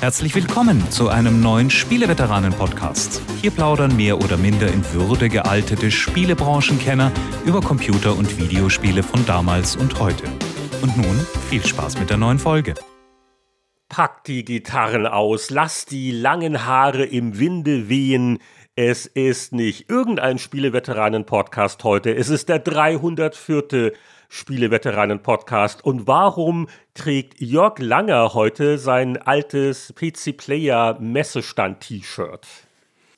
Herzlich willkommen zu einem neuen Spieleveteranen-Podcast. Hier plaudern mehr oder minder in Würde gealtete Spielebranchenkenner über Computer- und Videospiele von damals und heute. Und nun viel Spaß mit der neuen Folge. Pack die Gitarren aus, lass die langen Haare im Winde wehen. Es ist nicht irgendein Spieleveteranen-Podcast heute, es ist der 304. Spieleveteranen-Podcast. Und warum trägt Jörg Langer heute sein altes PC-Player-Messestand-T-Shirt?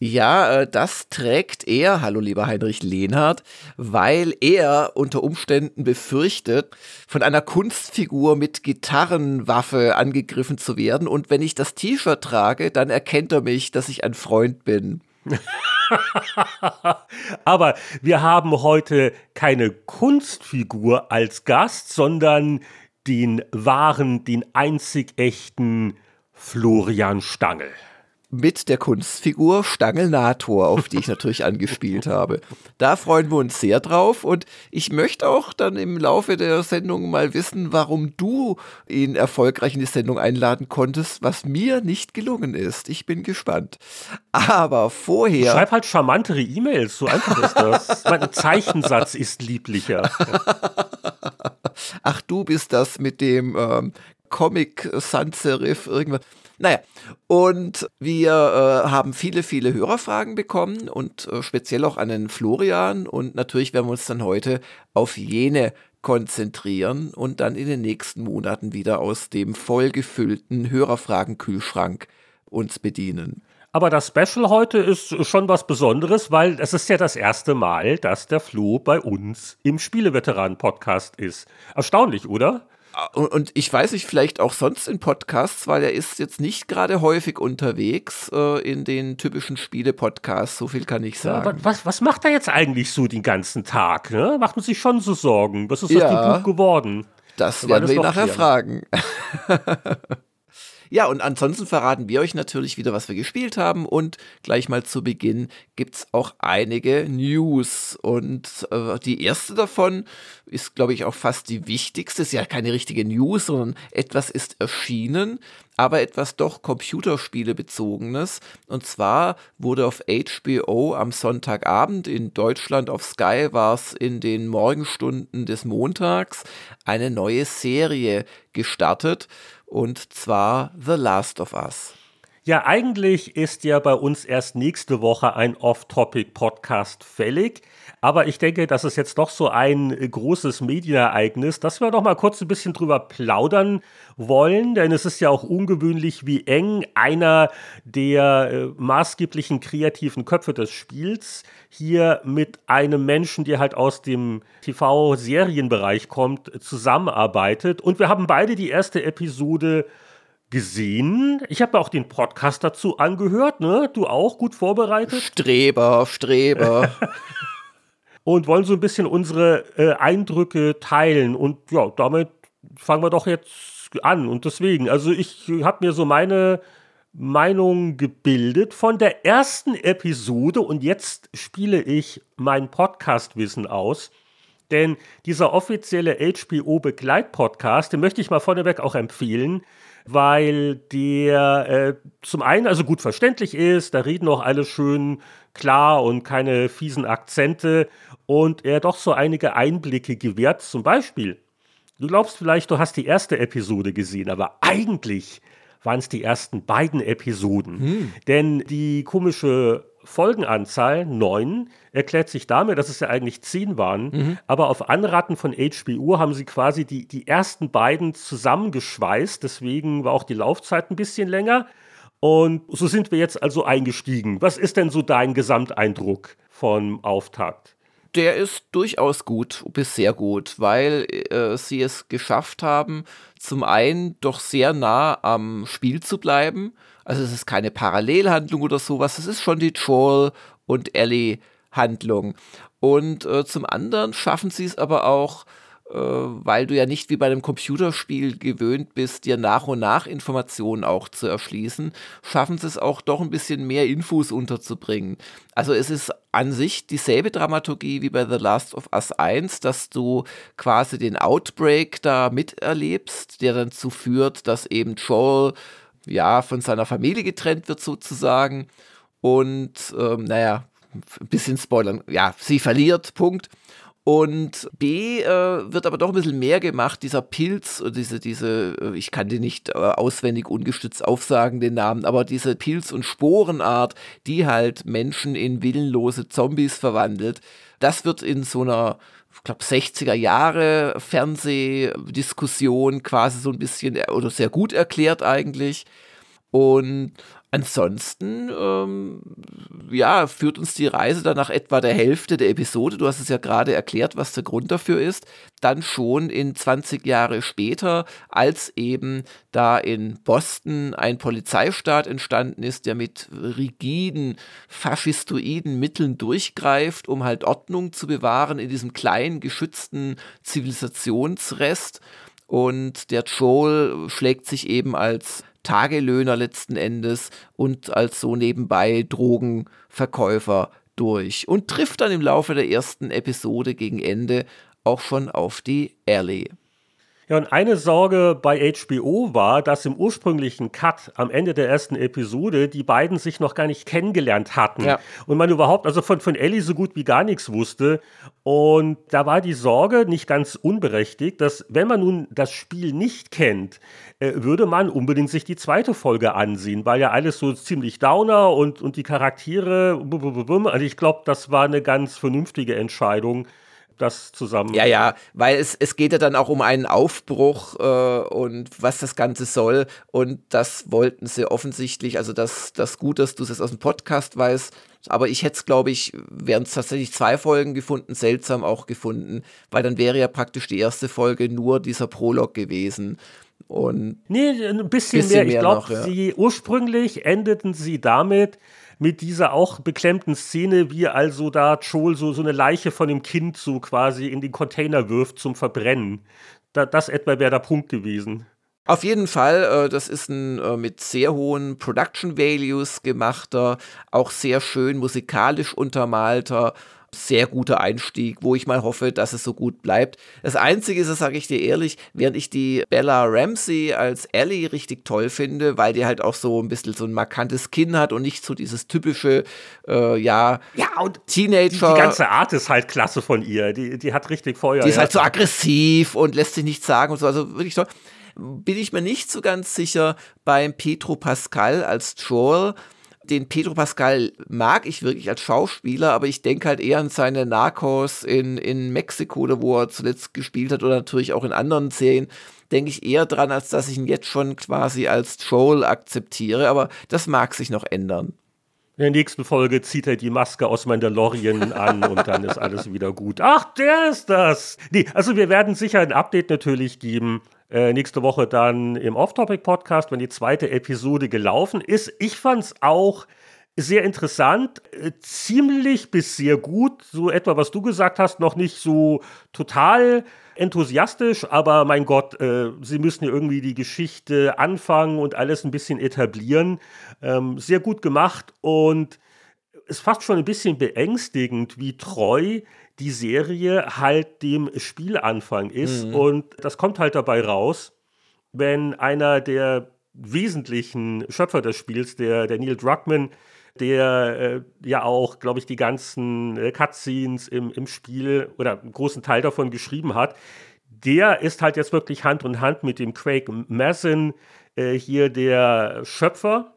Ja, äh, das trägt er, hallo lieber Heinrich Lehnhardt, weil er unter Umständen befürchtet, von einer Kunstfigur mit Gitarrenwaffe angegriffen zu werden. Und wenn ich das T-Shirt trage, dann erkennt er mich, dass ich ein Freund bin. Aber wir haben heute keine Kunstfigur als Gast, sondern den wahren, den einzig echten Florian Stangl mit der Kunstfigur Stangelnator, auf die ich natürlich angespielt habe. Da freuen wir uns sehr drauf und ich möchte auch dann im Laufe der Sendung mal wissen, warum du ihn erfolgreich in die Sendung einladen konntest, was mir nicht gelungen ist. Ich bin gespannt. Aber vorher. Schreib halt charmantere E-Mails, so einfach ist das. mein Zeichensatz ist lieblicher. Ach, du bist das mit dem ähm, Comic Sans Serif irgendwas. Naja, und wir äh, haben viele, viele Hörerfragen bekommen und äh, speziell auch an den Florian. Und natürlich werden wir uns dann heute auf jene konzentrieren und dann in den nächsten Monaten wieder aus dem vollgefüllten Hörerfragen-Kühlschrank uns bedienen. Aber das Special heute ist schon was Besonderes, weil es ist ja das erste Mal, dass der Flo bei uns im Spieleveteranen-Podcast ist. Erstaunlich, oder? Und ich weiß nicht, vielleicht auch sonst in Podcasts, weil er ist jetzt nicht gerade häufig unterwegs äh, in den typischen Spiele-Podcasts, so viel kann ich sagen. Ja, was, was macht er jetzt eigentlich so den ganzen Tag? Ne? Macht man sich schon so Sorgen? Was ist ja, aus dem Buch geworden? Das werden wir ihn nachher fragen. Ja, und ansonsten verraten wir euch natürlich wieder, was wir gespielt haben. Und gleich mal zu Beginn gibt's auch einige News. Und äh, die erste davon ist, glaube ich, auch fast die wichtigste. Ist ja keine richtige News, sondern etwas ist erschienen, aber etwas doch Computerspiele bezogenes. Und zwar wurde auf HBO am Sonntagabend in Deutschland auf Sky war es in den Morgenstunden des Montags eine neue Serie gestartet und zwar The Last of Us. Ja, eigentlich ist ja bei uns erst nächste Woche ein Off-Topic-Podcast fällig. Aber ich denke, das ist jetzt doch so ein großes Medienereignis, dass wir doch mal kurz ein bisschen drüber plaudern wollen, denn es ist ja auch ungewöhnlich, wie eng einer der äh, maßgeblichen kreativen Köpfe des Spiels hier mit einem Menschen, der halt aus dem TV-Serienbereich kommt, zusammenarbeitet. Und wir haben beide die erste Episode gesehen. Ich habe auch den Podcast dazu angehört, ne? Du auch gut vorbereitet? Streber, Streber. und wollen so ein bisschen unsere äh, Eindrücke teilen. Und ja, damit fangen wir doch jetzt an. Und deswegen, also ich habe mir so meine Meinung gebildet von der ersten Episode und jetzt spiele ich mein Podcast-Wissen aus. Denn dieser offizielle HBO-Begleitpodcast, den möchte ich mal vorneweg auch empfehlen, weil der äh, zum einen also gut verständlich ist, da reden auch alle schön klar und keine fiesen Akzente und er doch so einige Einblicke gewährt. Zum Beispiel, du glaubst vielleicht, du hast die erste Episode gesehen, aber eigentlich waren es die ersten beiden Episoden. Hm. Denn die komische Folgenanzahl, neun, erklärt sich damit, dass es ja eigentlich zehn waren. Mhm. Aber auf Anraten von HBO haben sie quasi die, die ersten beiden zusammengeschweißt. Deswegen war auch die Laufzeit ein bisschen länger. Und so sind wir jetzt also eingestiegen. Was ist denn so dein Gesamteindruck vom Auftakt? Der ist durchaus gut, bis sehr gut, weil äh, sie es geschafft haben, zum einen doch sehr nah am Spiel zu bleiben. Also es ist keine Parallelhandlung oder sowas, es ist schon die Joel und Ellie Handlung. Und äh, zum anderen schaffen sie es aber auch, äh, weil du ja nicht wie bei einem Computerspiel gewöhnt bist, dir nach und nach Informationen auch zu erschließen, schaffen sie es auch doch ein bisschen mehr Infos unterzubringen. Also es ist an sich dieselbe Dramaturgie wie bei The Last of Us 1, dass du quasi den Outbreak da miterlebst, der dann zu führt, dass eben Joel ja, von seiner Familie getrennt wird sozusagen. Und ähm, naja, ein bisschen spoilern. Ja, sie verliert, Punkt. Und B äh, wird aber doch ein bisschen mehr gemacht, dieser Pilz, äh, diese, diese, äh, ich kann den nicht äh, auswendig ungestützt aufsagen, den Namen, aber diese Pilz- und Sporenart, die halt Menschen in willenlose Zombies verwandelt, das wird in so einer ich glaube, 60er Jahre Fernsehdiskussion quasi so ein bisschen oder sehr gut erklärt eigentlich. Und Ansonsten, ähm, ja, führt uns die Reise dann nach etwa der Hälfte der Episode, du hast es ja gerade erklärt, was der Grund dafür ist, dann schon in 20 Jahre später, als eben da in Boston ein Polizeistaat entstanden ist, der mit rigiden, faschistoiden Mitteln durchgreift, um halt Ordnung zu bewahren in diesem kleinen, geschützten Zivilisationsrest. Und der Joel schlägt sich eben als Tagelöhner letzten Endes und als so nebenbei Drogenverkäufer durch und trifft dann im Laufe der ersten Episode gegen Ende auch schon auf die Ellie. Ja, und eine Sorge bei HBO war, dass im ursprünglichen Cut am Ende der ersten Episode die beiden sich noch gar nicht kennengelernt hatten. Ja. Und man überhaupt, also von, von Ellie so gut wie gar nichts wusste. Und da war die Sorge nicht ganz unberechtigt, dass wenn man nun das Spiel nicht kennt, äh, würde man unbedingt sich die zweite Folge ansehen, weil ja alles so ziemlich downer und, und die Charaktere, also ich glaube, das war eine ganz vernünftige Entscheidung das zusammen. Ja, ja, weil es, es geht ja dann auch um einen Aufbruch äh, und was das Ganze soll. Und das wollten sie offensichtlich, also das, das gut, dass du es aus dem Podcast weißt. Aber ich hätte es, glaube ich, wären es tatsächlich zwei Folgen gefunden, seltsam auch gefunden, weil dann wäre ja praktisch die erste Folge nur dieser Prolog gewesen. Und nee, ein bisschen, bisschen mehr. mehr. Ich glaube, ja. sie ursprünglich endeten sie damit, mit dieser auch beklemmten Szene, wie also da Joel so, so eine Leiche von dem Kind so quasi in den Container wirft zum Verbrennen. Da, das etwa wäre der Punkt gewesen. Auf jeden Fall, äh, das ist ein äh, mit sehr hohen Production Values gemachter, auch sehr schön musikalisch untermalter sehr guter Einstieg, wo ich mal hoffe, dass es so gut bleibt. Das Einzige ist, das sage ich dir ehrlich, während ich die Bella Ramsey als Ellie richtig toll finde, weil die halt auch so ein bisschen so ein markantes Kinn hat und nicht so dieses typische, äh, ja, ja und Teenager. Die, die, ganze Art ist halt klasse von ihr. Die, die hat richtig Feuer. Die ist halt so aggressiv und lässt sich nichts sagen und so. Also wirklich toll. Bin ich mir nicht so ganz sicher beim Petro Pascal als Joel den Pedro Pascal mag ich wirklich als Schauspieler, aber ich denke halt eher an seine Narcos in, in Mexiko, oder wo er zuletzt gespielt hat, oder natürlich auch in anderen Serien, denke ich eher dran, als dass ich ihn jetzt schon quasi als Troll akzeptiere, aber das mag sich noch ändern. In der nächsten Folge zieht er die Maske aus Mandalorian an und dann ist alles wieder gut. Ach, der ist das! Nee, also wir werden sicher ein Update natürlich geben. Äh, nächste Woche dann im Off-Topic-Podcast, wenn die zweite Episode gelaufen ist. Ich fand es auch sehr interessant, äh, ziemlich bis sehr gut, so etwa was du gesagt hast, noch nicht so total enthusiastisch, aber mein Gott, äh, sie müssen ja irgendwie die Geschichte anfangen und alles ein bisschen etablieren. Ähm, sehr gut gemacht und ist fast schon ein bisschen beängstigend, wie treu die Serie halt dem Spielanfang ist. Mhm. Und das kommt halt dabei raus, wenn einer der wesentlichen Schöpfer des Spiels, der, der Neil Druckmann, der äh, ja auch, glaube ich, die ganzen äh, Cutscenes im, im Spiel oder einen großen Teil davon geschrieben hat, der ist halt jetzt wirklich Hand in Hand mit dem Craig Mazin äh, hier der Schöpfer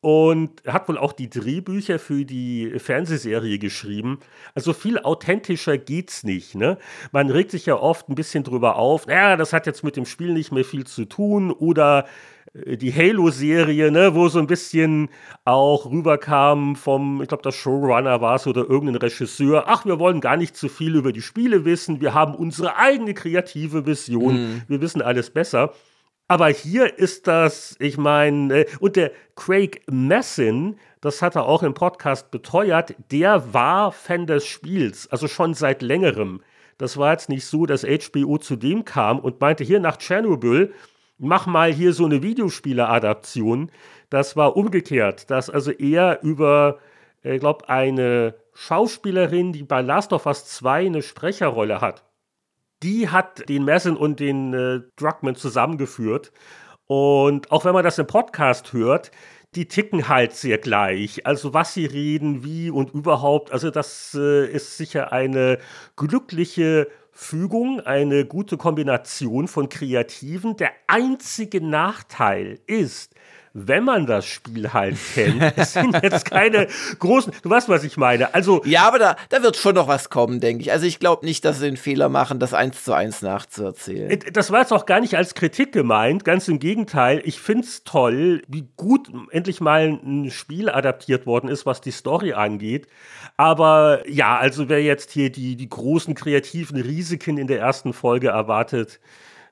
und hat wohl auch die Drehbücher für die Fernsehserie geschrieben. Also viel authentischer geht's nicht. Ne? Man regt sich ja oft ein bisschen drüber auf, naja, das hat jetzt mit dem Spiel nicht mehr viel zu tun oder äh, die Halo-Serie, ne, wo so ein bisschen auch rüberkam vom, ich glaube, der Showrunner war es oder irgendein Regisseur, ach, wir wollen gar nicht zu viel über die Spiele wissen, wir haben unsere eigene kreative Vision, mhm. wir wissen alles besser. Aber hier ist das, ich meine, äh, und der Craig Messin, das hat er auch im Podcast beteuert, der war Fan des Spiels, also schon seit längerem. Das war jetzt nicht so, dass HBO zu dem kam und meinte, hier nach Tschernobyl, mach mal hier so eine Videospiele-Adaption. Das war umgekehrt, dass also er über, äh, ich glaube, eine Schauspielerin, die bei Last of Us 2 eine Sprecherrolle hat, die hat den Messin und den äh, Druckmann zusammengeführt. Und auch wenn man das im Podcast hört, die ticken halt sehr gleich. Also was sie reden, wie und überhaupt. Also das äh, ist sicher eine glückliche Fügung, eine gute Kombination von Kreativen. Der einzige Nachteil ist, wenn man das Spiel halt kennt. Es sind jetzt keine großen, du weißt, was ich meine. Also ja, aber da, da wird schon noch was kommen, denke ich. Also ich glaube nicht, dass sie den Fehler machen, das eins zu eins nachzuerzählen. Äh, das war jetzt auch gar nicht als Kritik gemeint, ganz im Gegenteil. Ich finde es toll, wie gut endlich mal ein Spiel adaptiert worden ist, was die Story angeht. Aber ja, also wer jetzt hier die, die großen kreativen Risiken in der ersten Folge erwartet,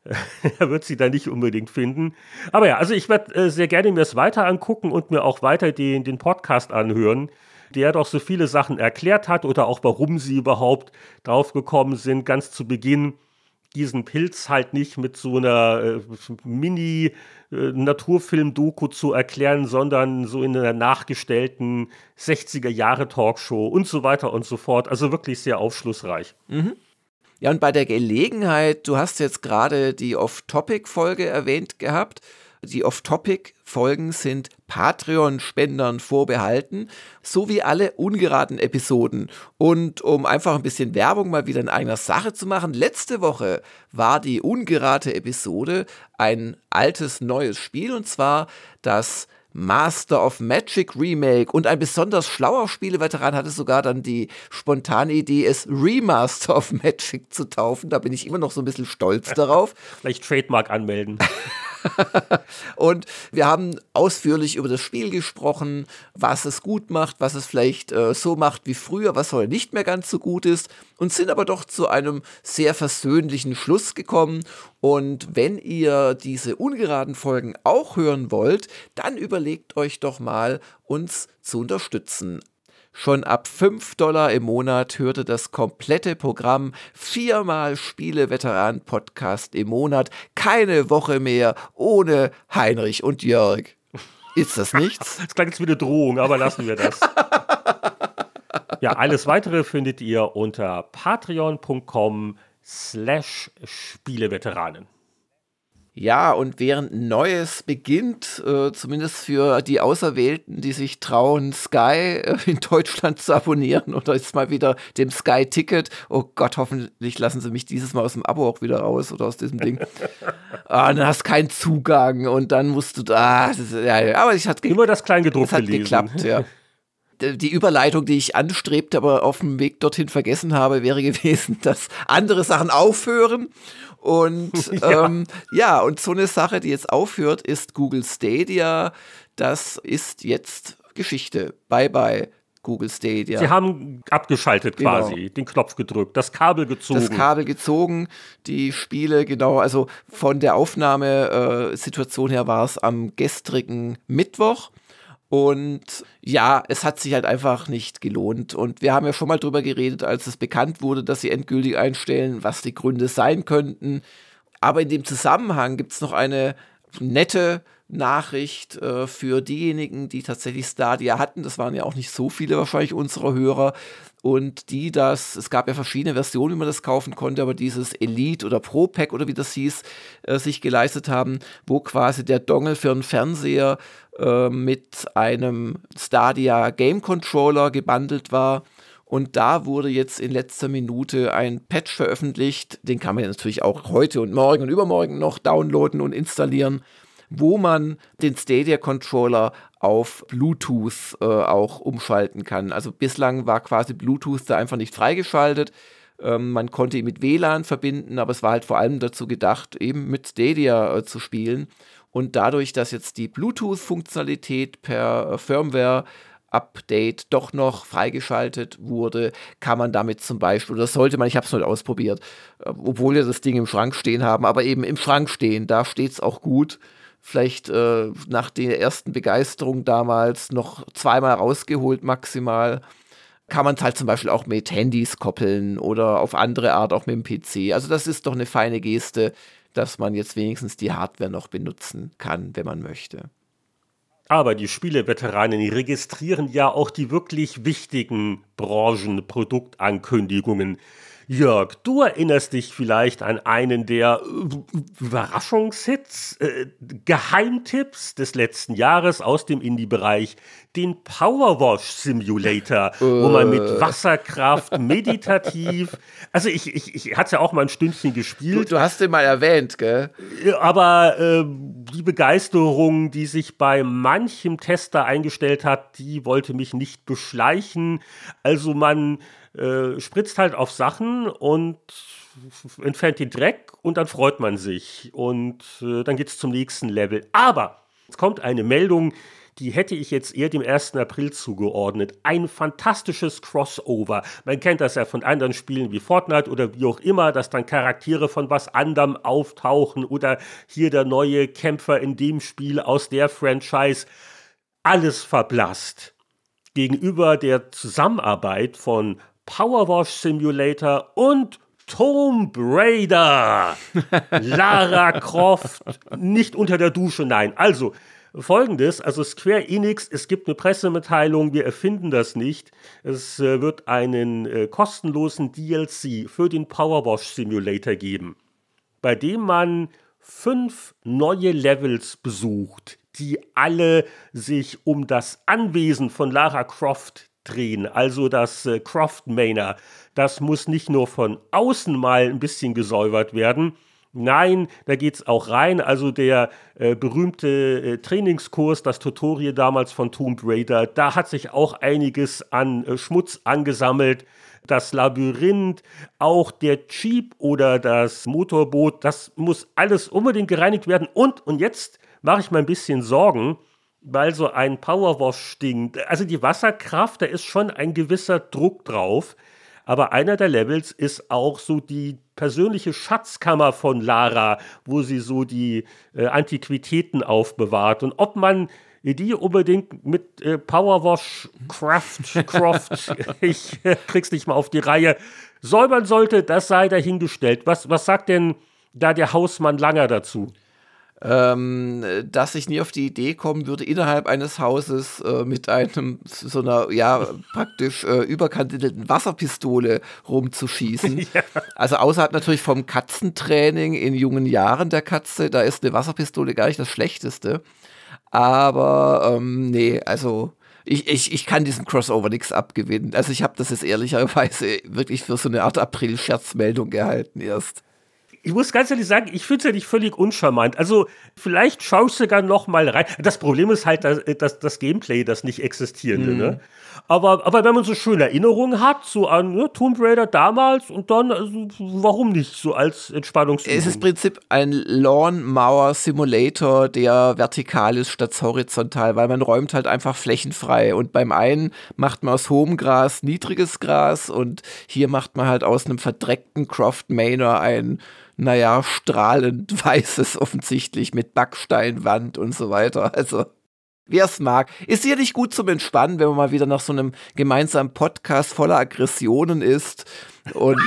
er wird sie da nicht unbedingt finden. Aber ja, also ich werde äh, sehr gerne mir es weiter angucken und mir auch weiter den, den Podcast anhören, der doch so viele Sachen erklärt hat oder auch warum sie überhaupt drauf gekommen sind, ganz zu Beginn diesen Pilz halt nicht mit so einer äh, Mini-Naturfilm-Doku äh, zu erklären, sondern so in einer nachgestellten 60er-Jahre-Talkshow und so weiter und so fort. Also wirklich sehr aufschlussreich. Mhm. Ja, und bei der Gelegenheit, du hast jetzt gerade die Off-Topic-Folge erwähnt gehabt. Die Off-Topic-Folgen sind Patreon-Spendern vorbehalten, sowie alle ungeraden Episoden. Und um einfach ein bisschen Werbung mal wieder in eigener Sache zu machen, letzte Woche war die ungerate Episode ein altes neues Spiel und zwar das Master of Magic Remake und ein besonders schlauer Spieleveteran hatte sogar dann die spontane Idee, es Remaster of Magic zu taufen. Da bin ich immer noch so ein bisschen stolz darauf. Vielleicht Trademark anmelden. und wir haben ausführlich über das Spiel gesprochen, was es gut macht, was es vielleicht äh, so macht wie früher, was heute nicht mehr ganz so gut ist und sind aber doch zu einem sehr versöhnlichen Schluss gekommen. Und wenn ihr diese ungeraden Folgen auch hören wollt, dann überlegt euch doch mal, uns zu unterstützen. Schon ab 5 Dollar im Monat hörte das komplette Programm viermal Spiele-Veteran-Podcast im Monat. Keine Woche mehr ohne Heinrich und Jörg. Ist das nichts? Das klingt jetzt wie eine Drohung, aber lassen wir das. ja, alles weitere findet ihr unter patreon.com slash Spieleveteranen. Ja, und während Neues beginnt, äh, zumindest für die Auserwählten, die sich trauen, Sky äh, in Deutschland zu abonnieren oder jetzt mal wieder dem Sky-Ticket. Oh Gott, hoffentlich lassen sie mich dieses Mal aus dem Abo auch wieder raus oder aus diesem Ding. ah, dann hast keinen Zugang und dann musst du da. Ah, ja, aber ich hatte immer das Kleingedruckte hat lesen. geklappt, ja. die Überleitung, die ich anstrebte, aber auf dem Weg dorthin vergessen habe, wäre gewesen, dass andere Sachen aufhören und ja. Ähm, ja, und so eine Sache, die jetzt aufhört, ist Google Stadia. Das ist jetzt Geschichte. Bye bye. Google Stadia. Sie haben abgeschaltet genau. quasi, den Knopf gedrückt, das Kabel gezogen. Das Kabel gezogen, die Spiele, genau, also von der Aufnahmesituation her war es am gestrigen Mittwoch. Und ja, es hat sich halt einfach nicht gelohnt. Und wir haben ja schon mal drüber geredet, als es bekannt wurde, dass sie endgültig einstellen, was die Gründe sein könnten. Aber in dem Zusammenhang gibt es noch eine nette Nachricht äh, für diejenigen, die tatsächlich Stadia hatten. Das waren ja auch nicht so viele wahrscheinlich unserer Hörer. Und die das, es gab ja verschiedene Versionen, wie man das kaufen konnte, aber dieses Elite oder Pro Pack oder wie das hieß, äh, sich geleistet haben, wo quasi der Dongle für einen Fernseher äh, mit einem Stadia Game Controller gebundelt war. Und da wurde jetzt in letzter Minute ein Patch veröffentlicht. Den kann man natürlich auch heute und morgen und übermorgen noch downloaden und installieren, wo man den Stadia Controller auf Bluetooth äh, auch umschalten kann. Also bislang war quasi Bluetooth da einfach nicht freigeschaltet. Ähm, man konnte ihn mit WLAN verbinden, aber es war halt vor allem dazu gedacht, eben mit Stadia äh, zu spielen. Und dadurch, dass jetzt die Bluetooth-Funktionalität per äh, Firmware Update doch noch freigeschaltet wurde, kann man damit zum Beispiel, oder sollte man, ich habe es noch ausprobiert, äh, obwohl wir das Ding im Schrank stehen haben, aber eben im Schrank stehen, da steht es auch gut. Vielleicht äh, nach der ersten Begeisterung damals noch zweimal rausgeholt maximal. Kann man es halt zum Beispiel auch mit Handys koppeln oder auf andere Art auch mit dem PC. Also das ist doch eine feine Geste, dass man jetzt wenigstens die Hardware noch benutzen kann, wenn man möchte. Aber die Spieleveteranen registrieren ja auch die wirklich wichtigen Branchenproduktankündigungen. Jörg, du erinnerst dich vielleicht an einen der äh, Überraschungshits, äh, Geheimtipps des letzten Jahres aus dem Indie-Bereich, den Powerwash Simulator, wo man mit äh. Wasserkraft meditativ, also ich, ich, ich hatte ja auch mal ein Stündchen gespielt. Du, du hast den mal erwähnt, gell? Aber äh, die Begeisterung, die sich bei manchem Tester eingestellt hat, die wollte mich nicht beschleichen. Also man äh, spritzt halt auf Sachen und entfernt den Dreck und dann freut man sich. Und äh, dann geht es zum nächsten Level. Aber es kommt eine Meldung, die hätte ich jetzt eher dem 1. April zugeordnet. Ein fantastisches Crossover. Man kennt das ja von anderen Spielen wie Fortnite oder wie auch immer, dass dann Charaktere von was anderem auftauchen oder hier der neue Kämpfer in dem Spiel aus der Franchise. Alles verblasst. Gegenüber der Zusammenarbeit von Powerwash Simulator und Tomb Raider. Lara Croft, nicht unter der Dusche, nein. Also, folgendes, also Square Enix, es gibt eine Pressemitteilung, wir erfinden das nicht. Es äh, wird einen äh, kostenlosen DLC für den Powerwash Simulator geben, bei dem man fünf neue Levels besucht, die alle sich um das Anwesen von Lara Croft drehen. Also das äh, Croft Manor, das muss nicht nur von außen mal ein bisschen gesäubert werden. Nein, da geht es auch rein. Also der äh, berühmte äh, Trainingskurs, das Tutorial damals von Tomb Raider, da hat sich auch einiges an äh, Schmutz angesammelt. Das Labyrinth, auch der Jeep oder das Motorboot, das muss alles unbedingt gereinigt werden. Und, und jetzt mache ich mir ein bisschen Sorgen, weil so ein Powerwash-Ding, also die Wasserkraft, da ist schon ein gewisser Druck drauf. Aber einer der Levels ist auch so die persönliche Schatzkammer von Lara, wo sie so die äh, Antiquitäten aufbewahrt. Und ob man die unbedingt mit äh, Powerwash Craft, Croft, ich äh, krieg's nicht mal auf die Reihe, säubern sollte, das sei dahingestellt. Was, was sagt denn da der Hausmann Langer dazu? Ähm, dass ich nie auf die Idee kommen würde, innerhalb eines Hauses äh, mit einem so einer ja praktisch äh, überkandidelten Wasserpistole rumzuschießen. Ja. Also außerhalb natürlich vom Katzentraining in jungen Jahren der Katze, da ist eine Wasserpistole gar nicht das Schlechteste. Aber ähm, nee, also ich, ich, ich kann diesem Crossover nichts abgewinnen. Also ich habe das jetzt ehrlicherweise wirklich für so eine Art April-Scherzmeldung gehalten erst ich muss ganz ehrlich sagen, ich finde es ja nicht völlig uncharmant. Also, vielleicht schaust du sogar noch mal rein. Das Problem ist halt das, das, das Gameplay, das nicht existierende, mhm. ne? Aber, aber wenn man so schöne Erinnerungen hat, so an ne, Tomb Raider damals und dann, also, warum nicht so als Entspannungsübung? Es ist im Prinzip ein Lawnmower Simulator, der vertikal ist statt horizontal, weil man räumt halt einfach flächenfrei. Und beim einen macht man aus hohem Gras niedriges Gras und hier macht man halt aus einem verdreckten Croft Manor ein naja, strahlend weißes offensichtlich mit Backsteinwand und so weiter. Also, wer es mag. Ist sicherlich gut zum Entspannen, wenn man mal wieder nach so einem gemeinsamen Podcast voller Aggressionen ist und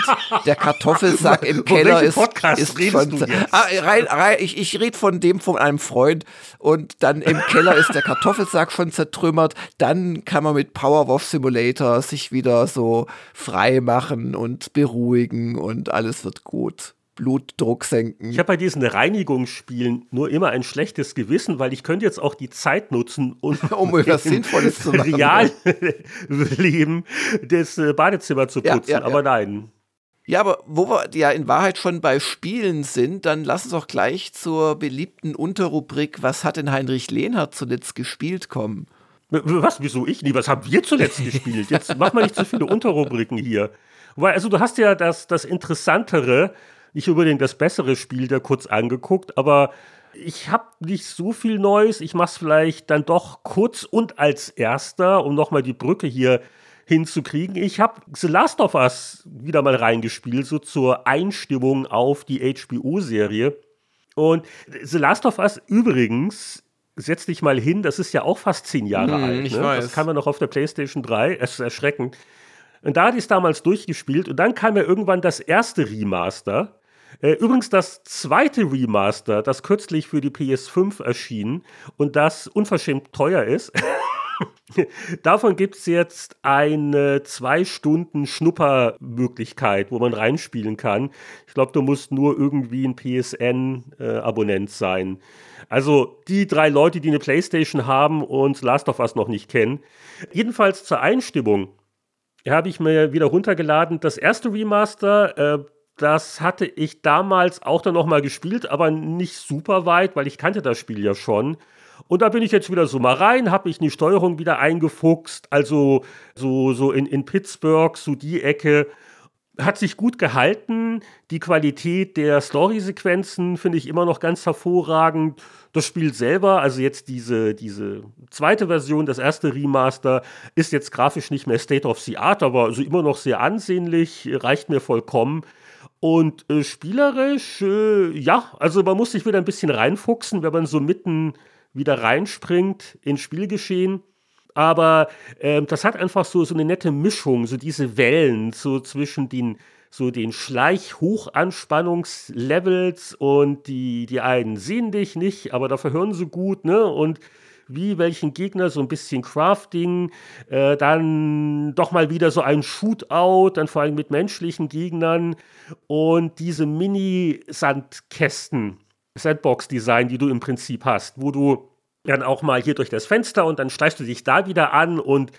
der Kartoffelsack im Keller ist, ist schon. Ah, rein, rein, ich ich rede von dem von einem Freund und dann im Keller ist der Kartoffelsack schon zertrümmert. Dann kann man mit Powerwolf Simulator sich wieder so frei machen und beruhigen und alles wird gut. Blutdruck senken. Ich habe bei diesen Reinigungsspielen nur immer ein schlechtes Gewissen, weil ich könnte jetzt auch die Zeit nutzen, um, um etwas Sinnvolles zu machen. Realleben das äh, Badezimmer zu putzen, ja, ja, aber ja. nein. Ja, aber wo wir ja in Wahrheit schon bei Spielen sind, dann lass uns auch gleich zur beliebten Unterrubrik Was hat denn Heinrich Lehnhardt zuletzt gespielt kommen? Was? Wieso ich nie? Was haben wir zuletzt gespielt? Jetzt mach mal nicht zu viele Unterrubriken hier. Weil, also du hast ja das, das Interessantere nicht unbedingt das bessere Spiel da kurz angeguckt, aber ich habe nicht so viel Neues. Ich mache es vielleicht dann doch kurz und als erster, um nochmal die Brücke hier hinzukriegen. Ich habe The Last of Us wieder mal reingespielt, so zur Einstimmung auf die HBO-Serie. Und The Last of Us übrigens, setz dich mal hin, das ist ja auch fast zehn Jahre hm, alt. Ne? Das kann man noch auf der PlayStation 3. Es ist erschreckend. Und da hatte ich es damals durchgespielt und dann kam ja irgendwann das erste Remaster. Äh, übrigens das zweite Remaster, das kürzlich für die PS5 erschien und das unverschämt teuer ist. Davon gibt es jetzt eine zwei Stunden Schnuppermöglichkeit, wo man reinspielen kann. Ich glaube, du musst nur irgendwie ein PSN-Abonnent äh, sein. Also die drei Leute, die eine Playstation haben und Last of Us noch nicht kennen. Jedenfalls zur Einstimmung habe ich mir wieder runtergeladen. Das erste Remaster, äh, das hatte ich damals auch dann nochmal gespielt, aber nicht super weit, weil ich kannte das Spiel ja schon. Und da bin ich jetzt wieder so mal rein, habe mich in die Steuerung wieder eingefuchst, also so, so in, in Pittsburgh, so die Ecke. Hat sich gut gehalten. Die Qualität der Story-Sequenzen finde ich immer noch ganz hervorragend. Das Spiel selber, also jetzt diese, diese zweite Version, das erste Remaster, ist jetzt grafisch nicht mehr State of the Art, aber also immer noch sehr ansehnlich, reicht mir vollkommen. Und äh, spielerisch, äh, ja, also man muss sich wieder ein bisschen reinfuchsen, wenn man so mitten wieder reinspringt ins Spielgeschehen. Aber äh, das hat einfach so, so eine nette Mischung, so diese Wellen, so zwischen den, so den Schleich-Hochanspannungslevels und die, die einen sehen dich nicht, aber dafür hören sie gut, ne? Und wie welchen Gegner so ein bisschen Crafting, äh, dann doch mal wieder so ein Shootout, dann vor allem mit menschlichen Gegnern und diese Mini-Sandkästen, Sandbox-Design, die du im Prinzip hast, wo du dann auch mal hier durch das Fenster und dann schleichst du dich da wieder an und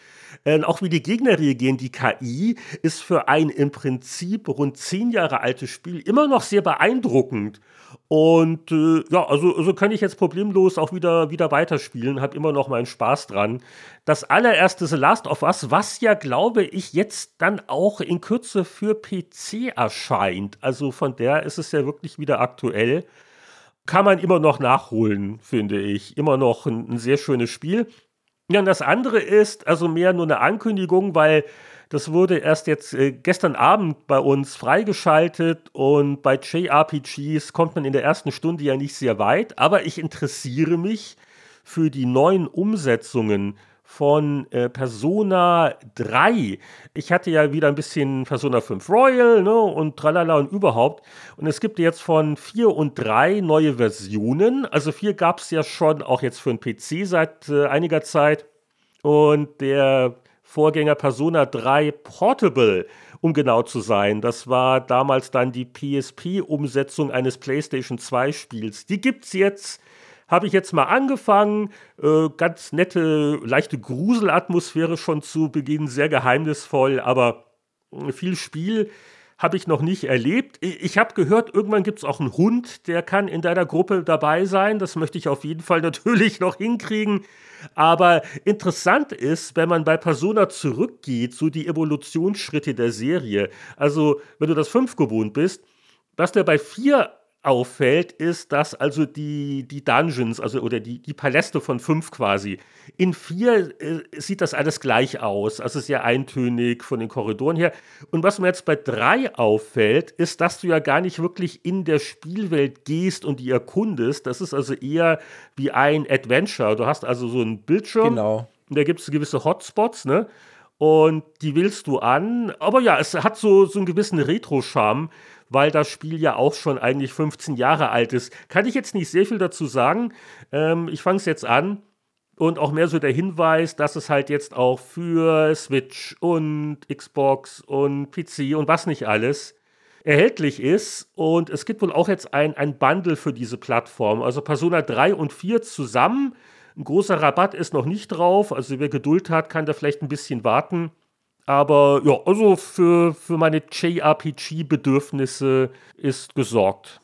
äh, auch wie die Gegner reagieren. Die KI ist für ein im Prinzip rund zehn Jahre altes Spiel immer noch sehr beeindruckend. Und äh, ja, also, also kann ich jetzt problemlos auch wieder, wieder weiterspielen, habe immer noch meinen Spaß dran. Das allererste The Last of Us, was ja, glaube ich, jetzt dann auch in Kürze für PC erscheint. Also von der ist es ja wirklich wieder aktuell. Kann man immer noch nachholen, finde ich. Immer noch ein, ein sehr schönes Spiel. Ja, und das andere ist also mehr nur eine Ankündigung, weil das wurde erst jetzt äh, gestern Abend bei uns freigeschaltet und bei JRPGs kommt man in der ersten Stunde ja nicht sehr weit, aber ich interessiere mich für die neuen Umsetzungen von äh, Persona 3. Ich hatte ja wieder ein bisschen Persona 5 Royal ne, und tralala und überhaupt. Und es gibt jetzt von 4 und 3 neue Versionen. Also 4 gab es ja schon auch jetzt für den PC seit äh, einiger Zeit. Und der Vorgänger Persona 3 Portable, um genau zu sein. Das war damals dann die PSP-Umsetzung eines PlayStation 2-Spiels. Die gibt es jetzt. Habe ich jetzt mal angefangen. Äh, ganz nette, leichte Gruselatmosphäre schon zu Beginn, sehr geheimnisvoll, aber äh, viel Spiel habe ich noch nicht erlebt. Ich habe gehört, irgendwann gibt es auch einen Hund, der kann in deiner Gruppe dabei sein. Das möchte ich auf jeden Fall natürlich noch hinkriegen. Aber interessant ist, wenn man bei Persona zurückgeht, so die Evolutionsschritte der Serie. Also, wenn du das 5 gewohnt bist, was der bei 4 auffällt, ist, dass also die, die Dungeons, also oder die, die Paläste von fünf quasi, in vier äh, sieht das alles gleich aus, also sehr eintönig von den Korridoren her. Und was mir jetzt bei drei auffällt, ist, dass du ja gar nicht wirklich in der Spielwelt gehst und die erkundest. Das ist also eher wie ein Adventure. Du hast also so einen Bildschirm. Genau. Und da gibt es gewisse Hotspots, ne? Und die willst du an. Aber ja, es hat so, so einen gewissen Retro-Charme weil das Spiel ja auch schon eigentlich 15 Jahre alt ist. Kann ich jetzt nicht sehr viel dazu sagen. Ähm, ich fange es jetzt an. Und auch mehr so der Hinweis, dass es halt jetzt auch für Switch und Xbox und PC und was nicht alles erhältlich ist. Und es gibt wohl auch jetzt ein, ein Bundle für diese Plattform. Also Persona 3 und 4 zusammen. Ein großer Rabatt ist noch nicht drauf. Also wer Geduld hat, kann da vielleicht ein bisschen warten. Aber ja, also für, für meine JRPG-Bedürfnisse ist gesorgt.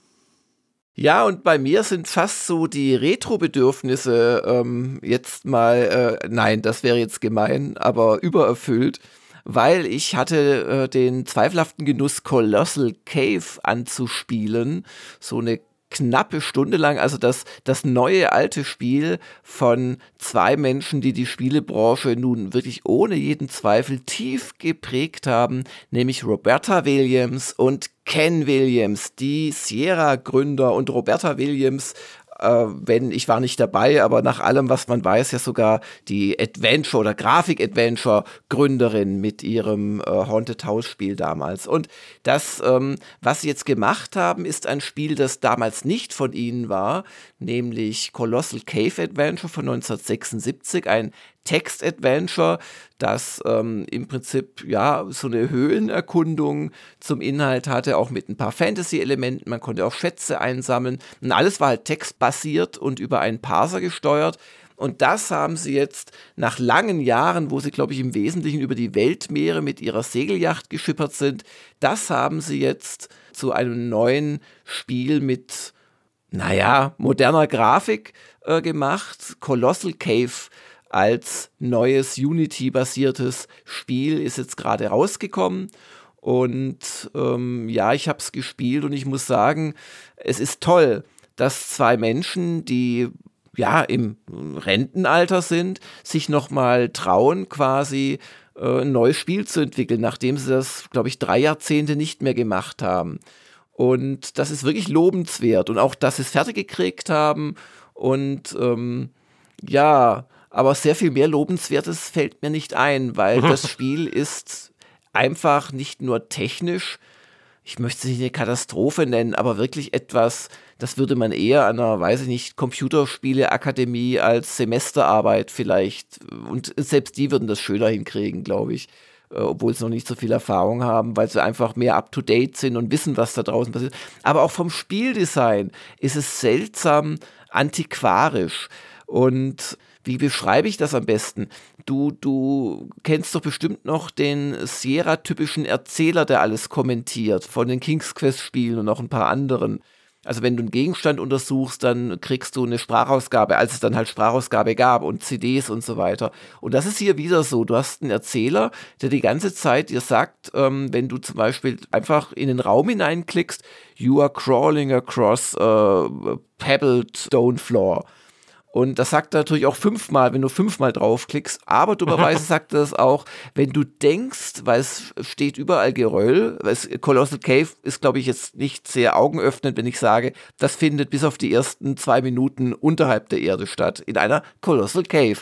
Ja, und bei mir sind fast so die Retro-Bedürfnisse ähm, jetzt mal, äh, nein, das wäre jetzt gemein, aber übererfüllt, weil ich hatte äh, den zweifelhaften Genuss, Colossal Cave anzuspielen. So eine knappe Stunde lang, also das, das neue alte Spiel von zwei Menschen, die die Spielebranche nun wirklich ohne jeden Zweifel tief geprägt haben, nämlich Roberta Williams und Ken Williams, die Sierra-Gründer und Roberta Williams äh, wenn ich war nicht dabei, aber nach allem, was man weiß, ja sogar die Adventure oder Grafik-Adventure-Gründerin mit ihrem äh, Haunted House-Spiel damals. Und das, ähm, was sie jetzt gemacht haben, ist ein Spiel, das damals nicht von ihnen war, nämlich Colossal Cave Adventure von 1976, ein Text-Adventure, das ähm, im Prinzip ja so eine Höhlenerkundung zum Inhalt hatte, auch mit ein paar Fantasy-Elementen. Man konnte auch Schätze einsammeln. Und alles war halt textbasiert und über einen Parser gesteuert. Und das haben sie jetzt nach langen Jahren, wo sie, glaube ich, im Wesentlichen über die Weltmeere mit ihrer Segelyacht geschippert sind, das haben sie jetzt zu einem neuen Spiel mit, naja, moderner Grafik äh, gemacht. Colossal Cave als neues Unity-basiertes Spiel ist jetzt gerade rausgekommen. Und ähm, ja, ich habe es gespielt und ich muss sagen, es ist toll, dass zwei Menschen, die ja im Rentenalter sind, sich nochmal trauen, quasi äh, ein neues Spiel zu entwickeln, nachdem sie das, glaube ich, drei Jahrzehnte nicht mehr gemacht haben. Und das ist wirklich lobenswert. Und auch, dass sie es fertig gekriegt haben. Und ähm, ja, aber sehr viel mehr Lobenswertes fällt mir nicht ein, weil das Spiel ist einfach nicht nur technisch, ich möchte es nicht eine Katastrophe nennen, aber wirklich etwas, das würde man eher an einer, weiß ich nicht, Computerspieleakademie als Semesterarbeit vielleicht, und selbst die würden das schöner hinkriegen, glaube ich, äh, obwohl sie noch nicht so viel Erfahrung haben, weil sie einfach mehr up-to-date sind und wissen, was da draußen passiert. Aber auch vom Spieldesign ist es seltsam antiquarisch und wie beschreibe ich das am besten? Du, du kennst doch bestimmt noch den Sierra-typischen Erzähler, der alles kommentiert, von den King's Quest-Spielen und noch ein paar anderen. Also wenn du einen Gegenstand untersuchst, dann kriegst du eine Sprachausgabe, als es dann halt Sprachausgabe gab und CDs und so weiter. Und das ist hier wieder so. Du hast einen Erzähler, der die ganze Zeit dir sagt, ähm, wenn du zum Beispiel einfach in den Raum hineinklickst, you are crawling across a pebbled stone floor. Und das sagt er natürlich auch fünfmal, wenn du fünfmal draufklickst. Aber dummerweise sagt er das auch, wenn du denkst, weil es steht überall Geröll, weil es, Colossal Cave ist, glaube ich, jetzt nicht sehr augenöffnend, wenn ich sage, das findet bis auf die ersten zwei Minuten unterhalb der Erde statt, in einer Colossal Cave.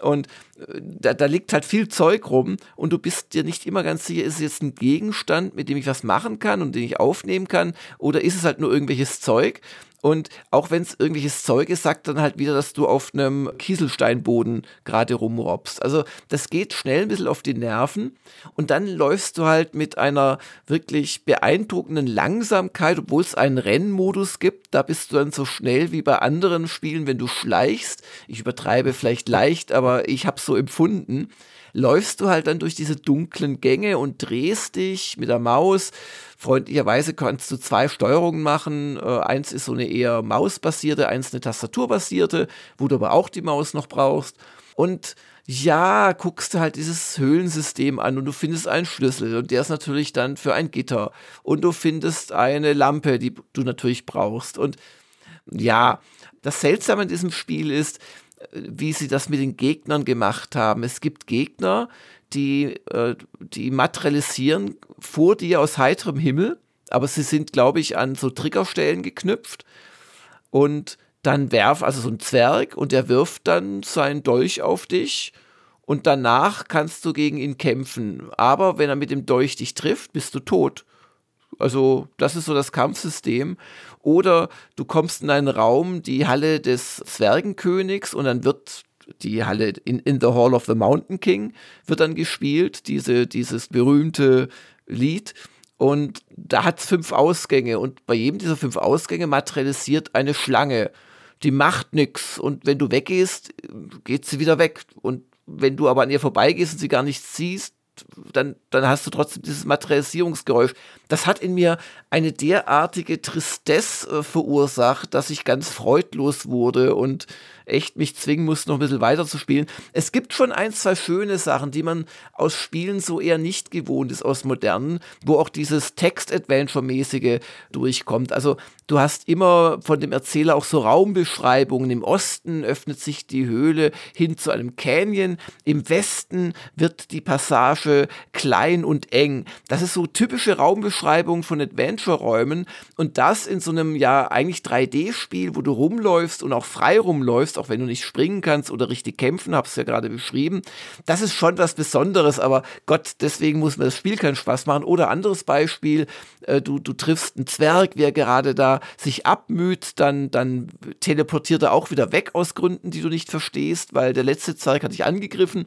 Und äh, da, da liegt halt viel Zeug rum und du bist dir nicht immer ganz sicher, ist es jetzt ein Gegenstand, mit dem ich was machen kann und den ich aufnehmen kann, oder ist es halt nur irgendwelches Zeug? Und auch wenn es irgendwelches Zeug ist, sagt dann halt wieder, dass du auf einem Kieselsteinboden gerade rumrobst. Also das geht schnell ein bisschen auf die Nerven. Und dann läufst du halt mit einer wirklich beeindruckenden Langsamkeit, obwohl es einen Rennmodus gibt. Da bist du dann so schnell wie bei anderen Spielen, wenn du schleichst. Ich übertreibe vielleicht leicht, aber ich habe so empfunden läufst du halt dann durch diese dunklen Gänge und drehst dich mit der Maus. Freundlicherweise kannst du zwei Steuerungen machen. Äh, eins ist so eine eher mausbasierte, eins eine tastaturbasierte, wo du aber auch die Maus noch brauchst. Und ja, guckst du halt dieses Höhlensystem an und du findest einen Schlüssel und der ist natürlich dann für ein Gitter. Und du findest eine Lampe, die du natürlich brauchst. Und ja, das Seltsame in diesem Spiel ist, wie sie das mit den Gegnern gemacht haben. Es gibt Gegner, die, äh, die materialisieren vor dir aus heiterem Himmel, aber sie sind, glaube ich, an so Triggerstellen geknüpft. Und dann werf, also so ein Zwerg, und der wirft dann seinen Dolch auf dich. Und danach kannst du gegen ihn kämpfen. Aber wenn er mit dem Dolch dich trifft, bist du tot. Also, das ist so das Kampfsystem. Oder du kommst in einen Raum, die Halle des Zwergenkönigs, und dann wird die Halle in, in the Hall of the Mountain King wird dann gespielt, diese, dieses berühmte Lied. Und da hat es fünf Ausgänge und bei jedem dieser fünf Ausgänge materialisiert eine Schlange. Die macht nichts und wenn du weggehst, geht sie wieder weg. Und wenn du aber an ihr vorbeigehst und sie gar nicht siehst, dann, dann hast du trotzdem dieses Materialisierungsgeräusch. Das hat in mir eine derartige Tristesse äh, verursacht, dass ich ganz freudlos wurde und echt mich zwingen muss, noch ein bisschen weiter zu spielen. Es gibt schon ein, zwei schöne Sachen, die man aus Spielen so eher nicht gewohnt ist, aus modernen, wo auch dieses Text-Adventure-mäßige durchkommt. Also du hast immer von dem Erzähler auch so Raumbeschreibungen. Im Osten öffnet sich die Höhle hin zu einem Canyon. Im Westen wird die Passage klein und eng. Das ist so typische Raumbeschreibung von Adventure-Räumen und das in so einem ja eigentlich 3D-Spiel, wo du rumläufst und auch frei rumläufst läufst, auch wenn du nicht springen kannst oder richtig kämpfen, hab's ja gerade beschrieben. Das ist schon was Besonderes, aber Gott, deswegen muss mir das Spiel keinen Spaß machen. Oder anderes Beispiel, äh, du, du triffst einen Zwerg, wer gerade da sich abmüht, dann, dann teleportiert er auch wieder weg aus Gründen, die du nicht verstehst, weil der letzte Zwerg hat dich angegriffen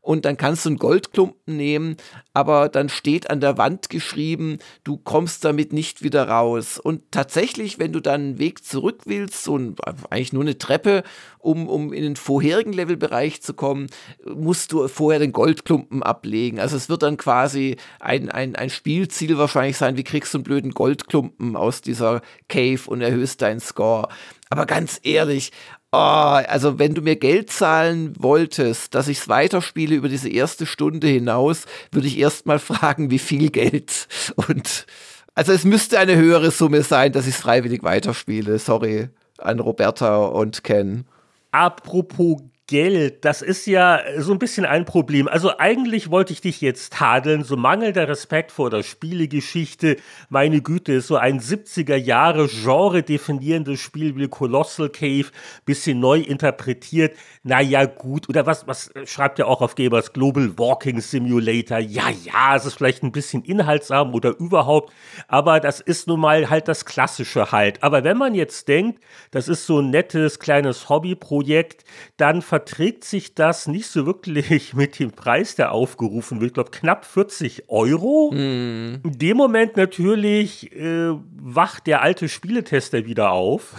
und dann kannst du einen Goldklumpen nehmen, aber dann steht an der Wand geschrieben, du kommst damit nicht wieder raus. Und tatsächlich, wenn du dann einen Weg zurück willst, so ein, eigentlich nur eine Treppe, um, um in den vorherigen Levelbereich zu kommen, musst du vorher den Goldklumpen ablegen. Also es wird dann quasi ein, ein, ein Spielziel wahrscheinlich sein, wie kriegst du einen blöden Goldklumpen aus dieser Cave und erhöhst deinen Score. Aber ganz ehrlich, Oh, also wenn du mir Geld zahlen wolltest, dass ich es weiterspiele über diese erste Stunde hinaus, würde ich erst mal fragen, wie viel Geld. Und also es müsste eine höhere Summe sein, dass ich es freiwillig weiterspiele. Sorry an Roberta und Ken. Apropos Geld, das ist ja so ein bisschen ein Problem. Also eigentlich wollte ich dich jetzt tadeln, so mangelnder Respekt vor der Spielegeschichte. Meine Güte, ist so ein 70er Jahre Genre definierendes Spiel wie Colossal Cave, bisschen neu interpretiert. Naja, gut. Oder was, was schreibt er auch auf Gamers Global Walking Simulator? Ja, ja, es ist vielleicht ein bisschen inhaltsarm oder überhaupt, aber das ist nun mal halt das Klassische halt. Aber wenn man jetzt denkt, das ist so ein nettes kleines Hobbyprojekt, dann verträgt sich das nicht so wirklich mit dem Preis, der aufgerufen wird. Ich glaube, knapp 40 Euro. Mm. In dem Moment natürlich äh, wacht der alte Spieletester wieder auf.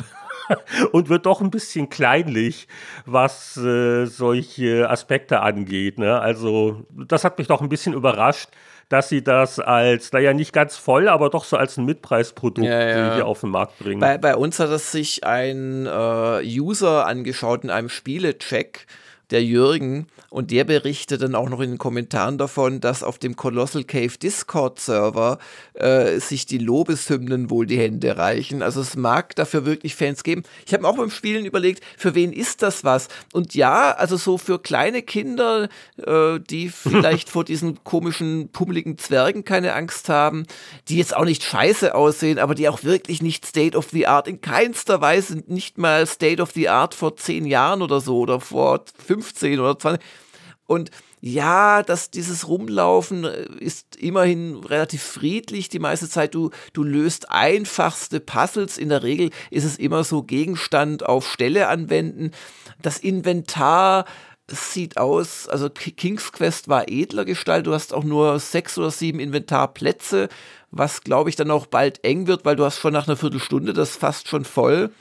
und wird doch ein bisschen kleinlich, was äh, solche Aspekte angeht. Ne? Also, das hat mich doch ein bisschen überrascht, dass sie das als, naja, nicht ganz voll, aber doch so als ein Mitpreisprodukt ja, ja. hier auf den Markt bringen. Bei, bei uns hat es sich ein äh, User angeschaut in einem Spielecheck der Jürgen, und der berichtet dann auch noch in den Kommentaren davon, dass auf dem Colossal Cave Discord-Server äh, sich die Lobeshymnen wohl die Hände reichen. Also es mag dafür wirklich Fans geben. Ich habe mir auch beim Spielen überlegt, für wen ist das was? Und ja, also so für kleine Kinder, äh, die vielleicht vor diesen komischen, pummeligen Zwergen keine Angst haben, die jetzt auch nicht scheiße aussehen, aber die auch wirklich nicht State of the Art, in keinster Weise nicht mal State of the Art vor zehn Jahren oder so oder vor 15 oder 20 und ja, dass dieses Rumlaufen äh, ist immerhin relativ friedlich die meiste Zeit. Du, du löst einfachste Puzzles. In der Regel ist es immer so Gegenstand auf Stelle anwenden. Das Inventar sieht aus, also King's Quest war edler Gestalt. Du hast auch nur sechs oder sieben Inventarplätze, was glaube ich dann auch bald eng wird, weil du hast schon nach einer Viertelstunde das fast schon voll.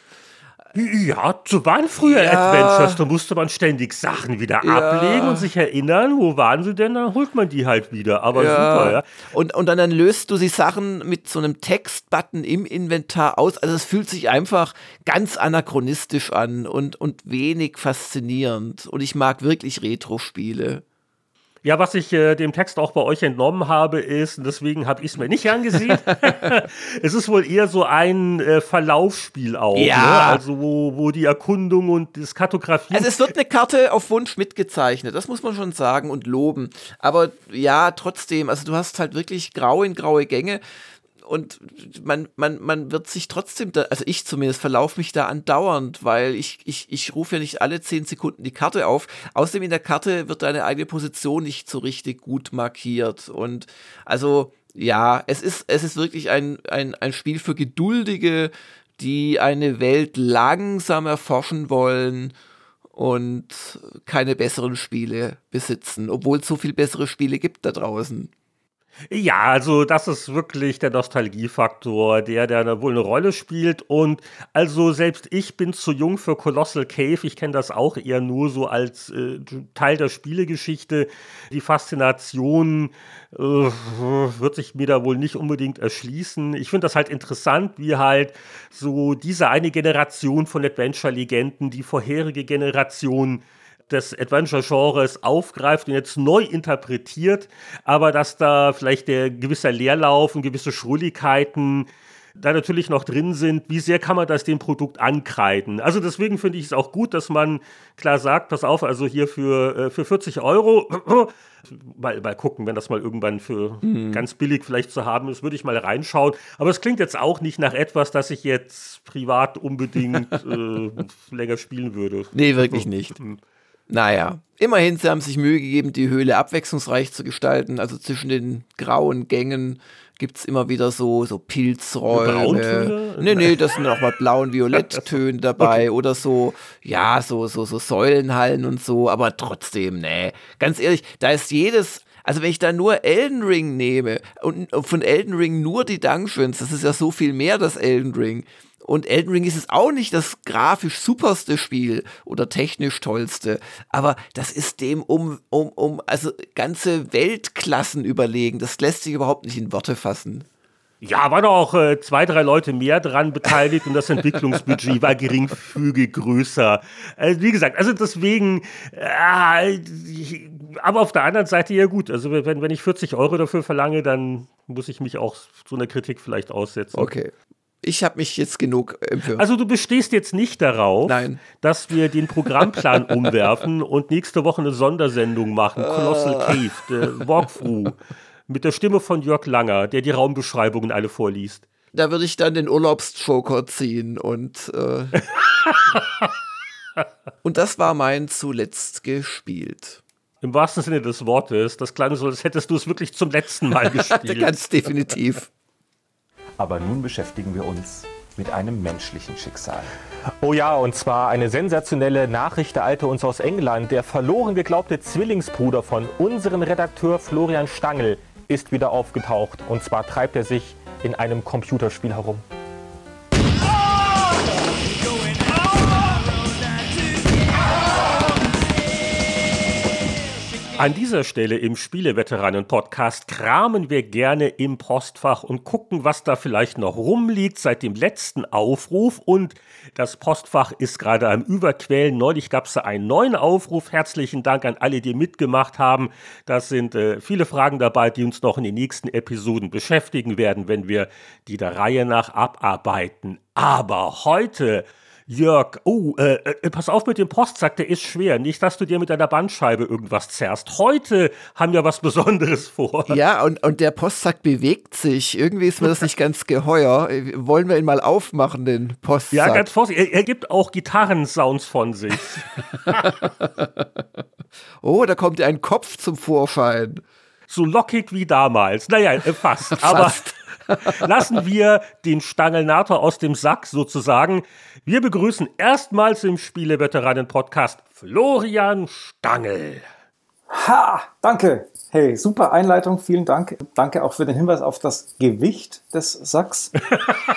Ja, so waren früher ja. Adventures. Da musste man ständig Sachen wieder ja. ablegen und sich erinnern, wo waren sie denn? Dann holt man die halt wieder. Aber ja. super, ja. Und, und dann, dann löst du die Sachen mit so einem Textbutton im Inventar aus. Also es fühlt sich einfach ganz anachronistisch an und, und wenig faszinierend. Und ich mag wirklich Retro-Spiele. Ja, was ich äh, dem Text auch bei euch entnommen habe, ist, und deswegen habe ich es mir nicht angesehen, es ist wohl eher so ein äh, Verlaufsspiel auch. Ja. Ne? Also wo, wo die Erkundung und das Kartografieren. Also es wird eine Karte auf Wunsch mitgezeichnet, das muss man schon sagen und loben. Aber ja, trotzdem, also du hast halt wirklich grau in graue Gänge und man, man, man wird sich trotzdem, da, also ich zumindest verlaufe mich da andauernd, weil ich, ich, ich rufe ja nicht alle zehn Sekunden die Karte auf. Außerdem in der Karte wird deine eigene Position nicht so richtig gut markiert. Und also ja, es ist, es ist wirklich ein, ein, ein Spiel für Geduldige, die eine Welt langsam erforschen wollen und keine besseren Spiele besitzen, obwohl es so viel bessere Spiele gibt da draußen. Ja, also das ist wirklich der Nostalgiefaktor, der, der wohl eine Rolle spielt. Und also selbst ich bin zu jung für Colossal Cave. Ich kenne das auch eher nur so als äh, Teil der Spielegeschichte. Die Faszination äh, wird sich mir da wohl nicht unbedingt erschließen. Ich finde das halt interessant, wie halt so diese eine Generation von Adventure-Legenden, die vorherige Generation des Adventure-Genres aufgreift und jetzt neu interpretiert, aber dass da vielleicht der gewisser Leerlauf und gewisse Schrulligkeiten da natürlich noch drin sind, wie sehr kann man das dem Produkt ankreiden. Also deswegen finde ich es auch gut, dass man klar sagt, pass auf, also hier für, äh, für 40 Euro, mal, mal gucken, wenn das mal irgendwann für hm. ganz billig vielleicht zu haben ist, würde ich mal reinschauen. Aber es klingt jetzt auch nicht nach etwas, das ich jetzt privat unbedingt äh, länger spielen würde. Nee, wirklich nicht. Naja, immerhin, sie haben sich Mühe gegeben, die Höhle abwechslungsreich zu gestalten. Also zwischen den grauen Gängen gibt es immer wieder so, so Pilzräume. Nee, nee, das sind auch mal blau- und violetttöne dabei okay. oder so, ja, so, so, so Säulenhallen und so, aber trotzdem, nee. Ganz ehrlich, da ist jedes also wenn ich da nur Elden Ring nehme und von Elden Ring nur die Dungeons, das ist ja so viel mehr das Elden Ring. Und Elden Ring ist es auch nicht das grafisch superste Spiel oder technisch tollste, aber das ist dem um, um, um also ganze Weltklassen überlegen. Das lässt sich überhaupt nicht in Worte fassen. Ja, waren auch äh, zwei, drei Leute mehr dran beteiligt und das Entwicklungsbudget war geringfügig größer. Äh, wie gesagt, also deswegen, äh, aber auf der anderen Seite ja gut. Also wenn, wenn ich 40 Euro dafür verlange, dann muss ich mich auch so einer Kritik vielleicht aussetzen. Okay. Ich habe mich jetzt genug empört. Also du bestehst jetzt nicht darauf, Nein. dass wir den Programmplan umwerfen und nächste Woche eine Sondersendung machen. Colossal ah. Cave, der Walkthrough, mit der Stimme von Jörg Langer, der die Raumbeschreibungen alle vorliest. Da würde ich dann den Urlaubsjoker ziehen und äh und das war mein zuletzt gespielt. Im wahrsten Sinne des Wortes. Das klang so, als hättest du es wirklich zum letzten Mal gespielt. Ganz definitiv. Aber nun beschäftigen wir uns mit einem menschlichen Schicksal. Oh ja, und zwar eine sensationelle Nachricht ereilte uns aus England. Der verloren geglaubte Zwillingsbruder von unserem Redakteur Florian Stangl ist wieder aufgetaucht. Und zwar treibt er sich in einem Computerspiel herum. An dieser Stelle im Spieleveteranen-Podcast kramen wir gerne im Postfach und gucken, was da vielleicht noch rumliegt seit dem letzten Aufruf. Und das Postfach ist gerade am Überquellen. Neulich gab es einen neuen Aufruf. Herzlichen Dank an alle, die mitgemacht haben. Das sind äh, viele Fragen dabei, die uns noch in den nächsten Episoden beschäftigen werden, wenn wir die der Reihe nach abarbeiten. Aber heute Jörg, oh, äh, äh, pass auf mit dem Postsack, der ist schwer. Nicht, dass du dir mit deiner Bandscheibe irgendwas zerrst. Heute haben wir was Besonderes vor. Ja, und, und der Postsack bewegt sich. Irgendwie ist mir das nicht ganz geheuer. Wollen wir ihn mal aufmachen, den Postsack? Ja, ganz vorsichtig. Er, er gibt auch Gitarrensounds von sich. oh, da kommt ein Kopf zum Vorschein. So lockig wie damals. Naja, äh, fast. fast. Aber lassen wir den Stangelnator aus dem Sack sozusagen. Wir begrüßen erstmals im Spieleveteranen-Podcast Florian Stangel. Ha, danke. Hey, super Einleitung, vielen Dank. Danke auch für den Hinweis auf das Gewicht des Sacks.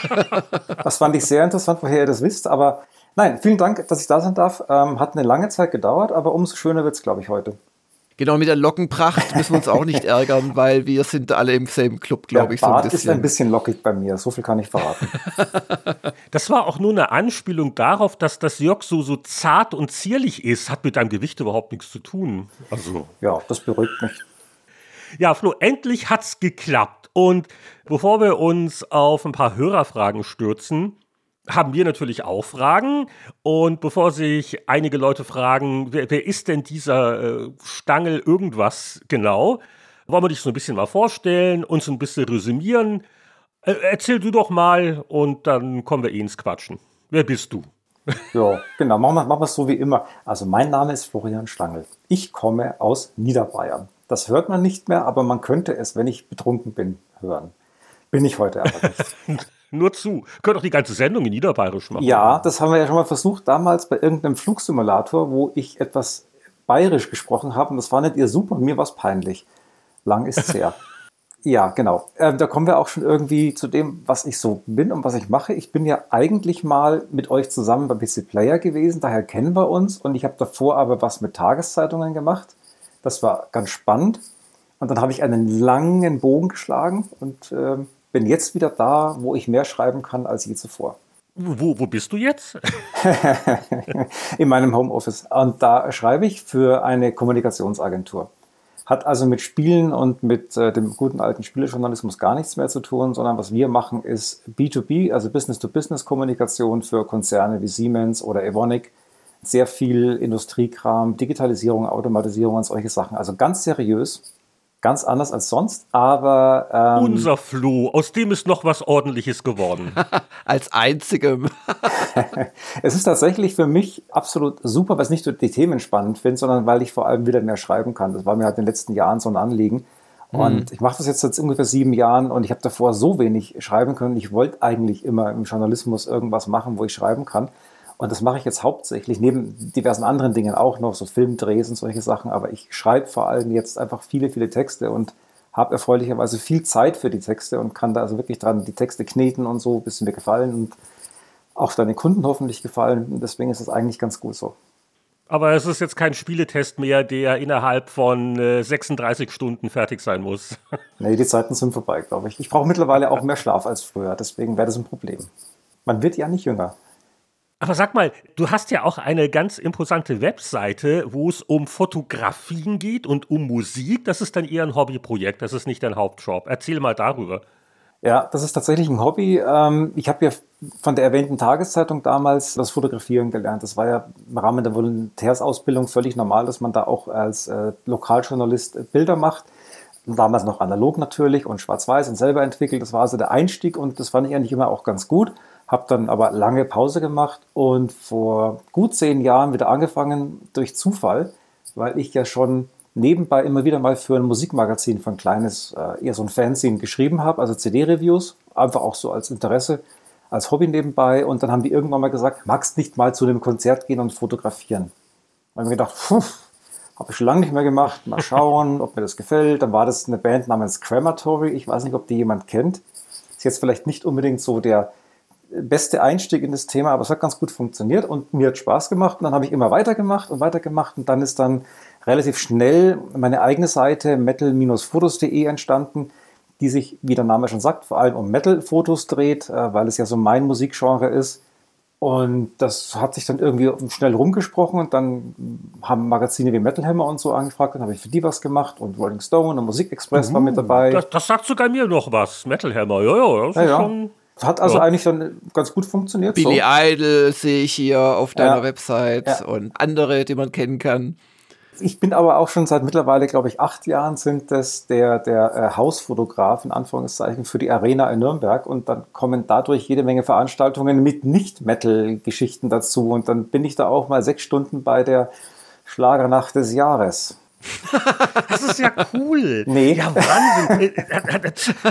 das fand ich sehr interessant, woher ihr das wisst. Aber nein, vielen Dank, dass ich da sein darf. Ähm, hat eine lange Zeit gedauert, aber umso schöner wird es, glaube ich, heute. Genau, mit der Lockenpracht müssen wir uns auch nicht ärgern, weil wir sind alle im selben Club, glaube ich. So ein bisschen. ist ein bisschen lockig bei mir, so viel kann ich verraten. Das war auch nur eine Anspielung darauf, dass das Jörg so, so zart und zierlich ist. Hat mit deinem Gewicht überhaupt nichts zu tun. Also. Ja, das beruhigt mich. Ja, Flo, endlich hat's geklappt. Und bevor wir uns auf ein paar Hörerfragen stürzen, haben wir natürlich auch Fragen. Und bevor sich einige Leute fragen, wer, wer ist denn dieser äh, Stangel irgendwas genau, wollen wir dich so ein bisschen mal vorstellen, uns ein bisschen resümieren. Äh, erzähl du doch mal und dann kommen wir eh ins Quatschen. Wer bist du? ja, genau, machen wir, machen wir es so wie immer. Also mein Name ist Florian Stangl. Ich komme aus Niederbayern. Das hört man nicht mehr, aber man könnte es, wenn ich betrunken bin, hören. Bin ich heute aber nicht. nur zu. Könnt auch die ganze Sendung in Niederbayerisch machen. Ja, das haben wir ja schon mal versucht damals bei irgendeinem Flugsimulator, wo ich etwas bayerisch gesprochen habe und das war nicht ihr super mir war es peinlich. Lang ist es her. ja, genau. Ähm, da kommen wir auch schon irgendwie zu dem, was ich so bin und was ich mache. Ich bin ja eigentlich mal mit euch zusammen bei PC Player gewesen, daher kennen wir uns und ich habe davor aber was mit Tageszeitungen gemacht. Das war ganz spannend. Und dann habe ich einen langen Bogen geschlagen und ähm, bin jetzt wieder da, wo ich mehr schreiben kann als je zuvor. Wo, wo bist du jetzt? In meinem Homeoffice. Und da schreibe ich für eine Kommunikationsagentur. Hat also mit Spielen und mit äh, dem guten alten Spielejournalismus gar nichts mehr zu tun, sondern was wir machen ist B2B, also Business-to-Business-Kommunikation für Konzerne wie Siemens oder Evonik. Sehr viel Industriekram, Digitalisierung, Automatisierung und solche Sachen. Also ganz seriös ganz anders als sonst, aber. Ähm, Unser Flo, aus dem ist noch was Ordentliches geworden. als einzigem. es ist tatsächlich für mich absolut super, weil ich nicht nur die Themen spannend finde, sondern weil ich vor allem wieder mehr schreiben kann. Das war mir halt in den letzten Jahren so ein Anliegen. Und mhm. ich mache das jetzt seit ungefähr sieben Jahren und ich habe davor so wenig schreiben können. Ich wollte eigentlich immer im Journalismus irgendwas machen, wo ich schreiben kann. Und das mache ich jetzt hauptsächlich, neben diversen anderen Dingen auch noch, so Filmdrehs und solche Sachen. Aber ich schreibe vor allem jetzt einfach viele, viele Texte und habe erfreulicherweise viel Zeit für die Texte und kann da also wirklich dran die Texte kneten und so, bis sie mir gefallen und auch deine Kunden hoffentlich gefallen. Und deswegen ist es eigentlich ganz gut so. Aber es ist jetzt kein Spieletest mehr, der innerhalb von äh, 36 Stunden fertig sein muss. nee, die Zeiten sind vorbei, glaube ich. Ich brauche mittlerweile auch mehr Schlaf als früher, deswegen wäre das ein Problem. Man wird ja nicht jünger. Aber sag mal, du hast ja auch eine ganz imposante Webseite, wo es um Fotografien geht und um Musik. Das ist dann eher ein Hobbyprojekt, das ist nicht dein Hauptjob. Erzähl mal darüber. Ja, das ist tatsächlich ein Hobby. Ähm, ich habe ja von der erwähnten Tageszeitung damals das Fotografieren gelernt. Das war ja im Rahmen der Volontärsausbildung völlig normal, dass man da auch als äh, Lokaljournalist Bilder macht. Damals noch analog natürlich und schwarz-weiß und selber entwickelt. Das war also der Einstieg und das fand ich eigentlich immer auch ganz gut habe dann aber lange Pause gemacht und vor gut zehn Jahren wieder angefangen durch Zufall, weil ich ja schon nebenbei immer wieder mal für ein Musikmagazin von kleines, äh, eher so ein Fanzine geschrieben habe, also CD-Reviews, einfach auch so als Interesse, als Hobby nebenbei. Und dann haben die irgendwann mal gesagt, magst nicht mal zu einem Konzert gehen und fotografieren? Da habe ich mir gedacht, habe ich schon lange nicht mehr gemacht, mal schauen, ob mir das gefällt. Dann war das eine Band namens Crematory, ich weiß nicht, ob die jemand kennt. Ist jetzt vielleicht nicht unbedingt so der beste Einstieg in das Thema, aber es hat ganz gut funktioniert und mir hat Spaß gemacht. Und dann habe ich immer weitergemacht und weitergemacht und dann ist dann relativ schnell meine eigene Seite metal-fotos.de entstanden, die sich, wie der Name schon sagt, vor allem um Metal-Fotos dreht, äh, weil es ja so mein Musikgenre ist. Und das hat sich dann irgendwie schnell rumgesprochen und dann haben Magazine wie Metal Hammer und so angefragt, dann habe ich für die was gemacht und Rolling Stone und Musikexpress uh, war mit dabei. Das, das, sagt sogar mir noch was, Metal Hammer, ja, ja, das ja, ist ja. schon hat also ja. eigentlich dann ganz gut funktioniert. Billy so. Idol sehe ich hier auf deiner ja. Website ja. und andere, die man kennen kann. Ich bin aber auch schon seit mittlerweile, glaube ich, acht Jahren sind das der, der äh, Hausfotograf in Anführungszeichen für die Arena in Nürnberg und dann kommen dadurch jede Menge Veranstaltungen mit Nicht-Metal-Geschichten dazu und dann bin ich da auch mal sechs Stunden bei der Schlagernacht des Jahres. Das ist ja cool. Nee. Ja, Wahnsinn.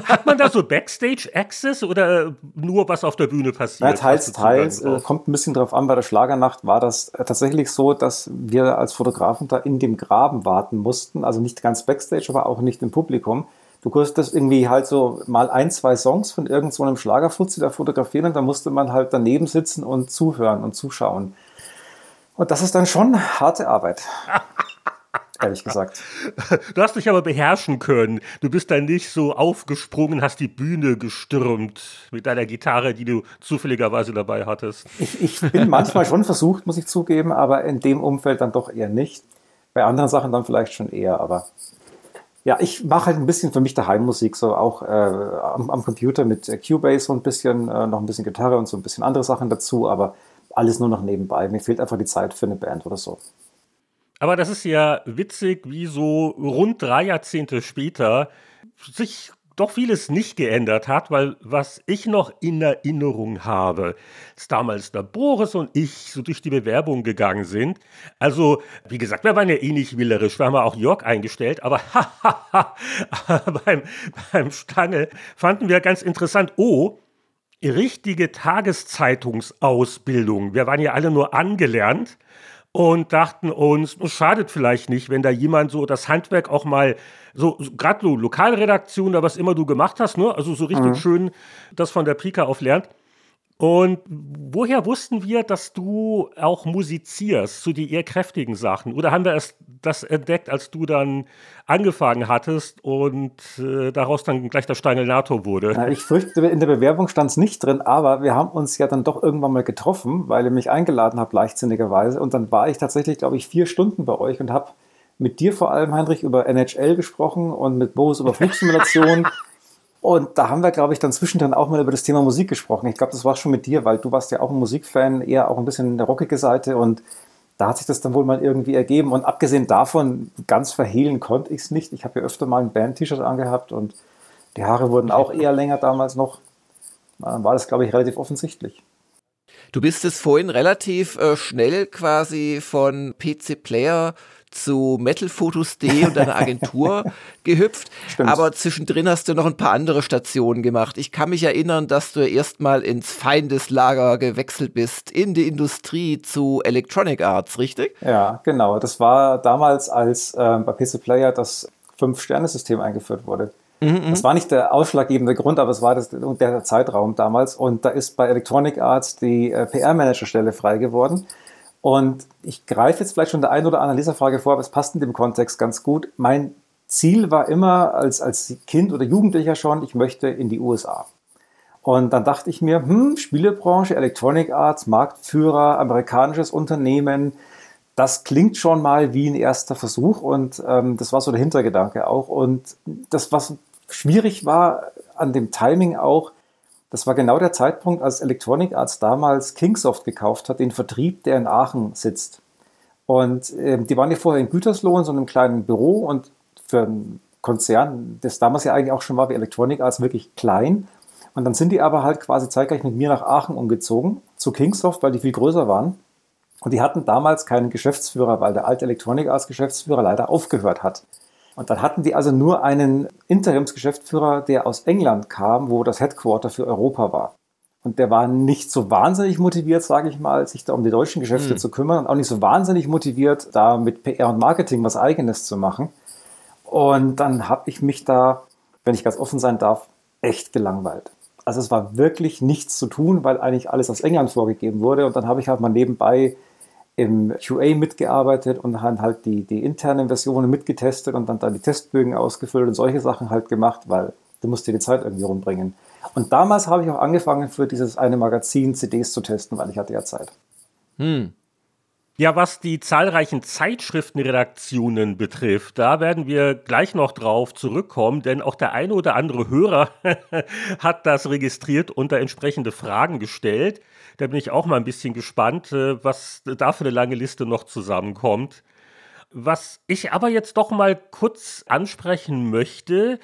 Hat man da so Backstage-Access oder nur was auf der Bühne passiert? Ja, teils, teils. Äh, kommt ein bisschen drauf an. Bei der Schlagernacht war das äh, tatsächlich so, dass wir als Fotografen da in dem Graben warten mussten. Also nicht ganz Backstage, aber auch nicht im Publikum. Du konntest irgendwie halt so mal ein, zwei Songs von irgendeinem so Schlagerfutzi da fotografieren und da musste man halt daneben sitzen und zuhören und zuschauen. Und das ist dann schon harte Arbeit. ehrlich gesagt. Du hast dich aber beherrschen können. Du bist dann nicht so aufgesprungen, hast die Bühne gestürmt mit deiner Gitarre, die du zufälligerweise dabei hattest. Ich, ich bin manchmal schon versucht, muss ich zugeben, aber in dem Umfeld dann doch eher nicht. Bei anderen Sachen dann vielleicht schon eher, aber ja, ich mache halt ein bisschen für mich daheim Musik, so auch äh, am, am, Computer mit Cubase so ein bisschen, äh, noch ein bisschen Gitarre und so ein bisschen andere Sachen dazu, aber alles nur noch nebenbei. Mir fehlt einfach die Zeit für eine Band oder so. Aber das ist ja witzig, wie so rund drei Jahrzehnte später sich doch vieles nicht geändert hat, weil was ich noch in Erinnerung habe, ist damals der Boris und ich so durch die Bewerbung gegangen sind. Also, wie gesagt, wir waren ja eh nicht willerisch, wir haben ja auch Jörg eingestellt, aber beim, beim Stange fanden wir ganz interessant, oh, richtige Tageszeitungsausbildung. Wir waren ja alle nur angelernt und dachten uns, es schadet vielleicht nicht, wenn da jemand so das Handwerk auch mal so, so gerade so Lokalredaktion, da was immer du gemacht hast, ne? Also so richtig mhm. schön das von der Pika auf lernt. Und woher wussten wir, dass du auch musizierst, zu die eher kräftigen Sachen? Oder haben wir erst das entdeckt, als du dann angefangen hattest und äh, daraus dann gleich der Steingel NATO wurde? Na, ich fürchte, in der Bewerbung stand es nicht drin, aber wir haben uns ja dann doch irgendwann mal getroffen, weil ihr mich eingeladen habt, leichtsinnigerweise. Und dann war ich tatsächlich, glaube ich, vier Stunden bei euch und habe mit dir vor allem, Heinrich, über NHL gesprochen und mit Boris über Flugsimulation. Und da haben wir, glaube ich, dann zwischendrin auch mal über das Thema Musik gesprochen. Ich glaube, das war schon mit dir, weil du warst ja auch ein Musikfan, eher auch ein bisschen der rockige Seite und da hat sich das dann wohl mal irgendwie ergeben. Und abgesehen davon, ganz verhehlen konnte ich es nicht. Ich habe ja öfter mal ein Band-T-Shirt angehabt und die Haare wurden auch eher länger damals noch. Dann war das, glaube ich, relativ offensichtlich. Du bist es vorhin relativ äh, schnell quasi von PC Player zu Metal-Fotos.de und deiner Agentur gehüpft. Stimmt. Aber zwischendrin hast du noch ein paar andere Stationen gemacht. Ich kann mich erinnern, dass du erstmal ins Feindeslager gewechselt bist, in die Industrie zu Electronic Arts, richtig? Ja, genau. Das war damals, als äh, bei PC Player das Fünf-Sterne-System eingeführt wurde. Mhm, das war nicht der ausschlaggebende Grund, aber es war das, der Zeitraum damals. Und da ist bei Electronic Arts die äh, PR-Manager-Stelle frei geworden. Und ich greife jetzt vielleicht schon der ein oder anderen Leserfrage vor, aber es passt in dem Kontext ganz gut. Mein Ziel war immer als, als Kind oder Jugendlicher schon, ich möchte in die USA. Und dann dachte ich mir, hm, Spielebranche, Electronic Arts, Marktführer, amerikanisches Unternehmen, das klingt schon mal wie ein erster Versuch und ähm, das war so der Hintergedanke auch. Und das, was schwierig war an dem Timing auch, das war genau der Zeitpunkt, als Electronic Arts damals Kingsoft gekauft hat, den Vertrieb, der in Aachen sitzt. Und äh, die waren ja vorher in Gütersloh in so einem kleinen Büro und für einen Konzern, das damals ja eigentlich auch schon war wie Electronic Arts, wirklich klein. Und dann sind die aber halt quasi zeitgleich mit mir nach Aachen umgezogen, zu Kingsoft, weil die viel größer waren. Und die hatten damals keinen Geschäftsführer, weil der alte Electronic Arts Geschäftsführer leider aufgehört hat. Und dann hatten die also nur einen Interimsgeschäftsführer, der aus England kam, wo das Headquarter für Europa war. Und der war nicht so wahnsinnig motiviert, sage ich mal, sich da um die deutschen Geschäfte mhm. zu kümmern und auch nicht so wahnsinnig motiviert, da mit PR und Marketing was eigenes zu machen. Und dann habe ich mich da, wenn ich ganz offen sein darf, echt gelangweilt. Also es war wirklich nichts zu tun, weil eigentlich alles aus England vorgegeben wurde. Und dann habe ich halt mal nebenbei im QA mitgearbeitet und dann halt die, die internen Versionen mitgetestet und dann da die Testbögen ausgefüllt und solche Sachen halt gemacht, weil du musst dir die Zeit irgendwie rumbringen. Und damals habe ich auch angefangen, für dieses eine Magazin CDs zu testen, weil ich hatte ja Zeit. Hm. Ja, was die zahlreichen Zeitschriftenredaktionen betrifft, da werden wir gleich noch drauf zurückkommen, denn auch der eine oder andere Hörer hat das registriert und da entsprechende Fragen gestellt. Da bin ich auch mal ein bisschen gespannt, äh, was da für eine lange Liste noch zusammenkommt. Was ich aber jetzt doch mal kurz ansprechen möchte,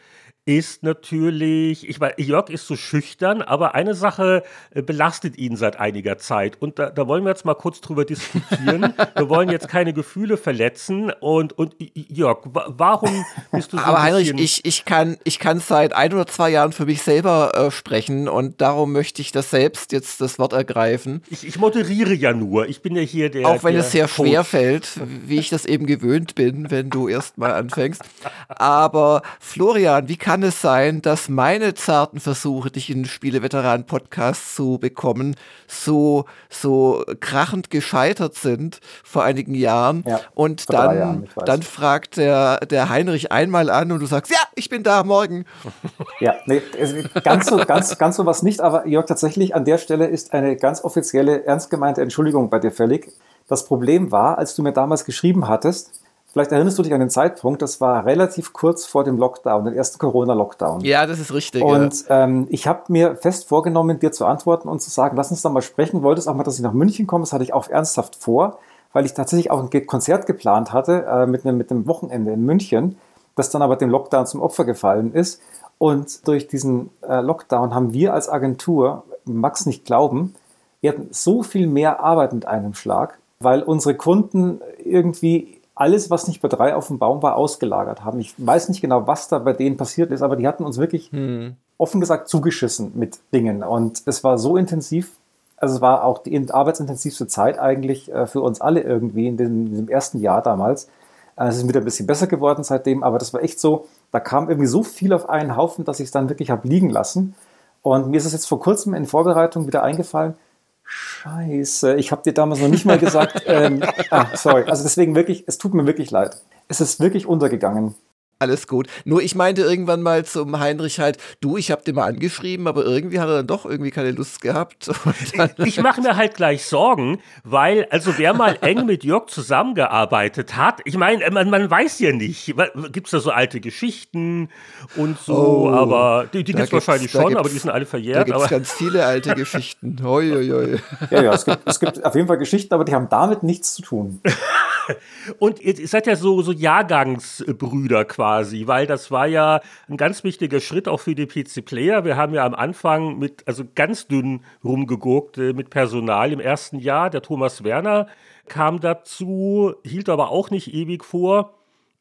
ist natürlich, ich meine, Jörg ist so schüchtern, aber eine Sache äh, belastet ihn seit einiger Zeit. Und da, da wollen wir jetzt mal kurz drüber diskutieren. wir wollen jetzt keine Gefühle verletzen. Und, und Jörg, warum bist du so Aber Heinrich, ich, ich, kann, ich kann seit ein oder zwei Jahren für mich selber äh, sprechen und darum möchte ich das selbst jetzt das Wort ergreifen. Ich, ich moderiere ja nur. Ich bin ja hier der. Auch wenn der es sehr Coach. schwer fällt, wie ich das eben gewöhnt bin, wenn du erst mal anfängst. Aber Florian, wie kann kann es sein, dass meine zarten Versuche, dich in den Spieleveteran-Podcast zu bekommen, so, so krachend gescheitert sind vor einigen Jahren? Ja, und dann, Jahren, dann fragt der, der Heinrich einmal an und du sagst, ja, ich bin da morgen. Ja, nee, ganz so, ganz, ganz so was nicht, aber Jörg, tatsächlich an der Stelle ist eine ganz offizielle, ernst gemeinte Entschuldigung bei dir fällig. Das Problem war, als du mir damals geschrieben hattest, Vielleicht erinnerst du dich an den Zeitpunkt, das war relativ kurz vor dem Lockdown, dem ersten Corona-Lockdown. Ja, das ist richtig. Und ja. ähm, ich habe mir fest vorgenommen, dir zu antworten und zu sagen, lass uns da mal sprechen. Wolltest auch mal, dass ich nach München komme, das hatte ich auch ernsthaft vor, weil ich tatsächlich auch ein Konzert geplant hatte äh, mit, einem, mit einem Wochenende in München, das dann aber dem Lockdown zum Opfer gefallen ist. Und durch diesen äh, Lockdown haben wir als Agentur, Max nicht glauben, wir hatten so viel mehr Arbeit mit einem Schlag, weil unsere Kunden irgendwie alles, was nicht bei drei auf dem Baum war, ausgelagert haben. Ich weiß nicht genau, was da bei denen passiert ist, aber die hatten uns wirklich hm. offen gesagt zugeschissen mit Dingen. Und es war so intensiv, also es war auch die arbeitsintensivste Zeit eigentlich äh, für uns alle irgendwie in, diesem ersten Jahr damals. Äh, es ist wieder ein bisschen besser geworden seitdem, aber das war echt so, da kam irgendwie so viel auf einen Haufen, dass ich es dann wirklich habe liegen lassen. Und mir ist es jetzt vor kurzem in Vorbereitung wieder eingefallen, Scheiße, ich habe dir damals noch nicht mal gesagt. ähm, ah, sorry. Also deswegen wirklich, es tut mir wirklich leid. Es ist wirklich untergegangen. Alles gut. Nur ich meinte irgendwann mal zum Heinrich halt, du, ich habe dir mal angeschrieben, aber irgendwie hat er dann doch irgendwie keine Lust gehabt. ich mache mir halt gleich Sorgen, weil, also wer mal eng mit Jörg zusammengearbeitet hat, ich meine, man, man weiß ja nicht, gibt es da so alte Geschichten und so, oh, aber die, die gibt es wahrscheinlich schon, aber die sind alle verjährt. Da gibt es ganz viele alte Geschichten. Hoi, hoi, hoi. Ja, ja, es gibt, es gibt auf jeden Fall Geschichten, aber die haben damit nichts zu tun. Und ihr seid ja so, so Jahrgangsbrüder quasi, weil das war ja ein ganz wichtiger Schritt auch für die PC-Player. Wir haben ja am Anfang mit, also ganz dünn rumgeguckt äh, mit Personal im ersten Jahr. Der Thomas Werner kam dazu, hielt aber auch nicht ewig vor.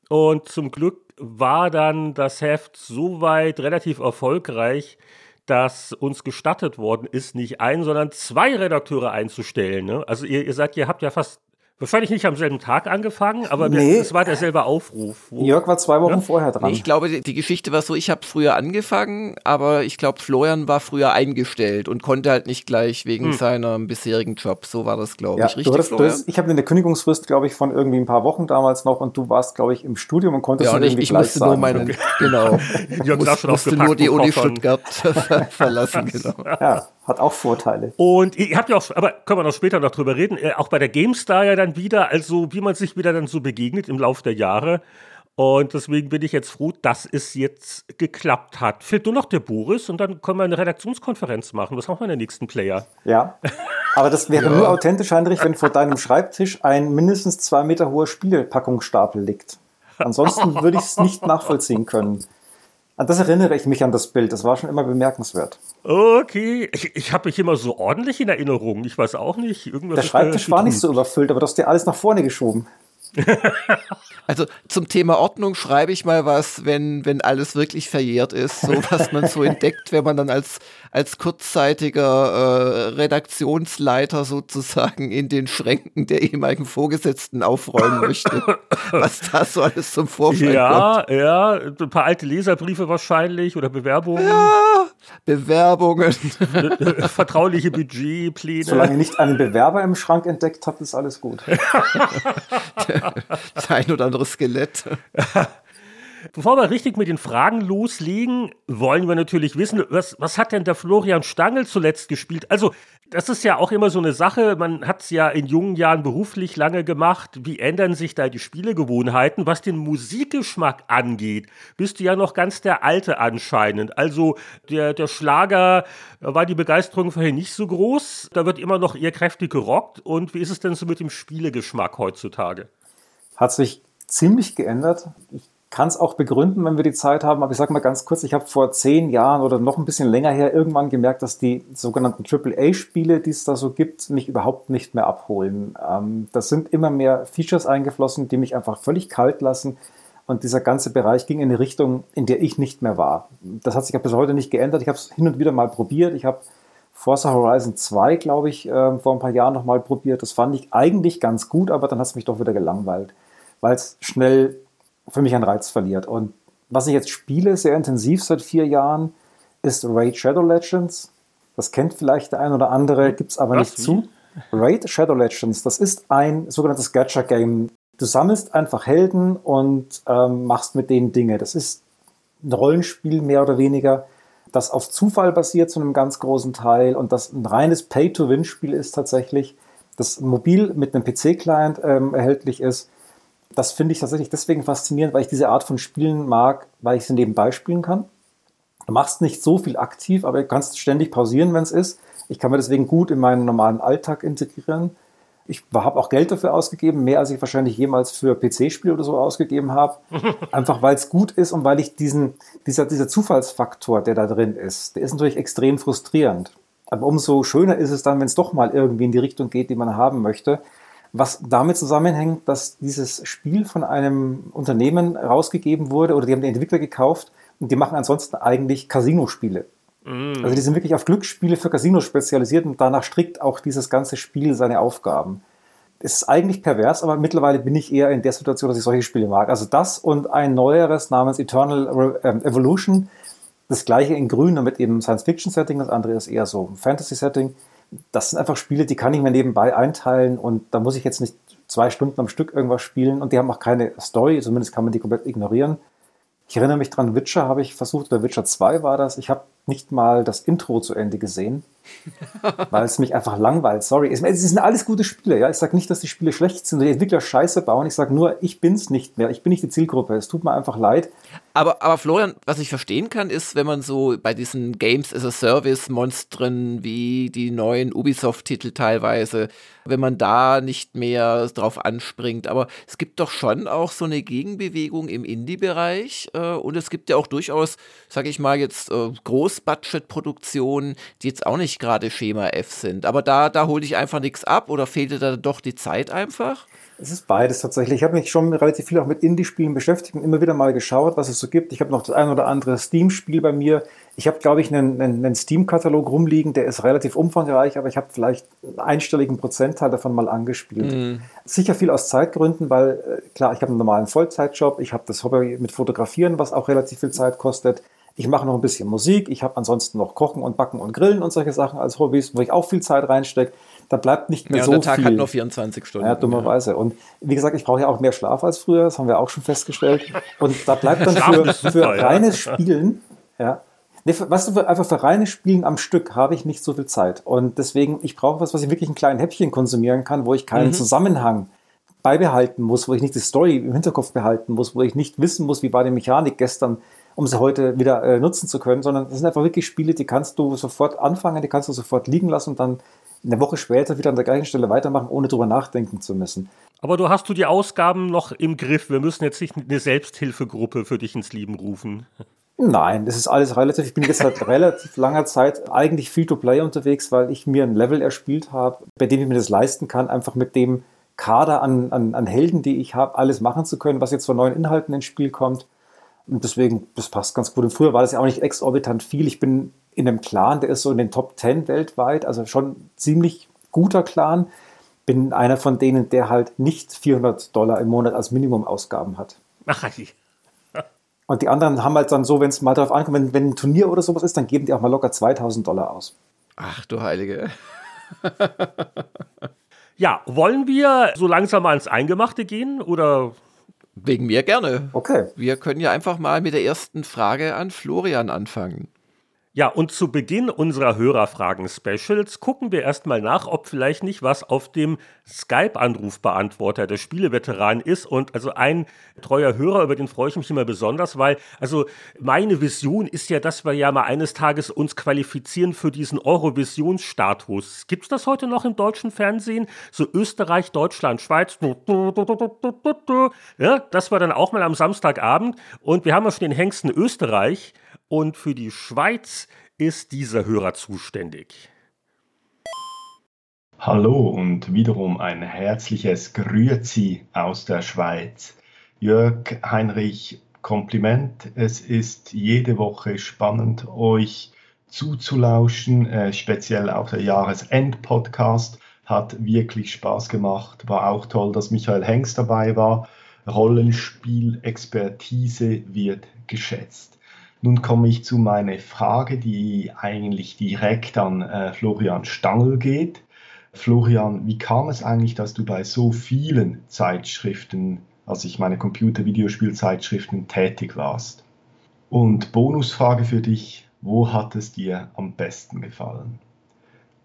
Und zum Glück war dann das Heft soweit relativ erfolgreich, dass uns gestattet worden ist, nicht ein, sondern zwei Redakteure einzustellen. Ne? Also ihr, ihr sagt, ihr habt ja fast Wahrscheinlich nicht am selben Tag angefangen, aber nee. es war derselbe Aufruf. Jörg war zwei Wochen ja? vorher dran. Nee, ich glaube, die, die, Geschichte war so, ich habe früher angefangen, aber ich glaube, Florian war früher eingestellt und konnte halt nicht gleich wegen hm. seinem bisherigen Job. So war das, glaube ja, ich. Richtig, hattest, hast, ich habe eine Kündigungsfrist, glaube ich, von irgendwie ein paar Wochen damals noch und du warst, glaube ich, im Studium und konntest ja, und ich, ich musste nur meinen, genau, Jörg muss, musste nur die Uni Stuttgart verlassen, genau. Ja, hat auch Vorteile. Und ihr habt ja auch, aber können wir noch später noch drüber reden, äh, auch bei der GameStar ja dann wieder, also wie man sich wieder dann so begegnet im Laufe der Jahre. Und deswegen bin ich jetzt froh, dass es jetzt geklappt hat. Fehlt nur noch der Boris und dann können wir eine Redaktionskonferenz machen. Was machen wir in der nächsten Player? Ja, aber das wäre ja. nur authentisch, Heinrich, wenn vor deinem Schreibtisch ein mindestens zwei Meter hoher Spielepackungsstapel liegt. Ansonsten würde ich es nicht nachvollziehen können. An das erinnere ich mich an das Bild. Das war schon immer bemerkenswert. Okay, ich, ich habe mich immer so ordentlich in Erinnerung. Ich weiß auch nicht. Irgendwas Der Schreibtisch war nicht so überfüllt, aber du hast dir alles nach vorne geschoben. Also zum Thema Ordnung schreibe ich mal was, wenn, wenn alles wirklich verjährt ist, so was man so entdeckt, wenn man dann als, als kurzzeitiger äh, Redaktionsleiter sozusagen in den Schränken der ehemaligen Vorgesetzten aufräumen möchte. was da so alles zum Vorschein ja, kommt. Ja, ja, ein paar alte Leserbriefe wahrscheinlich oder Bewerbungen. Ja, Bewerbungen. Vertrauliche Budgetpläne. Solange ihr nicht einen Bewerber im Schrank entdeckt habt, ist alles gut. das ein oder andere Skelett. Bevor wir richtig mit den Fragen loslegen, wollen wir natürlich wissen, was, was hat denn der Florian Stangl zuletzt gespielt? Also, das ist ja auch immer so eine Sache, man hat es ja in jungen Jahren beruflich lange gemacht. Wie ändern sich da die Spielegewohnheiten? Was den Musikgeschmack angeht, bist du ja noch ganz der Alte anscheinend. Also, der, der Schlager war die Begeisterung vorher nicht so groß. Da wird immer noch eher kräftig gerockt. Und wie ist es denn so mit dem Spielegeschmack heutzutage? Hat sich ziemlich geändert. Ich kann es auch begründen, wenn wir die Zeit haben, aber ich sage mal ganz kurz, ich habe vor zehn Jahren oder noch ein bisschen länger her irgendwann gemerkt, dass die sogenannten AAA-Spiele, die es da so gibt, mich überhaupt nicht mehr abholen. Ähm, das sind immer mehr Features eingeflossen, die mich einfach völlig kalt lassen. Und dieser ganze Bereich ging in eine Richtung, in der ich nicht mehr war. Das hat sich bis heute nicht geändert. Ich habe es hin und wieder mal probiert. Ich habe Forza Horizon 2, glaube ich, äh, vor ein paar Jahren noch mal probiert. Das fand ich eigentlich ganz gut, aber dann hat es mich doch wieder gelangweilt, weil es schnell für mich an Reiz verliert. Und was ich jetzt spiele, sehr intensiv seit vier Jahren, ist Raid Shadow Legends. Das kennt vielleicht der ein oder andere, gibt es aber was? nicht zu. Raid Shadow Legends, das ist ein sogenanntes Gacha-Game. Du sammelst einfach Helden und ähm, machst mit denen Dinge. Das ist ein Rollenspiel mehr oder weniger, das auf Zufall basiert zu einem ganz großen Teil und das ein reines Pay-to-Win-Spiel ist tatsächlich, das mobil mit einem PC-Client ähm, erhältlich ist das finde ich tatsächlich deswegen faszinierend, weil ich diese Art von Spielen mag, weil ich sie nebenbei spielen kann. Du machst nicht so viel aktiv, aber du kannst ständig pausieren, wenn es ist. Ich kann mir deswegen gut in meinen normalen Alltag integrieren. Ich habe auch Geld dafür ausgegeben, mehr als ich wahrscheinlich jemals für PC-Spiele oder so ausgegeben habe. Einfach weil es gut ist und weil ich diesen, dieser, dieser Zufallsfaktor, der da drin ist, der ist natürlich extrem frustrierend. Aber umso schöner ist es dann, wenn es doch mal irgendwie in die Richtung geht, die man haben möchte was damit zusammenhängt, dass dieses Spiel von einem Unternehmen rausgegeben wurde oder die haben den Entwickler gekauft und die machen ansonsten eigentlich Casino-Spiele. Mm. Also die sind wirklich auf Glücksspiele für Casinos spezialisiert und danach strickt auch dieses ganze Spiel seine Aufgaben. Es ist eigentlich pervers, aber mittlerweile bin ich eher in der Situation, dass ich solche Spiele mag. Also das und ein neueres namens Eternal ähm, Evolution, das gleiche in grün, mit eben Science-Fiction-Setting, das andere ist eher so ein Fantasy-Setting das sind einfach Spiele, die kann ich mir nebenbei einteilen und da muss ich jetzt nicht zwei Stunden am Stück irgendwas spielen und die haben auch keine Story, zumindest kann man die komplett ignorieren. Ich erinnere mich dran, Witcher habe ich versucht, oder Witcher 2 war das. Ich habe nicht mal das Intro zu Ende gesehen, weil es mich einfach langweilt. Sorry. Es, sind alles gute Spiele. Ja? Ich sage nicht, dass die Spiele schlecht sind, die Entwickler Scheiße bauen. Ich sage nur, ich bin es nicht mehr. Ich bin nicht die Zielgruppe. Es tut mir einfach leid. Aber, aber Florian, was ich verstehen kann, ist, wenn man so bei diesen Games as a Service Monstern wie die neuen Ubisoft-Titel teilweise, wenn man da nicht mehr drauf anspringt. Aber es gibt doch schon auch so eine Gegenbewegung im Indie-Bereich äh, und es gibt ja auch durchaus, sage ich mal jetzt, äh, Großbudget-Produktionen, die jetzt auch nicht gerade Schema F sind. Aber da, da hole ich einfach nichts ab oder fehlte da doch die Zeit einfach? Es ist beides tatsächlich. Ich habe mich schon relativ viel auch mit Indie-Spielen beschäftigt und immer wieder mal geschaut, was es so gibt. Ich habe noch das ein oder andere Steam-Spiel bei mir. Ich habe, glaube ich, einen, einen, einen Steam-Katalog rumliegen, der ist relativ umfangreich, aber ich habe vielleicht einen einstelligen Prozentteil davon mal angespielt. Mhm. Sicher viel aus Zeitgründen, weil äh, klar, ich habe einen normalen Vollzeitjob, ich habe das Hobby mit Fotografieren, was auch relativ viel Zeit kostet. Ich mache noch ein bisschen Musik, ich habe ansonsten noch Kochen und Backen und Grillen und solche Sachen als Hobbys, wo ich auch viel Zeit reinstecke da bleibt nicht mehr ja, so viel. der Tag viel. hat nur 24 Stunden. Ja, dummerweise. Ja. Und wie gesagt, ich brauche ja auch mehr Schlaf als früher, das haben wir auch schon festgestellt. Und da bleibt dann für, super, für reines Spielen, ja, Nee, weißt du, einfach für reines Spielen am Stück habe ich nicht so viel Zeit. Und deswegen, ich brauche was, was ich wirklich in kleinen Häppchen konsumieren kann, wo ich keinen mhm. Zusammenhang beibehalten muss, wo ich nicht die Story im Hinterkopf behalten muss, wo ich nicht wissen muss, wie war die Mechanik gestern, um sie heute wieder äh, nutzen zu können, sondern das sind einfach wirklich Spiele, die kannst du sofort anfangen, die kannst du sofort liegen lassen und dann eine Woche später wieder an der gleichen Stelle weitermachen, ohne drüber nachdenken zu müssen. Aber du hast du die Ausgaben noch im Griff. Wir müssen jetzt nicht eine Selbsthilfegruppe für dich ins Leben rufen. Nein, das ist alles relativ. Ich bin jetzt seit relativ langer Zeit eigentlich Free-to-Play unterwegs, weil ich mir ein Level erspielt habe, bei dem ich mir das leisten kann, einfach mit dem Kader an, an, an Helden, die ich habe, alles machen zu können, was jetzt von neuen Inhalten ins Spiel kommt. Und deswegen, das passt ganz gut. Und früher war das ja auch nicht exorbitant viel. Ich bin in einem Clan, der ist so in den Top 10 weltweit, also schon ziemlich guter Clan. Bin einer von denen, der halt nicht 400 Dollar im Monat als Minimumausgaben hat. Ach, und die anderen haben halt dann so, wenn es mal darauf ankommt, wenn, wenn ein Turnier oder sowas ist, dann geben die auch mal locker 2000 Dollar aus. Ach du Heilige. ja, wollen wir so langsam mal ins Eingemachte gehen oder Wegen mir gerne. Okay. Wir können ja einfach mal mit der ersten Frage an Florian anfangen. Ja, und zu Beginn unserer Hörerfragen-Specials gucken wir erstmal nach, ob vielleicht nicht was auf dem Skype-Anrufbeantworter der Spieleveteran ist. Und also ein treuer Hörer, über den freue ich mich immer besonders, weil also meine Vision ist ja, dass wir ja mal eines Tages uns qualifizieren für diesen Eurovision-Status. Gibt es das heute noch im deutschen Fernsehen? So Österreich, Deutschland, Schweiz. Ja, das war dann auch mal am Samstagabend. Und wir haben ja schon den Hengsten Österreich. Und für die Schweiz ist dieser Hörer zuständig. Hallo und wiederum ein herzliches Grüezi aus der Schweiz. Jörg Heinrich, Kompliment. Es ist jede Woche spannend, euch zuzulauschen. Äh, speziell auch der Jahresend-Podcast hat wirklich Spaß gemacht. War auch toll, dass Michael Hengst dabei war. Rollenspiel-Expertise wird geschätzt. Nun komme ich zu meiner Frage, die eigentlich direkt an äh, Florian Stangl geht. Florian, wie kam es eigentlich, dass du bei so vielen Zeitschriften, also ich meine Computer-Videospielzeitschriften, tätig warst? Und Bonusfrage für dich, wo hat es dir am besten gefallen?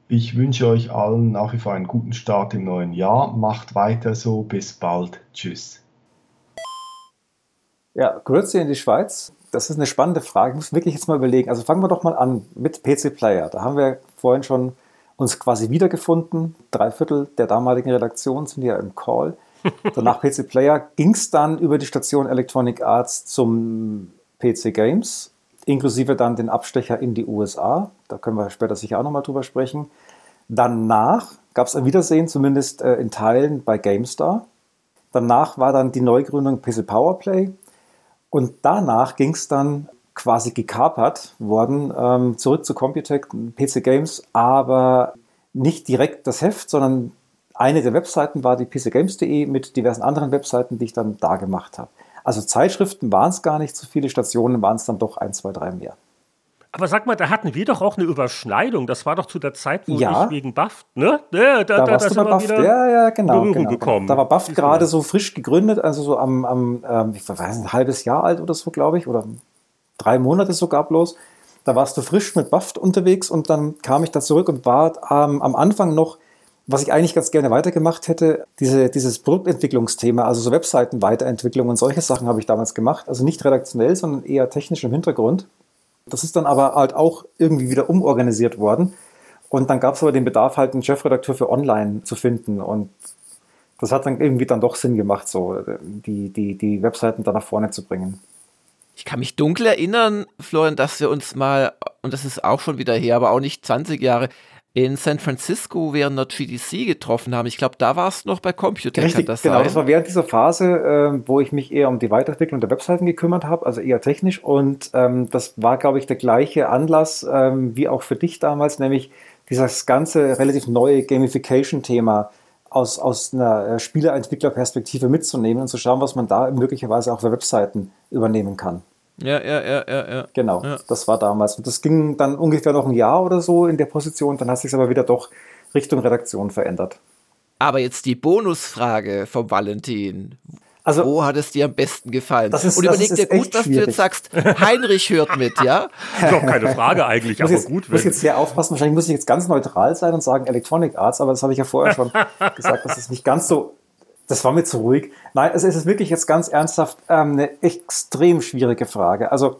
Ich wünsche euch allen nach wie vor einen guten Start im neuen Jahr. Macht weiter so. Bis bald. Tschüss. Ja, Grüezi in die Schweiz das ist eine spannende Frage. Ich muss wirklich jetzt mal überlegen. Also fangen wir doch mal an mit PC Player. Da haben wir vorhin schon uns quasi wiedergefunden. Drei Viertel der damaligen Redaktion sind ja im Call. Danach PC Player ging es dann über die Station Electronic Arts zum PC Games, inklusive dann den Abstecher in die USA. Da können wir später sicher auch nochmal drüber sprechen. Danach gab es ein Wiedersehen, zumindest äh, in Teilen bei GameStar. Danach war dann die Neugründung PC Powerplay und danach ging es dann quasi gekapert worden, ähm, zurück zu Computec, PC Games, aber nicht direkt das Heft, sondern eine der Webseiten war die pcgames.de mit diversen anderen Webseiten, die ich dann da gemacht habe. Also Zeitschriften waren es gar nicht so viele, Stationen waren es dann doch ein, zwei, drei mehr. Aber sag mal, da hatten wir doch auch eine Überschneidung. Das war doch zu der Zeit, wo Ja. ich wegen Buff, ne? Ja, Da, warst du bei wieder ja, ja, genau. Berührung genau. gekommen. Da war du gerade so frisch gegründet, also so am, am ähm, ich weiß nicht, ein halbes Jahr alt oder so, glaube ich, oder drei Monate sogar bloß. Da warst du frisch mit Buff unterwegs und dann kam ich da zurück und war ähm, am Anfang noch, was ich eigentlich ganz gerne weitergemacht hätte, diese, dieses Produktentwicklungsthema, also so Webseitenweiterentwicklung und solche Sachen habe ich damals gemacht. Also nicht redaktionell, sondern eher technisch im Hintergrund. Das ist dann aber halt auch irgendwie wieder umorganisiert worden. Und dann gab es aber den Bedarf, halt einen Chefredakteur für Online zu finden. Und das hat dann irgendwie dann doch Sinn gemacht, so die, die, die Webseiten da nach vorne zu bringen. Ich kann mich dunkel erinnern, Florian, dass wir uns mal, und das ist auch schon wieder her, aber auch nicht 20 Jahre, in San Francisco während der GDC getroffen haben. Ich glaube, da warst du noch bei Computech, Richtig, das genau. sein? Das war während dieser Phase, ähm, wo ich mich eher um die Weiterentwicklung der Webseiten gekümmert habe, also eher technisch. Und ähm, das war, glaube ich, der gleiche Anlass ähm, wie auch für dich damals, nämlich dieses ganze relativ neue Gamification-Thema aus, aus einer äh, Spieleentwicklerperspektive mitzunehmen und zu schauen, was man da möglicherweise auch für Webseiten übernehmen kann. Ja, ja, ja, ja, ja. Genau, Ja. das war damals. Und das ging dann ungefähr noch ein Jahr oder so in der Position. Dann hat sich aber wieder doch Richtung Redaktion verändert. Aber jetzt die Bonusfrage vom Valentin. Also, Wo hat es dir am besten gefallen? Das ist- Und das überleg ist dir gut, echt dass du schwierig. jetzt sagst, Heinrich hört mit, ja? Ist doch keine Frage eigentlich, ich muss aber jetzt, gut. muss Wenn, jetzt sehr aufpassen. Wahrscheinlich muss ich jetzt ganz neutral sein und sagen Electronic Arts, aber das habe ich ja vorher schon gesagt, das ist nicht ganz so. Das war mir zu ruhig. Nein, also es ist wirklich jetzt ganz ernsthaft ähm, eine extrem schwierige Frage. Also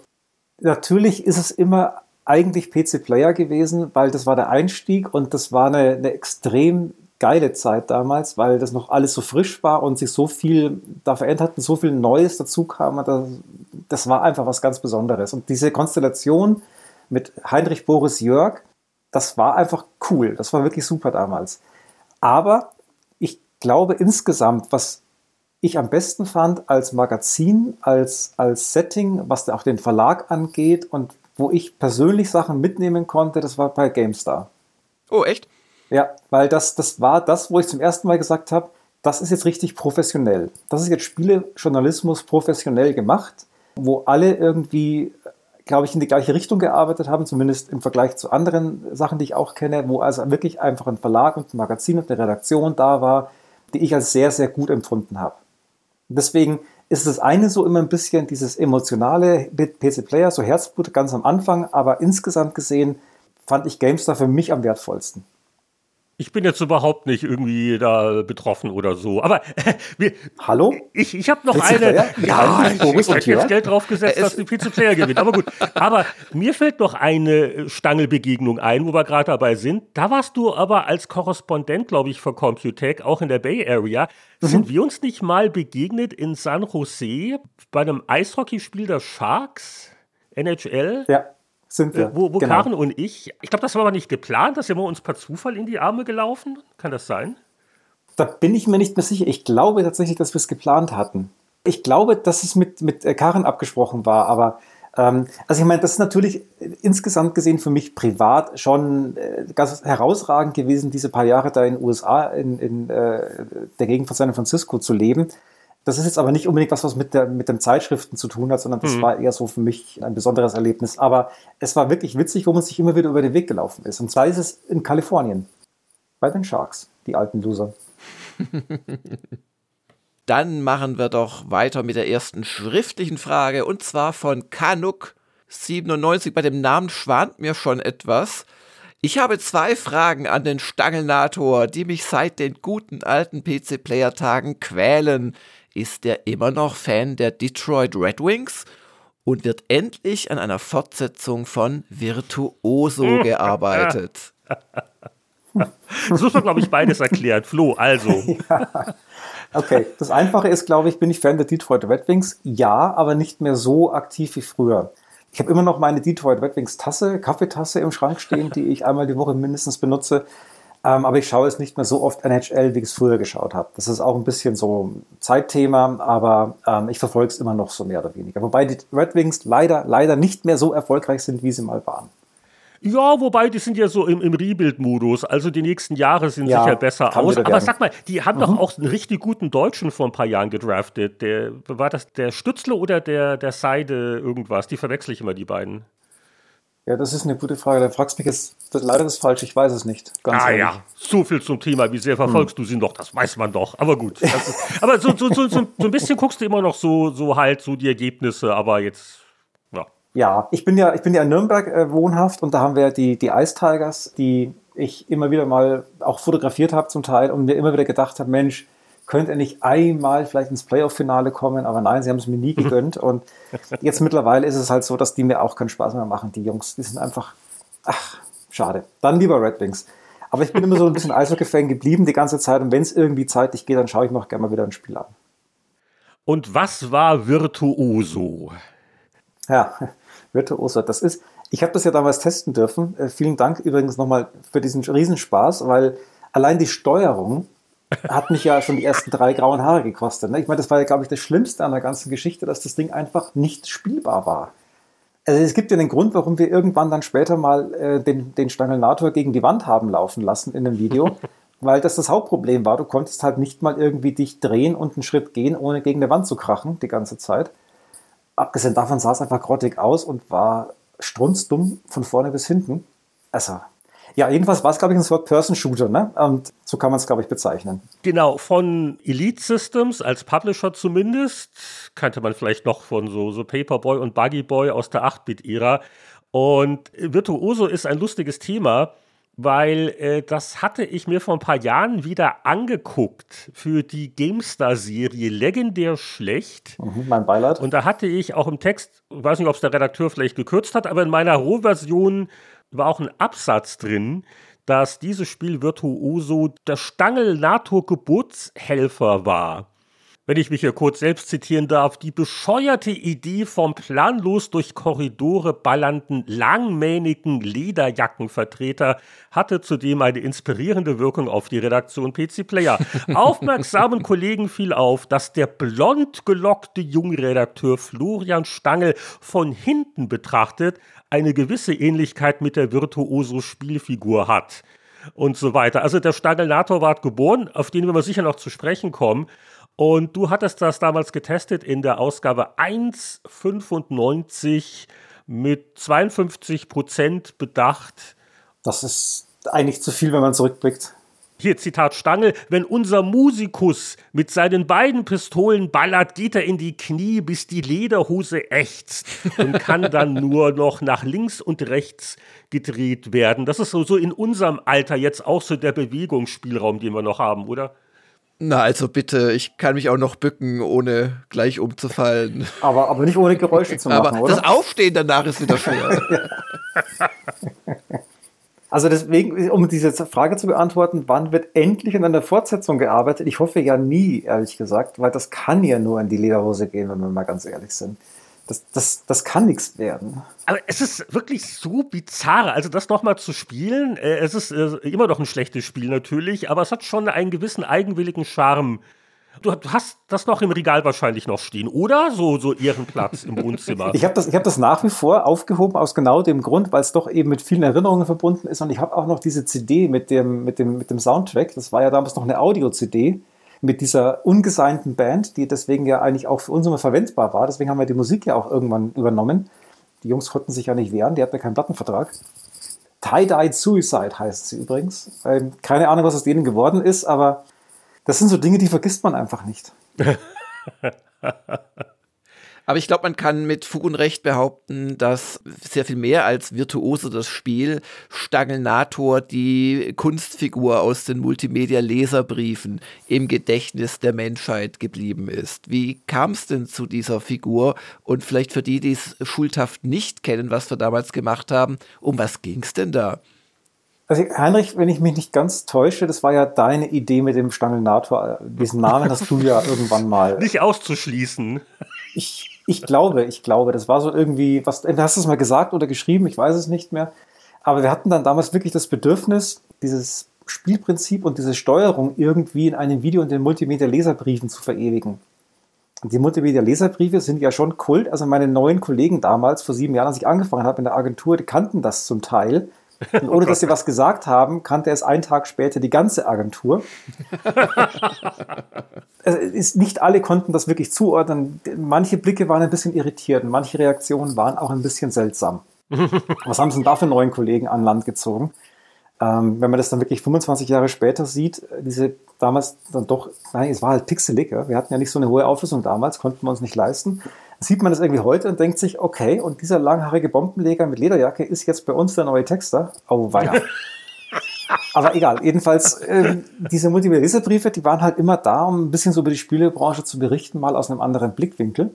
natürlich ist es immer eigentlich PC Player gewesen, weil das war der Einstieg und das war eine, eine extrem geile Zeit damals, weil das noch alles so frisch war und sich so viel da verändert und so viel Neues dazu kam. Das, das war einfach was ganz Besonderes. Und diese Konstellation mit Heinrich Boris Jörg, das war einfach cool. Das war wirklich super damals. Aber glaube insgesamt, was ich am besten fand als Magazin, als, als Setting, was auch den Verlag angeht und wo ich persönlich Sachen mitnehmen konnte, das war bei GameStar. Oh, echt? Ja, weil das, das war das, wo ich zum ersten Mal gesagt habe, das ist jetzt richtig professionell. Das ist jetzt Spielejournalismus professionell gemacht, wo alle irgendwie, glaube ich, in die gleiche Richtung gearbeitet haben, zumindest im Vergleich zu anderen Sachen, die ich auch kenne, wo also wirklich einfach ein Verlag und ein Magazin und eine Redaktion da war, die ich als sehr, sehr gut empfunden habe. Deswegen ist das eine so immer ein bisschen dieses emotionale PC Player, so Herzblut ganz am Anfang, aber insgesamt gesehen fand ich GameStar für mich am wertvollsten. Ich bin jetzt überhaupt nicht irgendwie da betroffen oder so. Aber wir, Hallo? ich, ich habe noch eine. Ja, Heinrich ich, ich hätte jetzt? Geld drauf gesetzt, dass die PC Player gewinnt. Aber gut. Aber mir fällt noch eine Stangelbegegnung ein, wo wir gerade dabei sind. Da warst du aber als Korrespondent, glaube ich, für Computech, auch in der Bay Area. Mhm. Sind wir uns nicht mal begegnet in San Jose bei einem Eishockeyspiel der Sharks? NHL? Ja, sind wir. Äh, wo wo genau. Karen und ich, ich glaube, das war aber nicht geplant, da sind wir uns per Zufall in die Arme gelaufen. Kann das sein? Da bin ich mir nicht mehr sicher. Ich glaube tatsächlich, dass wir es geplant hatten. Ich glaube, dass es mit, mit äh, Karen abgesprochen war, aber ähm, also ich meine, das ist natürlich äh, insgesamt gesehen für mich privat schon äh, ganz herausragend gewesen, diese paar Jahre da in den USA, in, in äh, der Gegend von San Francisco zu leben. Das ist jetzt aber nicht unbedingt was, was mit, der, mit den Zeitschriften zu tun hat, sondern das war eher so für mich ein besonderes Erlebnis. Aber es war wirklich witzig, wo man sich immer wieder über den Weg gelaufen ist. Und zwar ist es in Kalifornien. Bei den Sharks, die alten Loser. Dann machen wir doch weiter mit der ersten schriftlichen Frage und zwar von Kanuk97. Bei dem Namen schwant mir schon etwas. Ich habe zwei Fragen an den Stangelnator, die mich seit den guten alten PC-Player-Tagen quälen. Ist er immer noch Fan der Detroit Red Wings? Und wird endlich an einer Fortsetzung von Virtuoso gearbeitet? Das muss man, glaube ich, beides erklären. Flo, also. Okay, das Einfache ist, glaube ich, bin ich Fan der Detroit Red Wings? Ja, aber nicht mehr so aktiv wie früher. Ich habe immer noch meine Detroit Red Wings Tasse, Kaffeetasse im Schrank stehen, die ich einmal die Woche mindestens benutze. Ähm, aber ich schaue es nicht mehr so oft NHL, wie ich es früher geschaut habe. Das ist auch ein bisschen so ein Zeitthema, aber ähm, ich verfolge es immer noch so mehr oder weniger. Wobei die Red Wings leider, leider nicht mehr so erfolgreich sind, wie sie mal waren. Ja, wobei die sind ja so im, im Rebuild-Modus. Also die nächsten Jahre sind Ja, sicher besser aus. Aber werden. sag mal, die haben doch auch einen richtig guten Deutschen vor ein paar Jahren gedraftet. Der, war das der Stützle oder der, der Seide irgendwas? Die verwechsel ich immer, die beiden. Ja, das ist eine gute Frage. Da fragst mich jetzt das, leider das falsch. Ich weiß es nicht. Ganz ah ehrlich. ja, so viel zum Thema. Wie sehr verfolgst hm. du sie noch? Das weiß man doch. Aber gut. Ist, aber so, so, so, so, ein bisschen guckst du immer noch so, so halt so die Ergebnisse. Aber jetzt, ja. Ja, ich bin ja, ich bin ja in Nürnberg äh, wohnhaft und da haben wir die, die Ice Tigers, die ich immer wieder mal auch fotografiert habe zum Teil und mir immer wieder gedacht habe, Mensch, könnte er nicht einmal vielleicht ins Playoff-Finale kommen, aber nein, sie haben es mir nie gegönnt. Und jetzt mittlerweile ist es halt so, dass die mir auch keinen Spaß mehr machen, die Jungs. Die sind einfach, ach, schade. Dann lieber Red Wings. Aber ich bin immer so ein bisschen Eishockey-Fan geblieben die ganze Zeit und wenn es irgendwie zeitlich geht, dann schaue ich mir auch gerne mal wieder ein Spiel an. Und was war Virtuoso? Ja, Virtuoso, das ist, ich habe das ja damals testen dürfen. Äh, vielen Dank übrigens nochmal für diesen Riesenspaß, weil allein die Steuerung hat mich ja schon die ersten drei grauen Haare gekostet. Ne? Ich meine, das war ja, glaube ich, das Schlimmste an der ganzen Geschichte, dass das Ding einfach nicht spielbar war. Also es gibt ja den Grund, warum wir irgendwann dann später mal äh, den, den Stangelnator gegen die Wand haben laufen lassen in dem Video, weil das das Hauptproblem war. Du konntest halt nicht mal irgendwie dich drehen und einen Schritt gehen, ohne gegen die Wand zu krachen die ganze Zeit. Abgesehen davon sah es einfach grottig aus und war strunzdumm von vorne bis hinten. Also ja, jedenfalls war es, glaube ich, ein Third-Person-Shooter, ne? Und so kann man es, glaube ich, bezeichnen. Genau, von Elite Systems als Publisher zumindest, kannte man vielleicht noch von so, so Paperboy und Buggy Boy aus der 8-Bit-Ära. Und Virtuoso ist ein lustiges Thema, weil äh, das hatte ich mir vor ein paar Jahren wieder angeguckt für die GameStar-Serie Legendär Schlecht. Mhm, mein Beileid. Und da hatte ich auch im Text, weiß nicht, ob es der Redakteur vielleicht gekürzt hat, aber in meiner Rohversion war auch ein Absatz drin, dass dieses Spiel Virtuoso der Stangel-NATO-Geburtshelfer war. Wenn ich mich hier kurz selbst zitieren darf, die bescheuerte Idee vom planlos durch Korridore ballernden, langmähnigen Lederjackenvertreter hatte zudem eine inspirierende Wirkung auf die Redaktion PC Player. Aufmerksamen Kollegen fiel auf, dass der blond gelockte Jungredakteur Florian Stangel von hinten betrachtet eine gewisse Ähnlichkeit mit der Virtuoso-Spielfigur hat und so weiter. Also der Stagelnator war geboren, auf den wir sicher noch zu sprechen kommen. Und du hattest das damals getestet in der Ausgabe 1,95 mit 52 Prozent bedacht. Das ist eigentlich zu viel, wenn man zurückblickt hier Zitat Stangl, wenn unser Musikus mit seinen beiden Pistolen ballert, geht er in die Knie, bis die Lederhose ächzt und kann dann nur noch nach links und rechts gedreht werden. Das ist so, so in unserem Alter jetzt auch so der Bewegungsspielraum, den wir noch haben, oder? Na, also bitte, ich kann mich auch noch bücken, ohne gleich umzufallen. Aber, aber nicht ohne Geräusche zu machen, aber oder? Das Aufstehen danach ist wieder schwer. Also deswegen, um diese Frage zu beantworten, wann wird endlich an einer Fortsetzung gearbeitet? Ich hoffe ja nie, ehrlich gesagt, weil das kann ja nur in die Lederhose gehen, wenn wir mal ganz ehrlich sind. Das, das, das kann nichts werden. Aber es ist wirklich so bizarr. Also das nochmal zu spielen, äh, es ist äh, immer noch ein schlechtes Spiel natürlich, aber es hat schon einen gewissen eigenwilligen Charme Du hast das noch im Regal wahrscheinlich noch stehen, oder? So, so Ehrenplatz im Wohnzimmer. Ich habe das, hab das nach wie vor aufgehoben, aus genau dem Grund, weil es doch eben mit vielen Erinnerungen verbunden ist. Und ich habe auch noch diese CD mit dem, mit, dem, mit dem Soundtrack. Das war ja damals noch eine Audio-CD mit dieser ungeseinten Band, die deswegen ja eigentlich auch für uns immer verwendbar war. Deswegen haben wir die Musik ja auch irgendwann übernommen. Die Jungs konnten sich ja nicht wehren, die hatten ja keinen Plattenvertrag. Tie-Dyed Suicide heißt sie übrigens. Ähm, keine Ahnung, was aus denen geworden ist, aber das sind so Dinge, die vergisst man einfach nicht. Aber ich glaube, man kann mit Fug und Recht behaupten, dass sehr viel mehr als Virtuose das Spiel Stangelnator die Kunstfigur aus den Multimedia-Leserbriefen im Gedächtnis der Menschheit geblieben ist. Wie kam es denn zu dieser Figur? Und vielleicht für die, die es schuldhaft nicht kennen, was wir damals gemacht haben, um was ging es denn da? Also Heinrich, wenn ich mich nicht ganz täusche, das war ja deine Idee mit dem Stangelnator. Diesen Namen hast du ja irgendwann mal. Nicht auszuschließen. Ich, ich glaube, ich glaube, das war so irgendwie, was, du hast es mal gesagt oder geschrieben, ich weiß es nicht mehr. Aber wir hatten dann damals wirklich das Bedürfnis, dieses Spielprinzip und diese Steuerung irgendwie in einem Video in den Multimedia-Leserbriefen zu verewigen. Die Multimedia-Leserbriefe sind ja schon Kult. Also meine neuen Kollegen damals, vor sieben Jahren, als ich angefangen habe in der Agentur, die kannten das zum Teil. Und ohne dass sie was gesagt haben, kannte es einen Tag später die ganze Agentur. ist, nicht alle konnten das wirklich zuordnen. Manche Blicke waren ein bisschen irritiert und manche Reaktionen waren auch ein bisschen seltsam. Was haben sie denn da für neuen Kollegen an Land gezogen? Ähm, wenn man das dann wirklich 25 Jahre später sieht, diese damals dann doch, nein, es war halt pixelig, ja? wir hatten ja nicht so eine hohe Auflösung damals, konnten wir uns nicht leisten. Sieht man das irgendwie heute und denkt sich, okay, und dieser langhaarige Bombenleger mit Lederjacke ist jetzt bei uns der neue Texter. Oh, weia. Aber egal, jedenfalls, äh, diese Multimedia-Leserbriefe, die waren halt immer da, um ein bisschen so über die Spielebranche zu berichten, mal aus einem anderen Blickwinkel.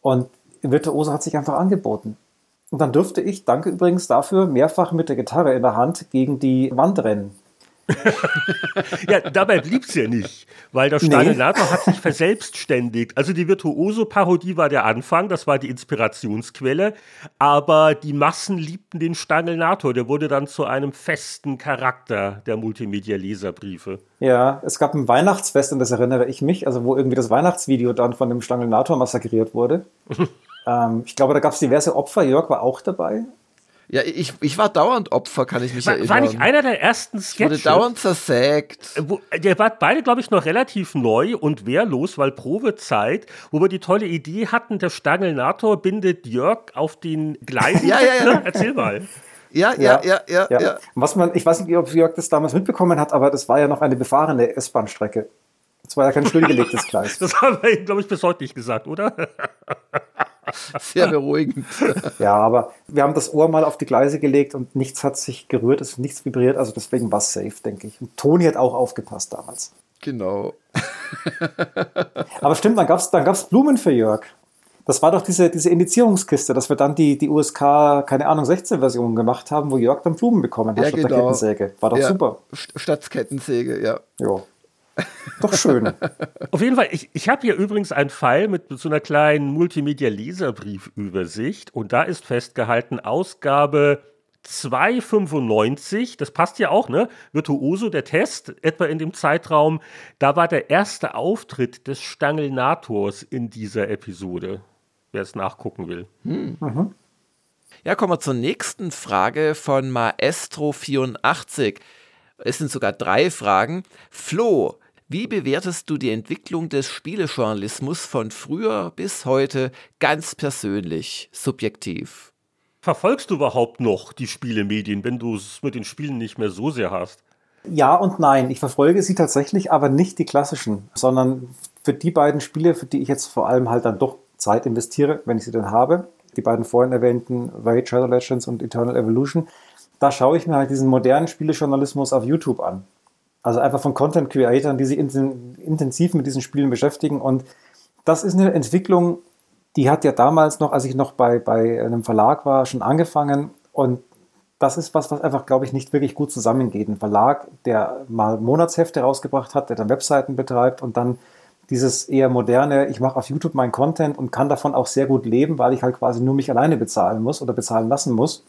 Und Virtuose hat sich einfach angeboten. Und dann durfte ich, danke übrigens dafür, mehrfach mit der Gitarre in der Hand gegen die Wand rennen. ja, dabei blieb es ja nicht, weil der Steinelator nee. hat sich verselbstständigt. Also die Virtuoso-Parodie war der Anfang, das war die Inspirationsquelle, aber die Massen liebten den Stangelnator, der wurde dann zu einem festen Charakter der Multimedia-Leserbriefe. Ja, es gab ein Weihnachtsfest, und das erinnere ich mich, also wo irgendwie das Weihnachtsvideo dann von dem Stangelnator massakriert wurde. ähm, ich glaube, da gab es diverse Opfer, Jörg war auch dabei. Ja, ich, ich war dauernd Opfer, kann ich mich war, erinnern. War nicht einer der ersten Sketches? Wurde dauernd zersägt. Äh, wo, der war beide, glaube ich, noch relativ neu und wehrlos, weil Probezeit, wo wir die tolle Idee hatten, der Stangelnator bindet Jörg auf den Gleisen. ja, ja, ja. Erzähl mal. Ja, ja, ja, ja, ja, ja. Was man, ich weiß nicht, ob Jörg das damals mitbekommen hat, aber das war ja noch eine befahrene S-Bahn-Strecke. Das war ja kein stillgelegtes Gleis. das haben wir, glaube ich, bis heute nicht gesagt, oder? Sehr beruhigend. Ja, aber wir haben das Ohr mal auf die Gleise gelegt und nichts hat sich gerührt, es ist nichts vibriert, also deswegen war es safe, denke ich. Und Toni hat auch aufgepasst damals. Genau. aber stimmt, dann gab es dann gab's Blumen für Jörg. Das war doch diese, diese Indizierungskiste, dass wir dann die, die USK, keine Ahnung, 16-Version gemacht haben, wo Jörg dann Blumen bekommen hat ja, statt genau. der Kettensäge. War doch ja, super. Statt Kettensäge, ja. Ja. Doch schön. Auf jeden Fall, ich, ich habe hier übrigens einen Pfeil mit so einer kleinen Multimedia-Leserbriefübersicht und da ist festgehalten Ausgabe 295, das passt ja auch, ne? Virtuoso, der Test, etwa in dem Zeitraum, da war der erste Auftritt des Stangelnators in dieser Episode, wer es nachgucken will. Hm. Mhm. Ja, kommen wir zur nächsten Frage von Maestro84. Es sind sogar drei Fragen. Flo, wie bewertest du die Entwicklung des Spielejournalismus von früher bis heute ganz persönlich, subjektiv? Verfolgst du überhaupt noch die Spielemedien, wenn du es mit den Spielen nicht mehr so sehr hast? Ja und nein. Ich verfolge sie tatsächlich, aber nicht die klassischen, sondern für die beiden Spiele, für die ich jetzt vor allem halt dann doch Zeit investiere, wenn ich sie denn habe, die beiden vorhin erwähnten Raid Shadow Legends und Eternal Evolution, da schaue ich mir halt diesen modernen Spielejournalismus auf YouTube an. Also einfach von Content Creatern, die sich intensiv mit diesen Spielen beschäftigen. Und das ist eine Entwicklung, die hat ja damals noch, als ich noch bei, bei einem Verlag war, schon angefangen. Und das ist was, was einfach, glaube ich, nicht wirklich gut zusammengeht. Ein Verlag, der mal Monatshefte rausgebracht hat, der dann Webseiten betreibt und dann dieses eher moderne, ich mache auf YouTube meinen Content und kann davon auch sehr gut leben, weil ich halt quasi nur mich alleine bezahlen muss oder bezahlen lassen muss.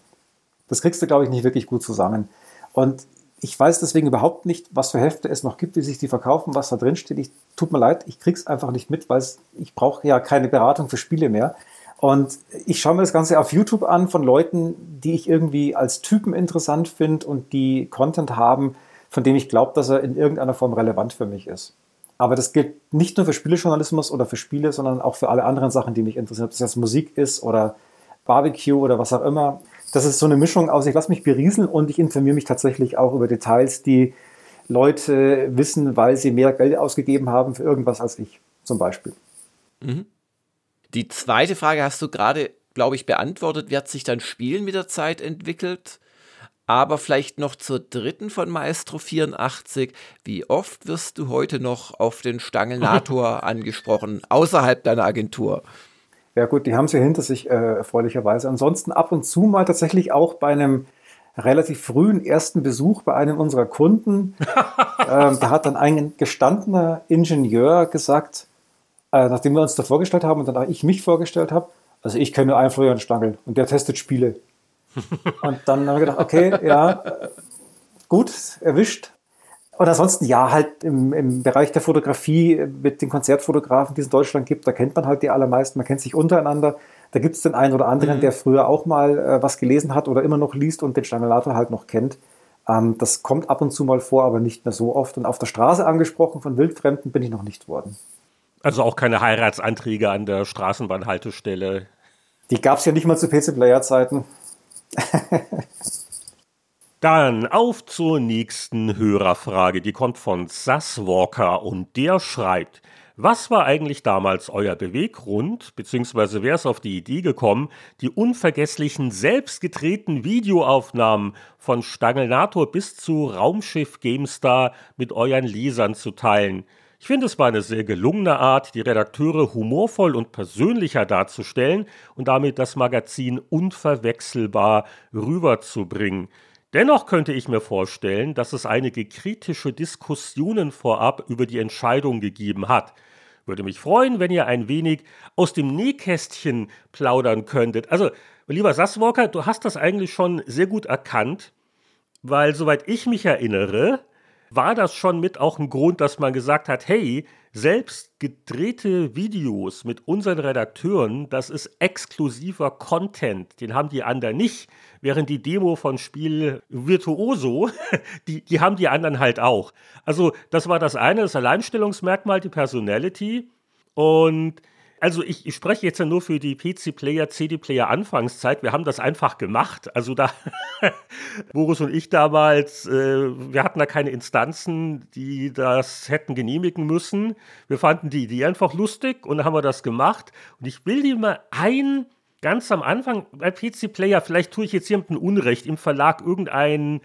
Das kriegst du, glaube ich, nicht wirklich gut zusammen. Und ich weiß deswegen überhaupt nicht, was für Hefte es noch gibt, wie sich die verkaufen, was da drin steht. Ich, tut mir leid, ich krieg's einfach nicht mit, weil ich brauche ja keine Beratung für Spiele mehr. Und ich schaue mir das Ganze auf YouTube an von Leuten, die ich irgendwie als Typen interessant finde und die Content haben, von dem ich glaube, dass er in irgendeiner Form relevant für mich ist. Aber das gilt nicht nur für Spielejournalismus oder für Spiele, sondern auch für alle anderen Sachen, die mich interessieren. Ob das jetzt Musik ist oder Barbecue oder was auch immer das ist so eine Mischung aus, ich lasse mich berieseln und ich informiere mich tatsächlich auch über Details, die Leute wissen, weil sie mehr Geld ausgegeben haben für irgendwas als ich, zum Beispiel. Mhm. Die zweite Frage hast du gerade, glaube ich, beantwortet. Wie hat sich dein Spielen mit der Zeit entwickelt? Aber vielleicht noch zur dritten von Maestro 84. Wie oft wirst du heute noch auf den Stangelnator angesprochen, außerhalb deiner Agentur? Ja gut, die haben sie hinter sich, äh, erfreulicherweise. Ansonsten ab und zu mal tatsächlich auch bei einem relativ frühen ersten Besuch bei einem unserer Kunden. ähm, da hat dann ein gestandener Ingenieur gesagt, äh, nachdem wir uns da vorgestellt haben und dann auch ich mich vorgestellt habe, also ich kenne einen Florian Stangl und der testet Spiele. und dann haben wir gedacht, okay, ja, äh, gut, erwischt. Und ansonsten, ja, halt im, im Bereich der Fotografie mit den Konzertfotografen, die es in Deutschland gibt, da kennt man halt die allermeisten, man kennt sich untereinander. Da gibt es den einen oder anderen, mhm. der früher auch mal äh, was gelesen hat oder immer noch liest und den Stangelator halt noch kennt. Ähm, das kommt ab und zu mal vor, aber nicht mehr so oft. Und auf der Straße angesprochen von Wildfremden bin ich noch nicht worden. Also auch keine Heiratsanträge an der Straßenbahnhaltestelle. Die gab es ja nicht mal zu PC-Player-Zeiten. Dann auf zur nächsten Hörerfrage. Die kommt von Sasswalker und der schreibt, was war eigentlich damals euer Beweggrund, beziehungsweise wer ist auf die Idee gekommen, die unvergesslichen selbstgedrehten Videoaufnahmen von Stangelnator bis zu Raumschiff GameStar mit euren Lesern zu teilen? Ich finde, es war eine sehr gelungene Art, die Redakteure humorvoll und persönlicher darzustellen und damit das Magazin unverwechselbar rüberzubringen. Dennoch könnte ich mir vorstellen, dass es einige kritische Diskussionen vorab über die Entscheidung gegeben hat. Würde mich freuen, wenn ihr ein wenig aus dem Nähkästchen plaudern könntet. Also, lieber Sasswalker, du hast das eigentlich schon sehr gut erkannt, weil soweit ich mich erinnere, war das schon mit auch ein Grund, dass man gesagt hat, hey, selbst gedrehte Videos mit unseren Redakteuren, das ist exklusiver Content, den haben die anderen nicht, während die Demo von Spiel Virtuoso, die, die haben die anderen halt auch. Also das war das eine, das Alleinstellungsmerkmal, die Personality und also ich, ich, spreche jetzt ja nur für die PC-Player, CD-Player Anfangszeit. Wir haben das einfach gemacht. Also da, Boris und ich damals, äh, wir hatten da keine Instanzen, die das hätten genehmigen müssen. Wir fanden die Idee einfach lustig und haben wir das gemacht. Und ich will dir mal ein, ganz am Anfang bei PC-Player, vielleicht tue ich jetzt jemandem Unrecht, im Verlag irgendein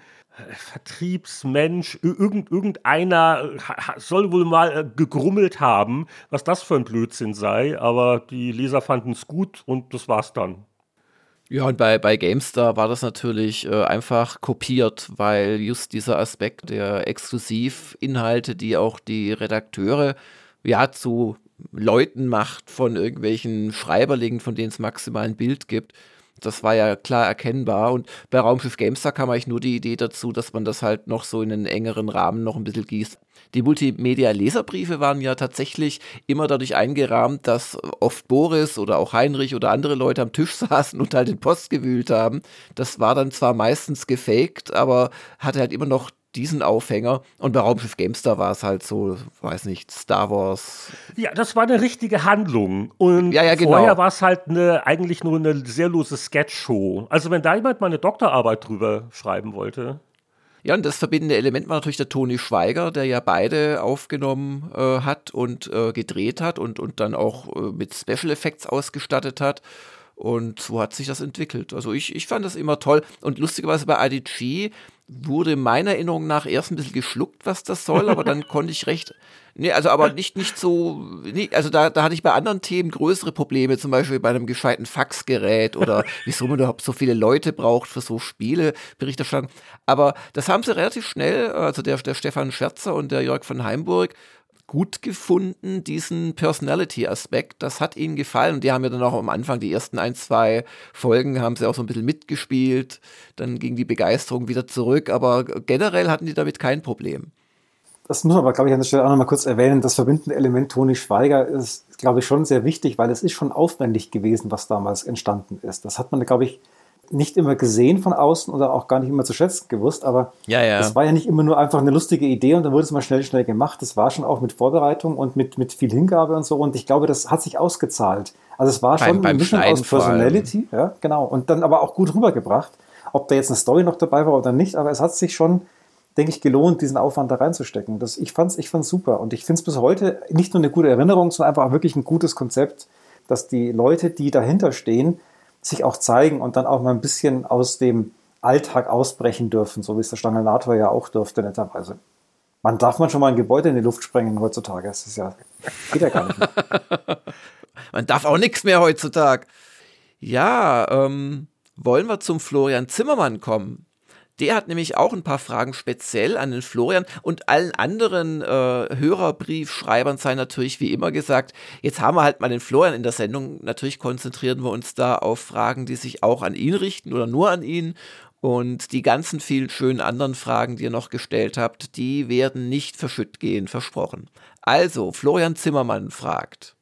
Vertriebsmensch, irgend, irgendeiner soll wohl mal äh, gegrummelt haben, was das für ein Blödsinn sei, aber die Leser fanden es gut und das war's dann. Ja, und bei, bei GameStar war das natürlich äh, einfach kopiert, weil just dieser Aspekt der Exklusivinhalte, die auch die Redakteure ja zu Leuten macht von irgendwelchen Schreiberlingen, von denen es maximal ein Bild gibt, das war ja klar erkennbar. Und bei Raumschiff GameStar kam eigentlich nur die Idee dazu, dass man das halt noch so in einen engeren Rahmen noch ein bisschen gießt. Die Multimedia-Leserbriefe waren ja tatsächlich immer dadurch eingerahmt, dass oft Boris oder auch Heinrich oder andere Leute am Tisch saßen und halt den Post gewühlt haben. Das war dann zwar meistens gefaked, aber hatte halt immer noch diesen Aufhänger. Und bei Raumschiff Gamestar war es halt so, weiß nicht, Star Wars. Ja, das war eine richtige Handlung. Und ja, ja, genau. vorher war es halt eine, eigentlich nur eine sehr lose Sketch-Show. Also wenn da jemand mal eine Doktorarbeit drüber schreiben wollte. Ja, und das verbindende Element war natürlich der Toni Schweiger, der ja beide aufgenommen äh, hat und äh, gedreht hat und, und dann auch äh, mit Special Effects ausgestattet hat. Und so hat sich das entwickelt. Also ich, ich fand das immer toll. Und lustigerweise bei IDG wurde meiner Erinnerung nach erst ein bisschen geschluckt, was das soll, aber dann konnte ich recht. Nee, also aber nicht, nicht so, nee, also da, da hatte ich bei anderen Themen größere Probleme, zum Beispiel bei einem gescheiten Faxgerät oder wieso man überhaupt so viele Leute braucht für so Spiele, Berichterstattung. Aber das haben sie relativ schnell, also der, der Stefan Scherzer und der Jörg von Heimburg, gut gefunden, diesen Personality-Aspekt. Das hat ihnen gefallen. Und die haben ja dann auch am Anfang, die ersten ein, zwei Folgen, haben sie auch so ein bisschen mitgespielt. Dann ging die Begeisterung wieder zurück. Aber generell hatten die damit kein Problem. Das muss man aber, glaube ich, an der Stelle auch noch mal kurz erwähnen. Das verbindende Element Toni Schweiger ist, glaube ich, schon sehr wichtig, weil es ist schon aufwendig gewesen, was damals entstanden ist. Das hat man, glaube ich, nicht immer gesehen von außen oder auch gar nicht immer zu schätzen gewusst, aber ja, ja. das war ja nicht immer nur einfach eine lustige Idee und dann wurde es mal schnell, schnell gemacht. Das war schon auch mit Vorbereitung und mit, mit viel Hingabe und so und ich glaube, das hat sich ausgezahlt. Also es war schon beim, eine Mischung aus Personality, ja, genau, und dann aber auch gut rübergebracht. Ob da jetzt eine Story noch dabei war oder nicht, aber es hat sich schon, denke ich, gelohnt, diesen Aufwand da reinzustecken. Das, ich fand es ich fand's super und ich finde es bis heute nicht nur eine gute Erinnerung, sondern einfach auch wirklich ein gutes Konzept, dass die Leute, die dahinter stehen, sich auch zeigen und dann auch mal ein bisschen aus dem Alltag ausbrechen dürfen, so wie es der Stangelnator ja auch durfte, netterweise. Man darf man schon mal ein Gebäude in die Luft sprengen heutzutage. Das ist ja, geht ja gar nicht mehr. man darf auch nichts mehr heutzutage. Ja, ähm, wollen wir zum Florian Zimmermann kommen? Der hat nämlich auch ein paar Fragen speziell an den Florian und allen anderen äh, Hörerbriefschreibern sei natürlich wie immer gesagt, jetzt haben wir halt mal den Florian in der Sendung. Natürlich konzentrieren wir uns da auf Fragen, die sich auch an ihn richten oder nur an ihn. Und die ganzen vielen schönen anderen Fragen, die ihr noch gestellt habt, die werden nicht verschütt gehen, versprochen. Also, Florian Zimmermann fragt.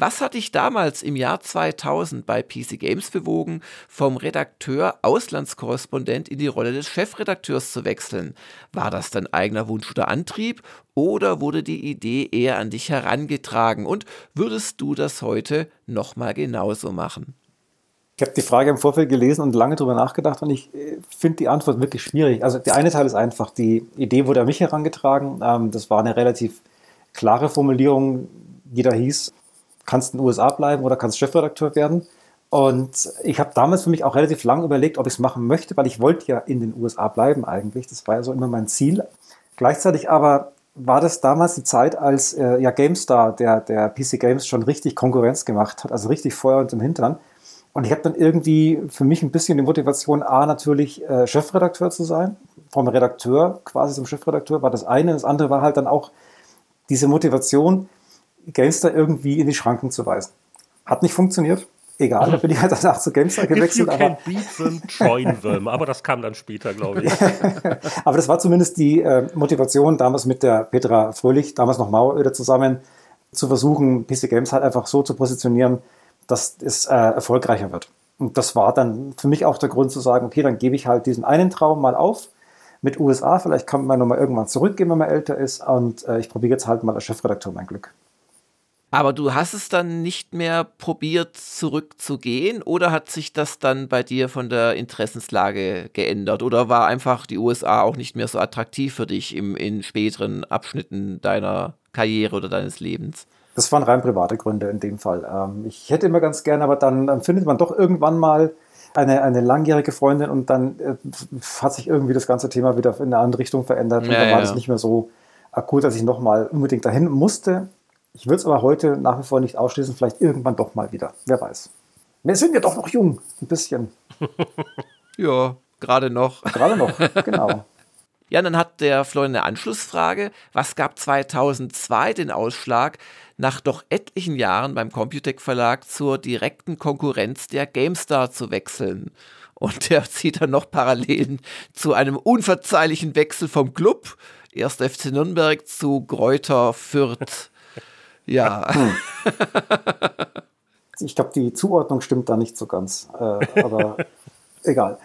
Was hat dich damals im Jahr 2000 bei PC Games bewogen, vom Redakteur Auslandskorrespondent in die Rolle des Chefredakteurs zu wechseln? War das dein eigener Wunsch oder Antrieb oder wurde die Idee eher an dich herangetragen und würdest du das heute nochmal genauso machen? Ich habe die Frage im Vorfeld gelesen und lange drüber nachgedacht und ich äh, finde die Antwort wirklich schwierig. Also der eine Teil ist einfach, die Idee wurde an mich herangetragen. Ähm, das war eine relativ klare Formulierung, die da hieß, kannst in den USA bleiben oder kannst Chefredakteur werden. Und ich habe damals für mich auch relativ lang überlegt, ob ich es machen möchte, weil ich wollte ja in den USA bleiben eigentlich. Das war ja so immer mein Ziel. Gleichzeitig aber war das damals die Zeit, als äh, ja GameStar, der, der PC Games, schon richtig Konkurrenz gemacht hat, also richtig Feuer und im Hintern. Und ich habe dann irgendwie für mich ein bisschen die Motivation, A, natürlich äh, Chefredakteur zu sein. Vom Redakteur quasi zum Chefredakteur war das eine. Das andere war halt dann auch diese Motivation, Gamestar irgendwie in die Schranken zu weisen. Hat nicht funktioniert. Egal, da bin ich halt danach zu Gamestar gewechselt. If you aber, beat them, join them. Aber das kam dann später, glaube ich. aber das war zumindest die äh, Motivation, damals mit der Petra Fröhlich, damals noch Maueröder zusammen, zu versuchen, PC Games halt einfach so zu positionieren, dass es äh, erfolgreicher wird. Und das war dann für mich auch der Grund zu sagen, okay, dann gebe ich halt diesen einen Traum mal auf mit USA. Vielleicht kann man nochmal irgendwann zurückgehen, wenn man älter ist. Und äh, ich probiere jetzt halt mal als Chefredakteur mein Glück. Aber du hast es dann nicht mehr probiert, zurückzugehen oder hat sich das dann bei dir von der Interessenslage geändert? Oder war einfach die USA auch nicht mehr so attraktiv für dich im, in späteren Abschnitten deiner Karriere oder deines Lebens? Das waren rein private Gründe in dem Fall. Ähm, ich hätte immer ganz gerne, aber dann, findet man doch irgendwann mal eine, eine langjährige Freundin und dann äh, hat sich irgendwie das ganze Thema wieder in eine andere Richtung verändert und ja, dann war ja. das nicht mehr so akut, dass ich nochmal unbedingt dahin musste. Ich würde es aber heute nach wie vor nicht ausschließen, vielleicht irgendwann doch mal wieder. Wer weiß. Wir sind ja doch noch jung, ein bisschen. ja, gerade noch. Gerade noch, genau. Ja, dann hat der Florian eine Anschlussfrage. Was gab 2002 den Ausschlag, nach doch etlichen Jahren beim Computec Verlag zur direkten Konkurrenz der GameStar zu wechseln? Und der zieht dann noch Parallelen zu einem unverzeihlichen Wechsel vom Club, erst FC Nürnberg zu Gräuter Fürth. Ja. Hm. Ich glaube, die Zuordnung stimmt da nicht so ganz. Äh, aber egal.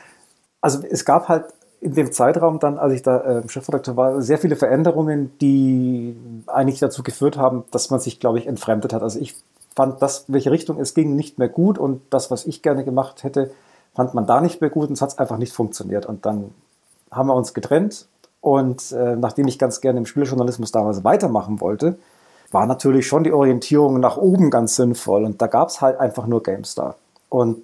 Also es gab halt in dem Zeitraum dann, als ich da äh, Chefredakteur war, sehr viele Veränderungen, die eigentlich dazu geführt haben, dass man sich, glaube ich, entfremdet hat. Also ich fand das, welche Richtung es ging, nicht mehr gut und das, was ich gerne gemacht hätte, fand man da nicht mehr gut und es hat einfach nicht funktioniert. Und dann haben wir uns getrennt und äh, nachdem ich ganz gerne im Spieljournalismus damals weitermachen wollte, war natürlich schon die Orientierung nach oben ganz sinnvoll und da gab es halt einfach nur GameStar. Und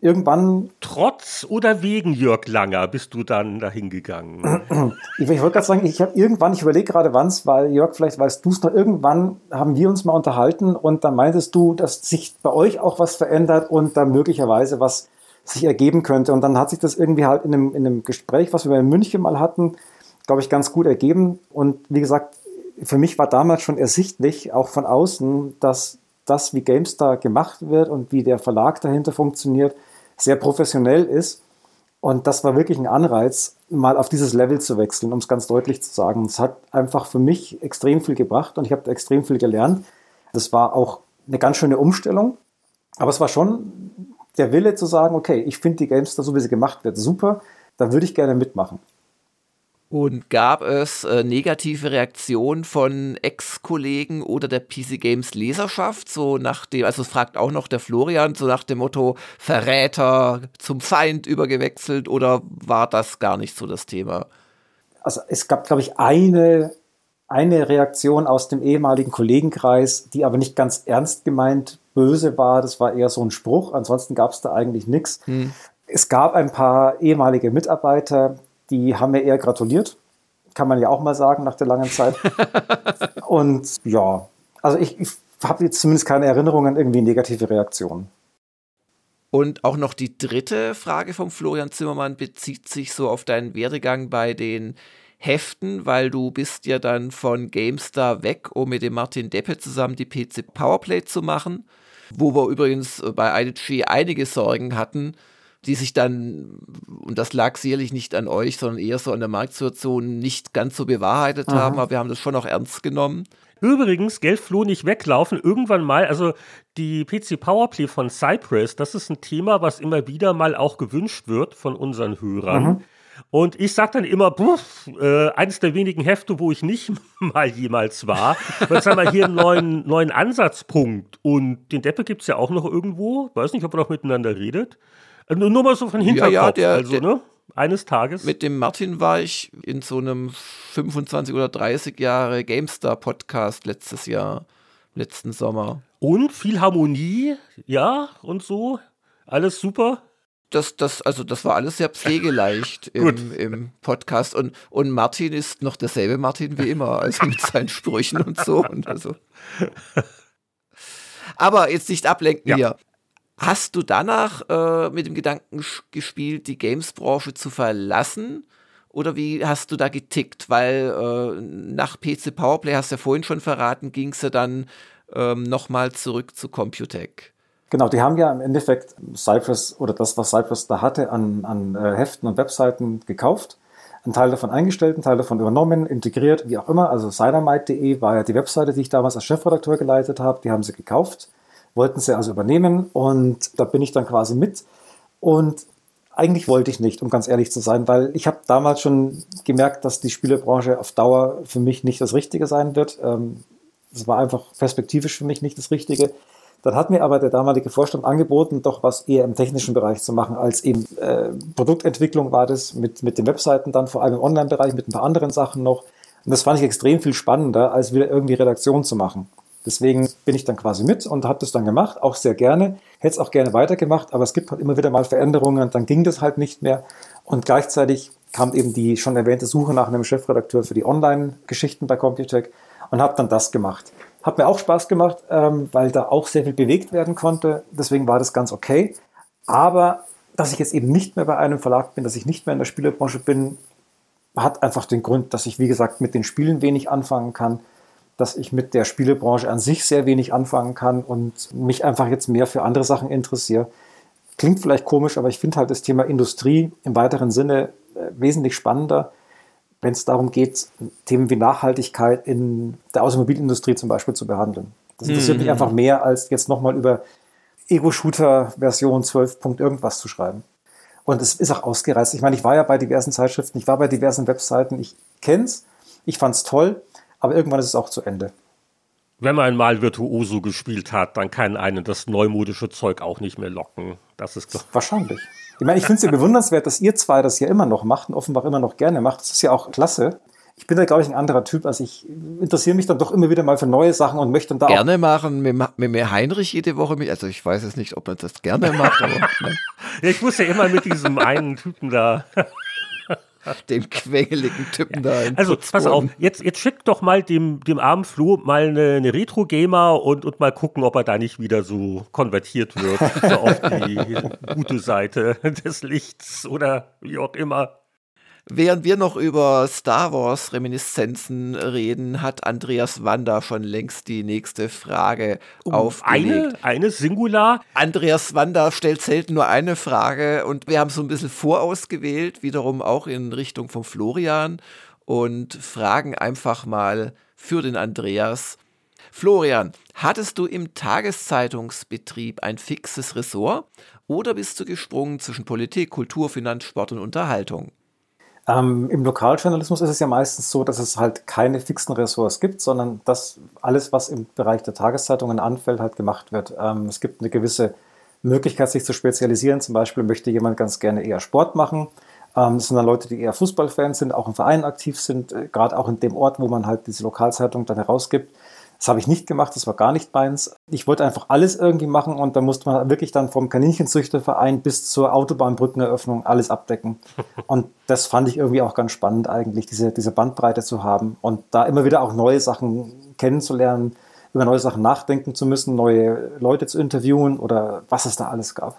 irgendwann. Trotz oder wegen Jörg Langer bist du dann dahin gegangen? Ich, wollte gerade sagen, ich habe irgendwann, ich überlege gerade wann es, weil Jörg, vielleicht weißt du es noch, irgendwann haben wir uns mal unterhalten und dann meintest du, dass sich bei euch auch was verändert und da möglicherweise was sich ergeben könnte. Und dann hat sich das irgendwie halt in einem, in einem Gespräch, was wir in München mal hatten, glaube ich, ganz gut ergeben. Und wie gesagt, für mich war damals schon ersichtlich, auch von außen, dass das, wie GameStar gemacht wird und wie der Verlag dahinter funktioniert, sehr professionell ist. Und das war wirklich ein Anreiz, mal auf dieses Level zu wechseln, um es ganz deutlich zu sagen. Es hat einfach für mich extrem viel gebracht und ich habe extrem viel gelernt. Das war auch eine ganz schöne Umstellung. Aber es war schon der Wille zu sagen, okay, ich finde die Games da so wie sie gemacht wird, super, da würde ich gerne mitmachen. Und gab es äh, negative Reaktionen von Ex-Kollegen oder der PC Games Leserschaft? So nach dem, also es fragt auch noch der Florian, so nach dem Motto Verräter zum Feind übergewechselt oder war das gar nicht so das Thema? Also es gab, glaube ich, eine, eine Reaktion aus dem ehemaligen Kollegenkreis, die aber nicht ganz ernst gemeint böse war. Das war eher so ein Spruch. Ansonsten gab es da eigentlich nichts. Hm. Es gab ein paar ehemalige Mitarbeiter, die haben mir eher gratuliert. Kann man ja auch mal sagen nach der langen Zeit. Und ja, also ich, ich habe jetzt zumindest keine Erinnerung an irgendwie negative Reaktionen. Und auch noch die dritte Frage vom Florian Zimmermann bezieht sich so auf deinen Werdegang bei den Heften, weil du bist ja dann von GameStar weg, um mit dem Martin Deppe zusammen die PC Powerplay zu machen, wo wir übrigens bei IDG einige Sorgen hatten, die sich dann, und das lag sicherlich nicht an euch, sondern eher so an der Marktsituation, nicht ganz so bewahrheitet Aha. haben, aber wir haben das schon auch ernst genommen. Übrigens, Geld floh nicht weglaufen. Irgendwann mal, also die PC Powerplay von Cypress, das ist ein Thema, was immer wieder mal auch gewünscht wird von unseren Hörern. Mhm. Und ich sage dann immer, puff, äh, eines der wenigen Hefte, wo ich nicht mal jemals war. Jetzt haben wir hier einen neuen, neuen Ansatzpunkt. Und den Deppe gibt es ja auch noch irgendwo. Weiß nicht, ob er noch miteinander redet. Äh, nur mal so von Hinterkopf. Ja, ja, der, also, der, ne? Eines Tages. Mit dem Martin war ich in so einem 25 oder 30 Jahre GameStar-Podcast letztes Jahr, letzten Sommer. Und viel Harmonie, ja, und so. Alles super das, das, also das war alles sehr pflegeleicht im, im, Podcast. Und, und Martin ist noch derselbe Martin wie immer, also mit seinen Sprüchen und so. Und also. Aber jetzt nicht ablenken ja. hier. Hast du danach äh, mit dem Gedanken gespielt, die Games-Branche zu verlassen? Oder wie hast du da getickt? Weil äh, nach PC Powerplay, hast du ja vorhin schon verraten, ging es ja dann ähm, nochmal zurück zu Computec. Genau, die haben ja im Endeffekt Cypress oder das, was Cypress da hatte, an, an äh, Heften und Webseiten gekauft, einen Teil davon eingestellt, einen Teil davon übernommen, integriert, wie auch immer. Also Dynamite.de war ja die Webseite, die ich damals als Chefredakteur geleitet habe. Die haben sie gekauft, wollten sie also übernehmen und da bin ich dann quasi mit. Und eigentlich wollte ich nicht, um ganz ehrlich zu sein, weil ich habe damals schon gemerkt, dass die Spielebranche auf Dauer für mich nicht das Richtige sein wird. Ähm, es war einfach perspektivisch für mich nicht das Richtige. Dann hat mir aber der damalige Vorstand angeboten, doch was eher im technischen Bereich zu machen, als eben äh, Produktentwicklung war das mit, mit den Webseiten dann, vor allem im Online-Bereich, mit ein paar anderen Sachen noch. Und das fand ich extrem viel spannender, als wieder irgendwie Redaktion zu machen. Deswegen bin ich dann quasi mit und habe das dann gemacht, auch sehr gerne. Hätte es auch gerne weitergemacht, aber es gibt halt immer wieder mal Veränderungen und dann ging das halt nicht mehr. Und gleichzeitig kam eben die schon erwähnte Suche nach einem Chefredakteur für die Online-Geschichten bei Computec und habe dann das gemacht. Hat mir auch Spaß gemacht, ähm, weil da auch sehr viel bewegt werden konnte. Deswegen war das ganz okay. Aber dass ich jetzt eben nicht mehr bei einem Verlag bin, dass ich nicht mehr in der Spielebranche bin, hat einfach den Grund, dass ich, wie gesagt, mit den Spielen wenig anfangen kann, dass ich mit der Spielebranche an sich sehr wenig anfangen kann und mich einfach jetzt mehr für andere Sachen interessiere. Klingt vielleicht komisch, aber ich finde halt das Thema Industrie im weiteren Sinne äh, wesentlich spannender wenn es darum geht, Themen wie Nachhaltigkeit in der Automobilindustrie zum Beispiel zu behandeln. Das interessiert mhm. mich einfach mehr, als jetzt nochmal über Ego-Shooter-Version 12. irgendwas zu schreiben. Und es ist auch ausgereizt. Ich meine, ich war ja bei diversen Zeitschriften, ich war bei diversen Webseiten, ich kenne es, ich fand es toll, aber irgendwann ist es auch zu Ende. Wenn man mal Virtuoso gespielt hat, dann kann einen das neumodische Zeug auch nicht mehr locken. Das ist doch wahrscheinlich. Ich meine, ich finde es ja bewundernswert, dass ihr zwei das ja immer noch macht und offenbar immer noch gerne macht. Das ist ja auch klasse. Ich bin da, glaube ich, ein anderer Typ. Also ich interessiere mich dann doch immer wieder mal für neue Sachen und möchte dann da gerne auch machen mit, mit mir Heinrich jede Woche mit. Also ich weiß jetzt nicht, ob man das gerne macht, aber ne. ja, ich muss ja immer mit diesem einen Typen da dem quengeligen Typen da. Also, pass auf, jetzt, jetzt schick doch mal dem, dem armen Flo mal eine, eine Retro-Gamer und, und mal gucken, ob er da nicht wieder so konvertiert wird so auf die gute Seite des Lichts oder wie auch immer. Während wir noch über Star Wars Reminiszenzen reden, hat Andreas Wander schon längst die nächste Frage um aufgelegt. Eine, eine Singular? Andreas Wander stellt selten nur eine Frage und wir haben so ein bisschen vorausgewählt, wiederum auch in Richtung von Florian und fragen einfach mal für den Andreas. Florian, hattest du im Tageszeitungsbetrieb ein fixes Ressort oder bist du gesprungen zwischen Politik, Kultur, Finanz, Sport und Unterhaltung? Ähm, Im Lokaljournalismus ist es ja meistens so, dass es halt keine fixen Ressorts gibt, sondern dass alles, was im Bereich der Tageszeitungen anfällt, halt gemacht wird. Ähm, es gibt eine gewisse Möglichkeit, sich zu spezialisieren. Zum Beispiel möchte jemand ganz gerne eher Sport machen. Ähm, das sind dann Leute, die eher Fußballfans sind, auch im Verein aktiv sind, äh, gerade auch in dem Ort, wo man halt diese Lokalzeitung dann herausgibt. Das habe ich nicht gemacht, das war gar nicht meins. Ich wollte einfach alles irgendwie machen und da musste man wirklich dann vom Kaninchenzüchterverein bis zur Autobahnbrückeneröffnung alles abdecken. Und das fand ich irgendwie auch ganz spannend eigentlich, diese, diese Bandbreite zu haben und da immer wieder auch neue Sachen kennenzulernen, über neue Sachen nachdenken zu müssen, neue Leute zu interviewen oder was es da alles gab.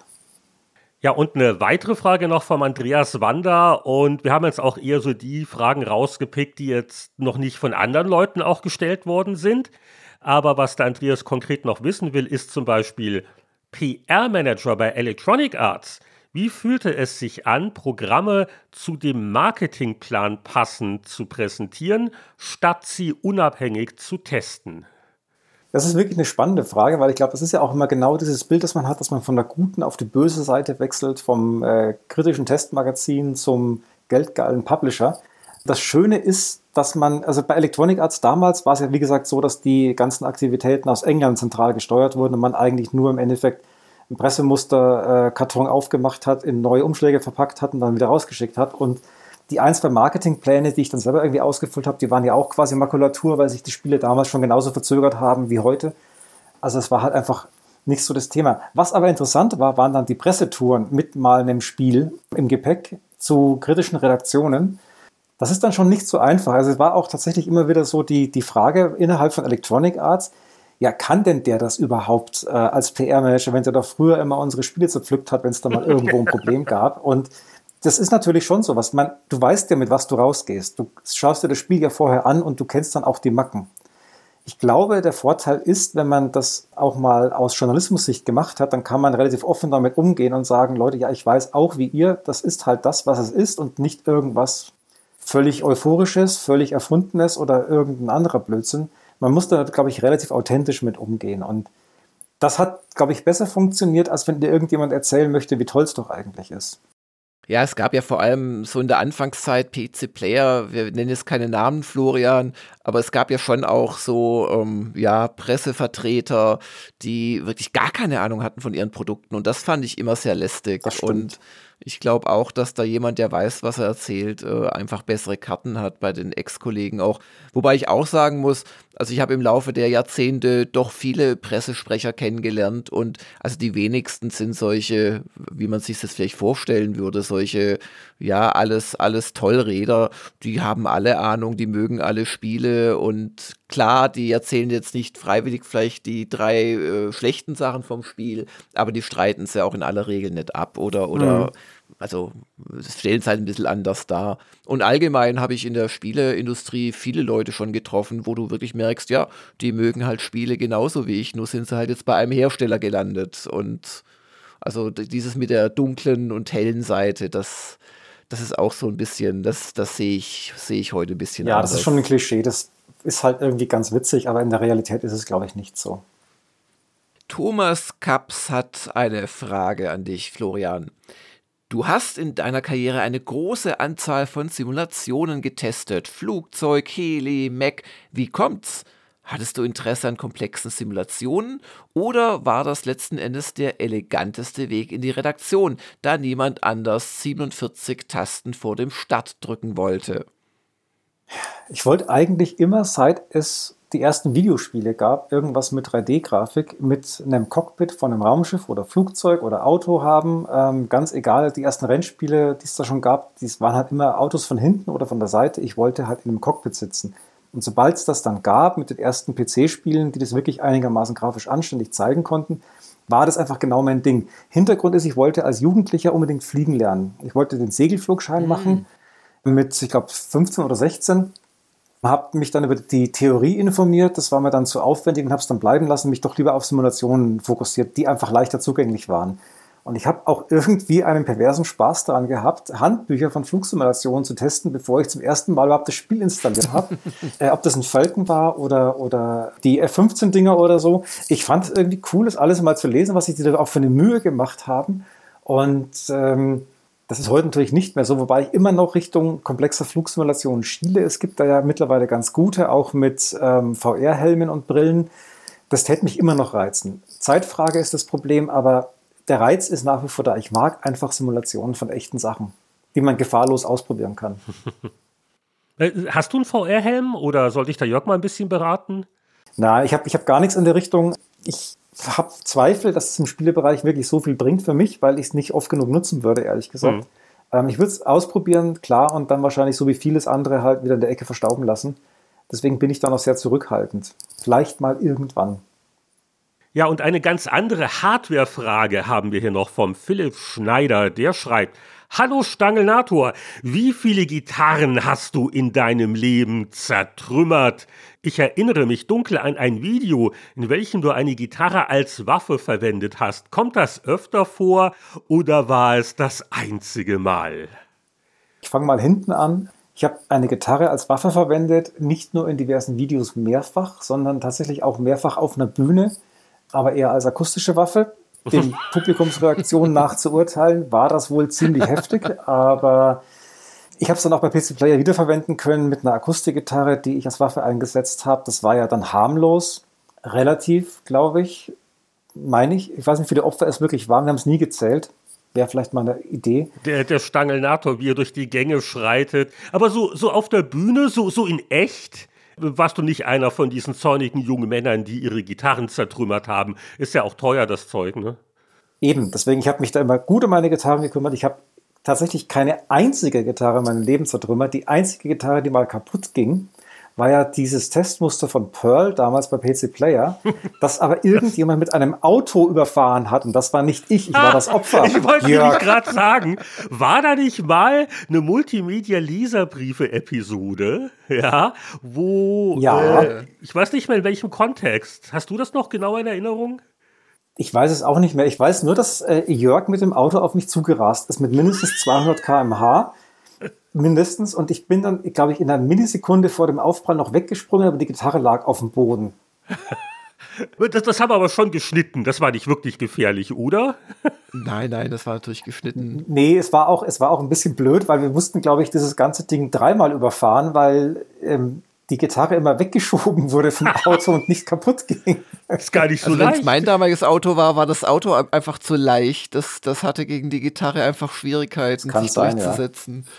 Ja, und eine weitere Frage noch vom Andreas Wander. Und wir haben jetzt auch eher so die Fragen rausgepickt, die jetzt noch nicht von anderen Leuten auch gestellt worden sind. Aber was der Andreas konkret noch wissen will, ist zum Beispiel PR-Manager bei Electronic Arts. Wie fühlte es sich an, Programme zu dem Marketingplan passend zu präsentieren, statt sie unabhängig zu testen? Das ist wirklich eine spannende Frage, weil ich glaube, das ist ja auch immer genau dieses Bild, das man hat, dass man von der guten auf die böse Seite wechselt, vom äh, kritischen Testmagazin zum geldgeilen Publisher. Das Schöne ist, dass man, also bei Electronic Arts damals war es ja wie gesagt so, dass die ganzen Aktivitäten aus England zentral gesteuert wurden und man eigentlich nur im Endeffekt ein Pressemusterkarton äh, aufgemacht hat, in neue Umschläge verpackt hat und dann wieder rausgeschickt hat. Und die ein, zwei Marketingpläne, die ich dann selber irgendwie ausgefüllt habe, die waren ja auch quasi Makulatur, weil sich die Spiele damals schon genauso verzögert haben wie heute. Also es war halt einfach nicht so das Thema. Was aber interessant war, waren dann die Pressetouren mit mal einem Spiel im Gepäck zu kritischen Redaktionen. Das ist dann schon nicht so einfach. Also es war auch tatsächlich immer wieder so die, die Frage innerhalb von Electronic Arts, ja, kann denn der das überhaupt äh, als PR-Manager, wenn der doch früher immer unsere Spiele zerpflückt hat, wenn es da mal irgendwo ein Problem gab? Und das ist natürlich schon so was. Man, du weißt ja, mit was du rausgehst. Du schaust dir das Spiel ja vorher an und du kennst dann auch die Macken. Ich glaube, der Vorteil ist, wenn man das auch mal aus Journalismus-Sicht gemacht hat, dann kann man relativ offen damit umgehen und sagen, Leute, ja, ich weiß auch wie ihr, das ist halt das, was es ist und nicht irgendwas völlig Euphorisches, völlig Erfundenes oder irgendein anderer Blödsinn. Man muss da, glaube ich, relativ authentisch mit umgehen. Und das hat, glaube ich, besser funktioniert, als wenn dir irgendjemand erzählen möchte, wie toll es doch eigentlich ist. Ja, es gab ja vor allem so in der Anfangszeit PC-Player, wir nennen jetzt keine Namen, Florian, aber es gab ja schon auch so, ähm, ja, Pressevertreter, die wirklich gar keine Ahnung hatten von ihren Produkten und das fand ich immer sehr lästig. Und ich glaube auch, dass da jemand, der weiß, was er erzählt, äh, einfach bessere Karten hat bei den Ex-Kollegen auch. Wobei ich auch sagen muss, also ich habe im Laufe der Jahrzehnte doch viele Pressesprecher kennengelernt und also die wenigsten sind solche, wie man sich das vielleicht vorstellen würde, solche, ja, alles, alles Tollräder. Die haben alle Ahnung, die mögen alle Spiele und klar, die erzählen jetzt nicht freiwillig vielleicht die drei äh, schlechten Sachen vom Spiel, aber die streiten es ja auch in aller Regel nicht ab oder, oder mhm also stellen es halt ein bisschen anders dar. Und allgemein habe ich in der Spieleindustrie viele Leute schon getroffen, wo du wirklich merkst, ja, die mögen halt Spiele genauso wie ich, nur sind sie halt jetzt bei einem Hersteller gelandet. Und also dieses mit der dunklen und hellen Seite, das, das ist auch so ein bisschen, das, das sehe ich, sehe ich heute ein bisschen Ja, anders. das ist schon ein Klischee. Das ist halt irgendwie ganz witzig, aber in der Realität ist es, glaube ich, nicht so. Thomas Kaps hat eine Frage an dich, Florian. Du hast in deiner Karriere eine große Anzahl von Simulationen getestet. Flugzeug, Heli, Mac. Wie kommt's? Hattest du Interesse an komplexen Simulationen oder war das letzten Endes der eleganteste Weg in die Redaktion, da niemand anders 47 Tasten vor dem Start drücken wollte? Ich wollte eigentlich immer, seit es die ersten Videospiele gab, irgendwas mit 3D-Grafik, mit einem Cockpit von einem Raumschiff oder Flugzeug oder Auto haben. Ähm, ganz egal, die ersten Rennspiele, die es da schon gab, die waren halt immer Autos von hinten oder von der Seite. Ich wollte halt in einem Cockpit sitzen. Und sobald es das dann gab mit den ersten PC-Spielen, die das wirklich einigermaßen grafisch anständig zeigen konnten, war das einfach genau mein Ding. Hintergrund ist, ich wollte als Jugendlicher unbedingt fliegen lernen. Ich wollte den Segelflugschein mhm. machen mit, ich glaube, 15 oder 16 habe mich dann über die Theorie informiert, das war mir dann zu aufwendig und habe es dann bleiben lassen, mich doch lieber auf Simulationen fokussiert, die einfach leichter zugänglich waren. Und ich habe auch irgendwie einen perversen Spaß daran gehabt, Handbücher von Flugsimulationen zu testen, bevor ich zum ersten Mal überhaupt das Spiel installiert habe. äh, ob das ein Falcon war oder, oder die F-15-Dinger oder so. Ich fand es irgendwie cool, das alles mal zu lesen, was sich die da auch für eine Mühe gemacht haben. Und ähm, das ist heute natürlich nicht mehr so, wobei ich immer noch Richtung komplexer Flugsimulationen schiele. Es gibt da ja mittlerweile ganz gute, auch mit ähm, VR-Helmen und Brillen. Das täte mich immer noch reizen. Zeitfrage ist das Problem, aber der Reiz ist nach wie vor da. Ich mag einfach Simulationen von echten Sachen, die man gefahrlos ausprobieren kann. Äh, hast du einen VR-Helm oder sollte ich da Jörg mal ein bisschen beraten? Nein, ich habe ich hab gar nichts in der Richtung. Ich habe Zweifel, dass es im Spielebereich wirklich so viel bringt für mich, weil ich es nicht oft genug nutzen würde, ehrlich gesagt. Mhm. Ähm, ich würde es ausprobieren, klar, und dann wahrscheinlich so wie vieles andere halt wieder in der Ecke verstauben lassen. Deswegen bin ich da noch sehr zurückhaltend. Vielleicht mal irgendwann. Ja, und eine ganz andere Hardware-Frage haben wir hier noch vom Philipp Schneider. Der schreibt, Hallo Stangelnator, wie viele Gitarren hast du in deinem Leben zertrümmert? Ich erinnere mich dunkel an ein Video, in welchem du eine Gitarre als Waffe verwendet hast. Kommt das öfter vor oder war es das einzige Mal? Ich fange mal hinten an. Ich habe eine Gitarre als Waffe verwendet, nicht nur in diversen Videos mehrfach, sondern tatsächlich auch mehrfach auf einer Bühne, aber eher als akustische Waffe den Publikumsreaktionen nach zu urteilen, war das wohl ziemlich heftig, aber Ich habe es dann auch bei PC Player wiederverwenden können mit einer Akustikgitarre, die ich als Waffe eingesetzt habe. Das war ja dann harmlos, relativ, glaube ich, meine ich. Ich weiß nicht, wie viele Opfer es wirklich waren. Wir haben es nie gezählt. Wäre vielleicht mal eine Idee. Der, der Stangelnator, wie er durch die Gänge schreitet. Aber so, so auf der Bühne, so, so in echt, warst du nicht einer von diesen zornigen jungen Männern, die ihre Gitarren zertrümmert haben. Ist ja auch teuer, das Zeug, ne? Eben, deswegen, ich habe mich da immer gut um meine Gitarren gekümmert. Ich habe tatsächlich keine einzige Gitarre in meinem Leben zertrümmert. Die einzige Gitarre, die mal kaputt ging, war ja dieses Testmuster von Pearl, damals bei PC Player, das aber irgendjemand mit einem Auto überfahren hat. Und das war nicht ich, ich war das Opfer. Ich wollte gerade sagen, war da nicht mal eine Multimedia-Leserbriefe-Episode, ja, wo, ja. Äh, ich weiß nicht mehr in welchem Kontext. Hast du das noch genau in Erinnerung? Ich weiß es auch nicht mehr. Ich weiß nur, dass äh, Jörg mit dem Auto auf mich zugerast ist mit mindestens 200 km/h. Mindestens. Und ich bin dann, glaube ich, in einer Millisekunde vor dem Aufprall noch weggesprungen, aber die Gitarre lag auf dem Boden. Das, das haben wir aber schon geschnitten. Das war nicht wirklich gefährlich, oder? Nein, nein, das war natürlich geschnitten. Nee, es war auch, es war auch ein bisschen blöd, weil wir mussten, glaube ich, dieses ganze Ding dreimal überfahren, weil ähm, die Gitarre immer weggeschoben wurde vom Auto und nicht kaputt ging. Das ist gar nicht so also leicht. Wenn es mein damaliges Auto war, war das Auto einfach zu leicht. Das, das hatte gegen die Gitarre einfach Schwierigkeiten, sich sein, durchzusetzen. Ja.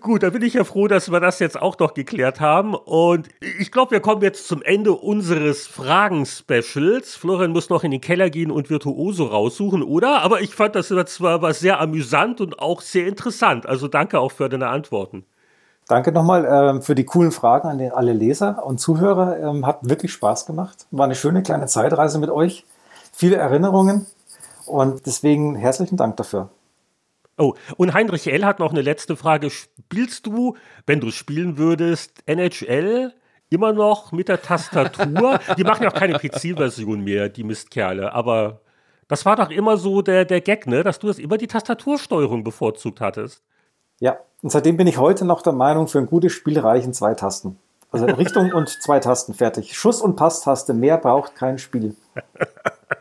Gut, da bin ich ja froh, dass wir das jetzt auch noch geklärt haben. Und ich glaube, wir kommen jetzt zum Ende unseres Fragen-Specials. Florian muss noch in den Keller gehen und Virtuoso raussuchen, oder? Aber ich fand das zwar war sehr amüsant und auch sehr interessant. Also danke auch für deine Antworten. Danke nochmal ähm, für die coolen Fragen an den, alle Leser und Zuhörer. Ähm, hat wirklich Spaß gemacht. War eine schöne kleine Zeitreise mit euch. Viele Erinnerungen. Und deswegen herzlichen Dank dafür. Oh, und Heinrich L. hat noch eine letzte Frage. Spielst du, wenn du spielen würdest, NHL immer noch mit der Tastatur? die machen ja auch keine PC-Version mehr, die Mistkerle. Aber das war doch immer so der, der Gag, ne? dass du das immer die Tastatursteuerung bevorzugt hattest. Ja, und seitdem bin ich heute noch der Meinung, für ein gutes Spiel reichen zwei Tasten. Also Richtung und zwei Tasten fertig. Schuss- und Passtaste, mehr braucht kein Spiel.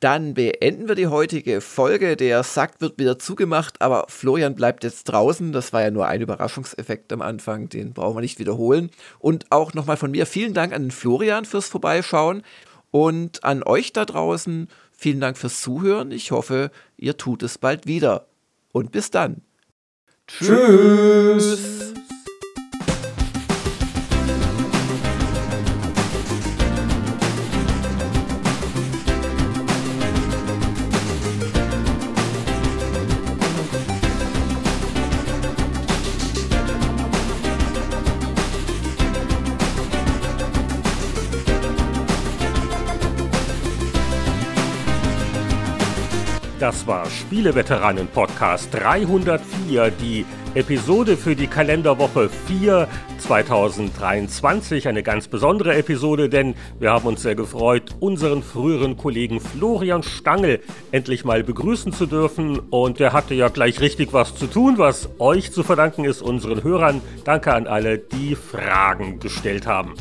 Dann beenden wir die heutige Folge. Der Sack wird wieder zugemacht, aber Florian bleibt jetzt draußen. Das war ja nur ein Überraschungseffekt am Anfang, den brauchen wir nicht wiederholen. Und auch nochmal von mir vielen Dank an Florian fürs Vorbeischauen und an euch da draußen vielen Dank fürs Zuhören. Ich hoffe, ihr tut es bald wieder. Und bis dann. Tschüss. Das war Spieleveteranen Podcast 304, die Episode für die Kalenderwoche 4 2023. Eine ganz besondere Episode, denn wir haben uns sehr gefreut, unseren früheren Kollegen Florian Stangl endlich mal begrüßen zu dürfen. Und der hatte ja gleich richtig was zu tun, was euch zu verdanken ist, unseren Hörern. Danke an alle, die Fragen gestellt haben.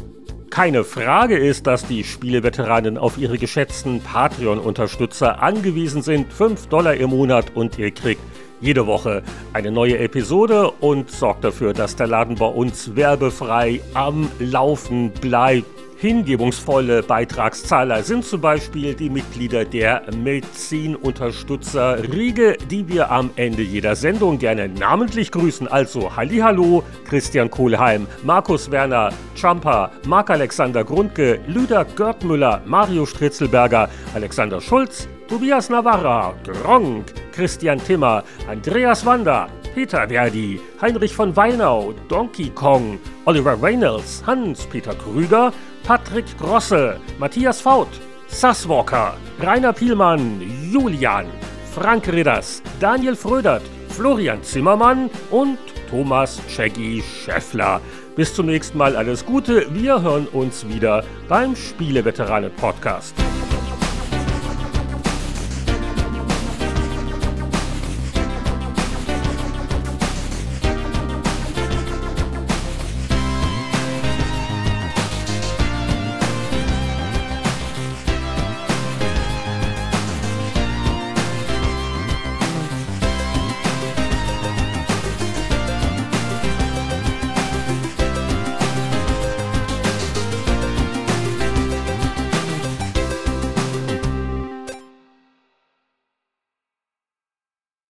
Keine Frage ist, dass die Spieleveteranen auf ihre geschätzten Patreon-Unterstützer angewiesen sind. 5 Dollar im Monat und ihr kriegt jede Woche eine neue Episode und sorgt dafür, dass der Laden bei uns werbefrei am Laufen bleibt. Hingebungsvolle Beitragszahler sind zum Beispiel die Mitglieder der Medizin-Unterstützer Riege, die wir am Ende jeder Sendung gerne namentlich grüßen. Also Hallihallo, Christian Kohlheim, Markus Werner, Champa, Marc-Alexander Grundke, Lüder Görtmüller, Mario Stritzelberger, Alexander Schulz, Tobias Navarra, Gronk, Christian Timmer, Andreas Wander, Peter Verdi, Heinrich von Weinau, Donkey Kong, Oliver Reynolds, Hans-Peter Krüger, Patrick Grosse, Matthias Faut, Sasswalker, Rainer Pielmann, Julian, Frank Ridders, Daniel Frödert, Florian Zimmermann und Thomas Shaggy Scheffler. Bis zum nächsten Mal alles Gute. Wir hören uns wieder beim Spieleveteranen Podcast.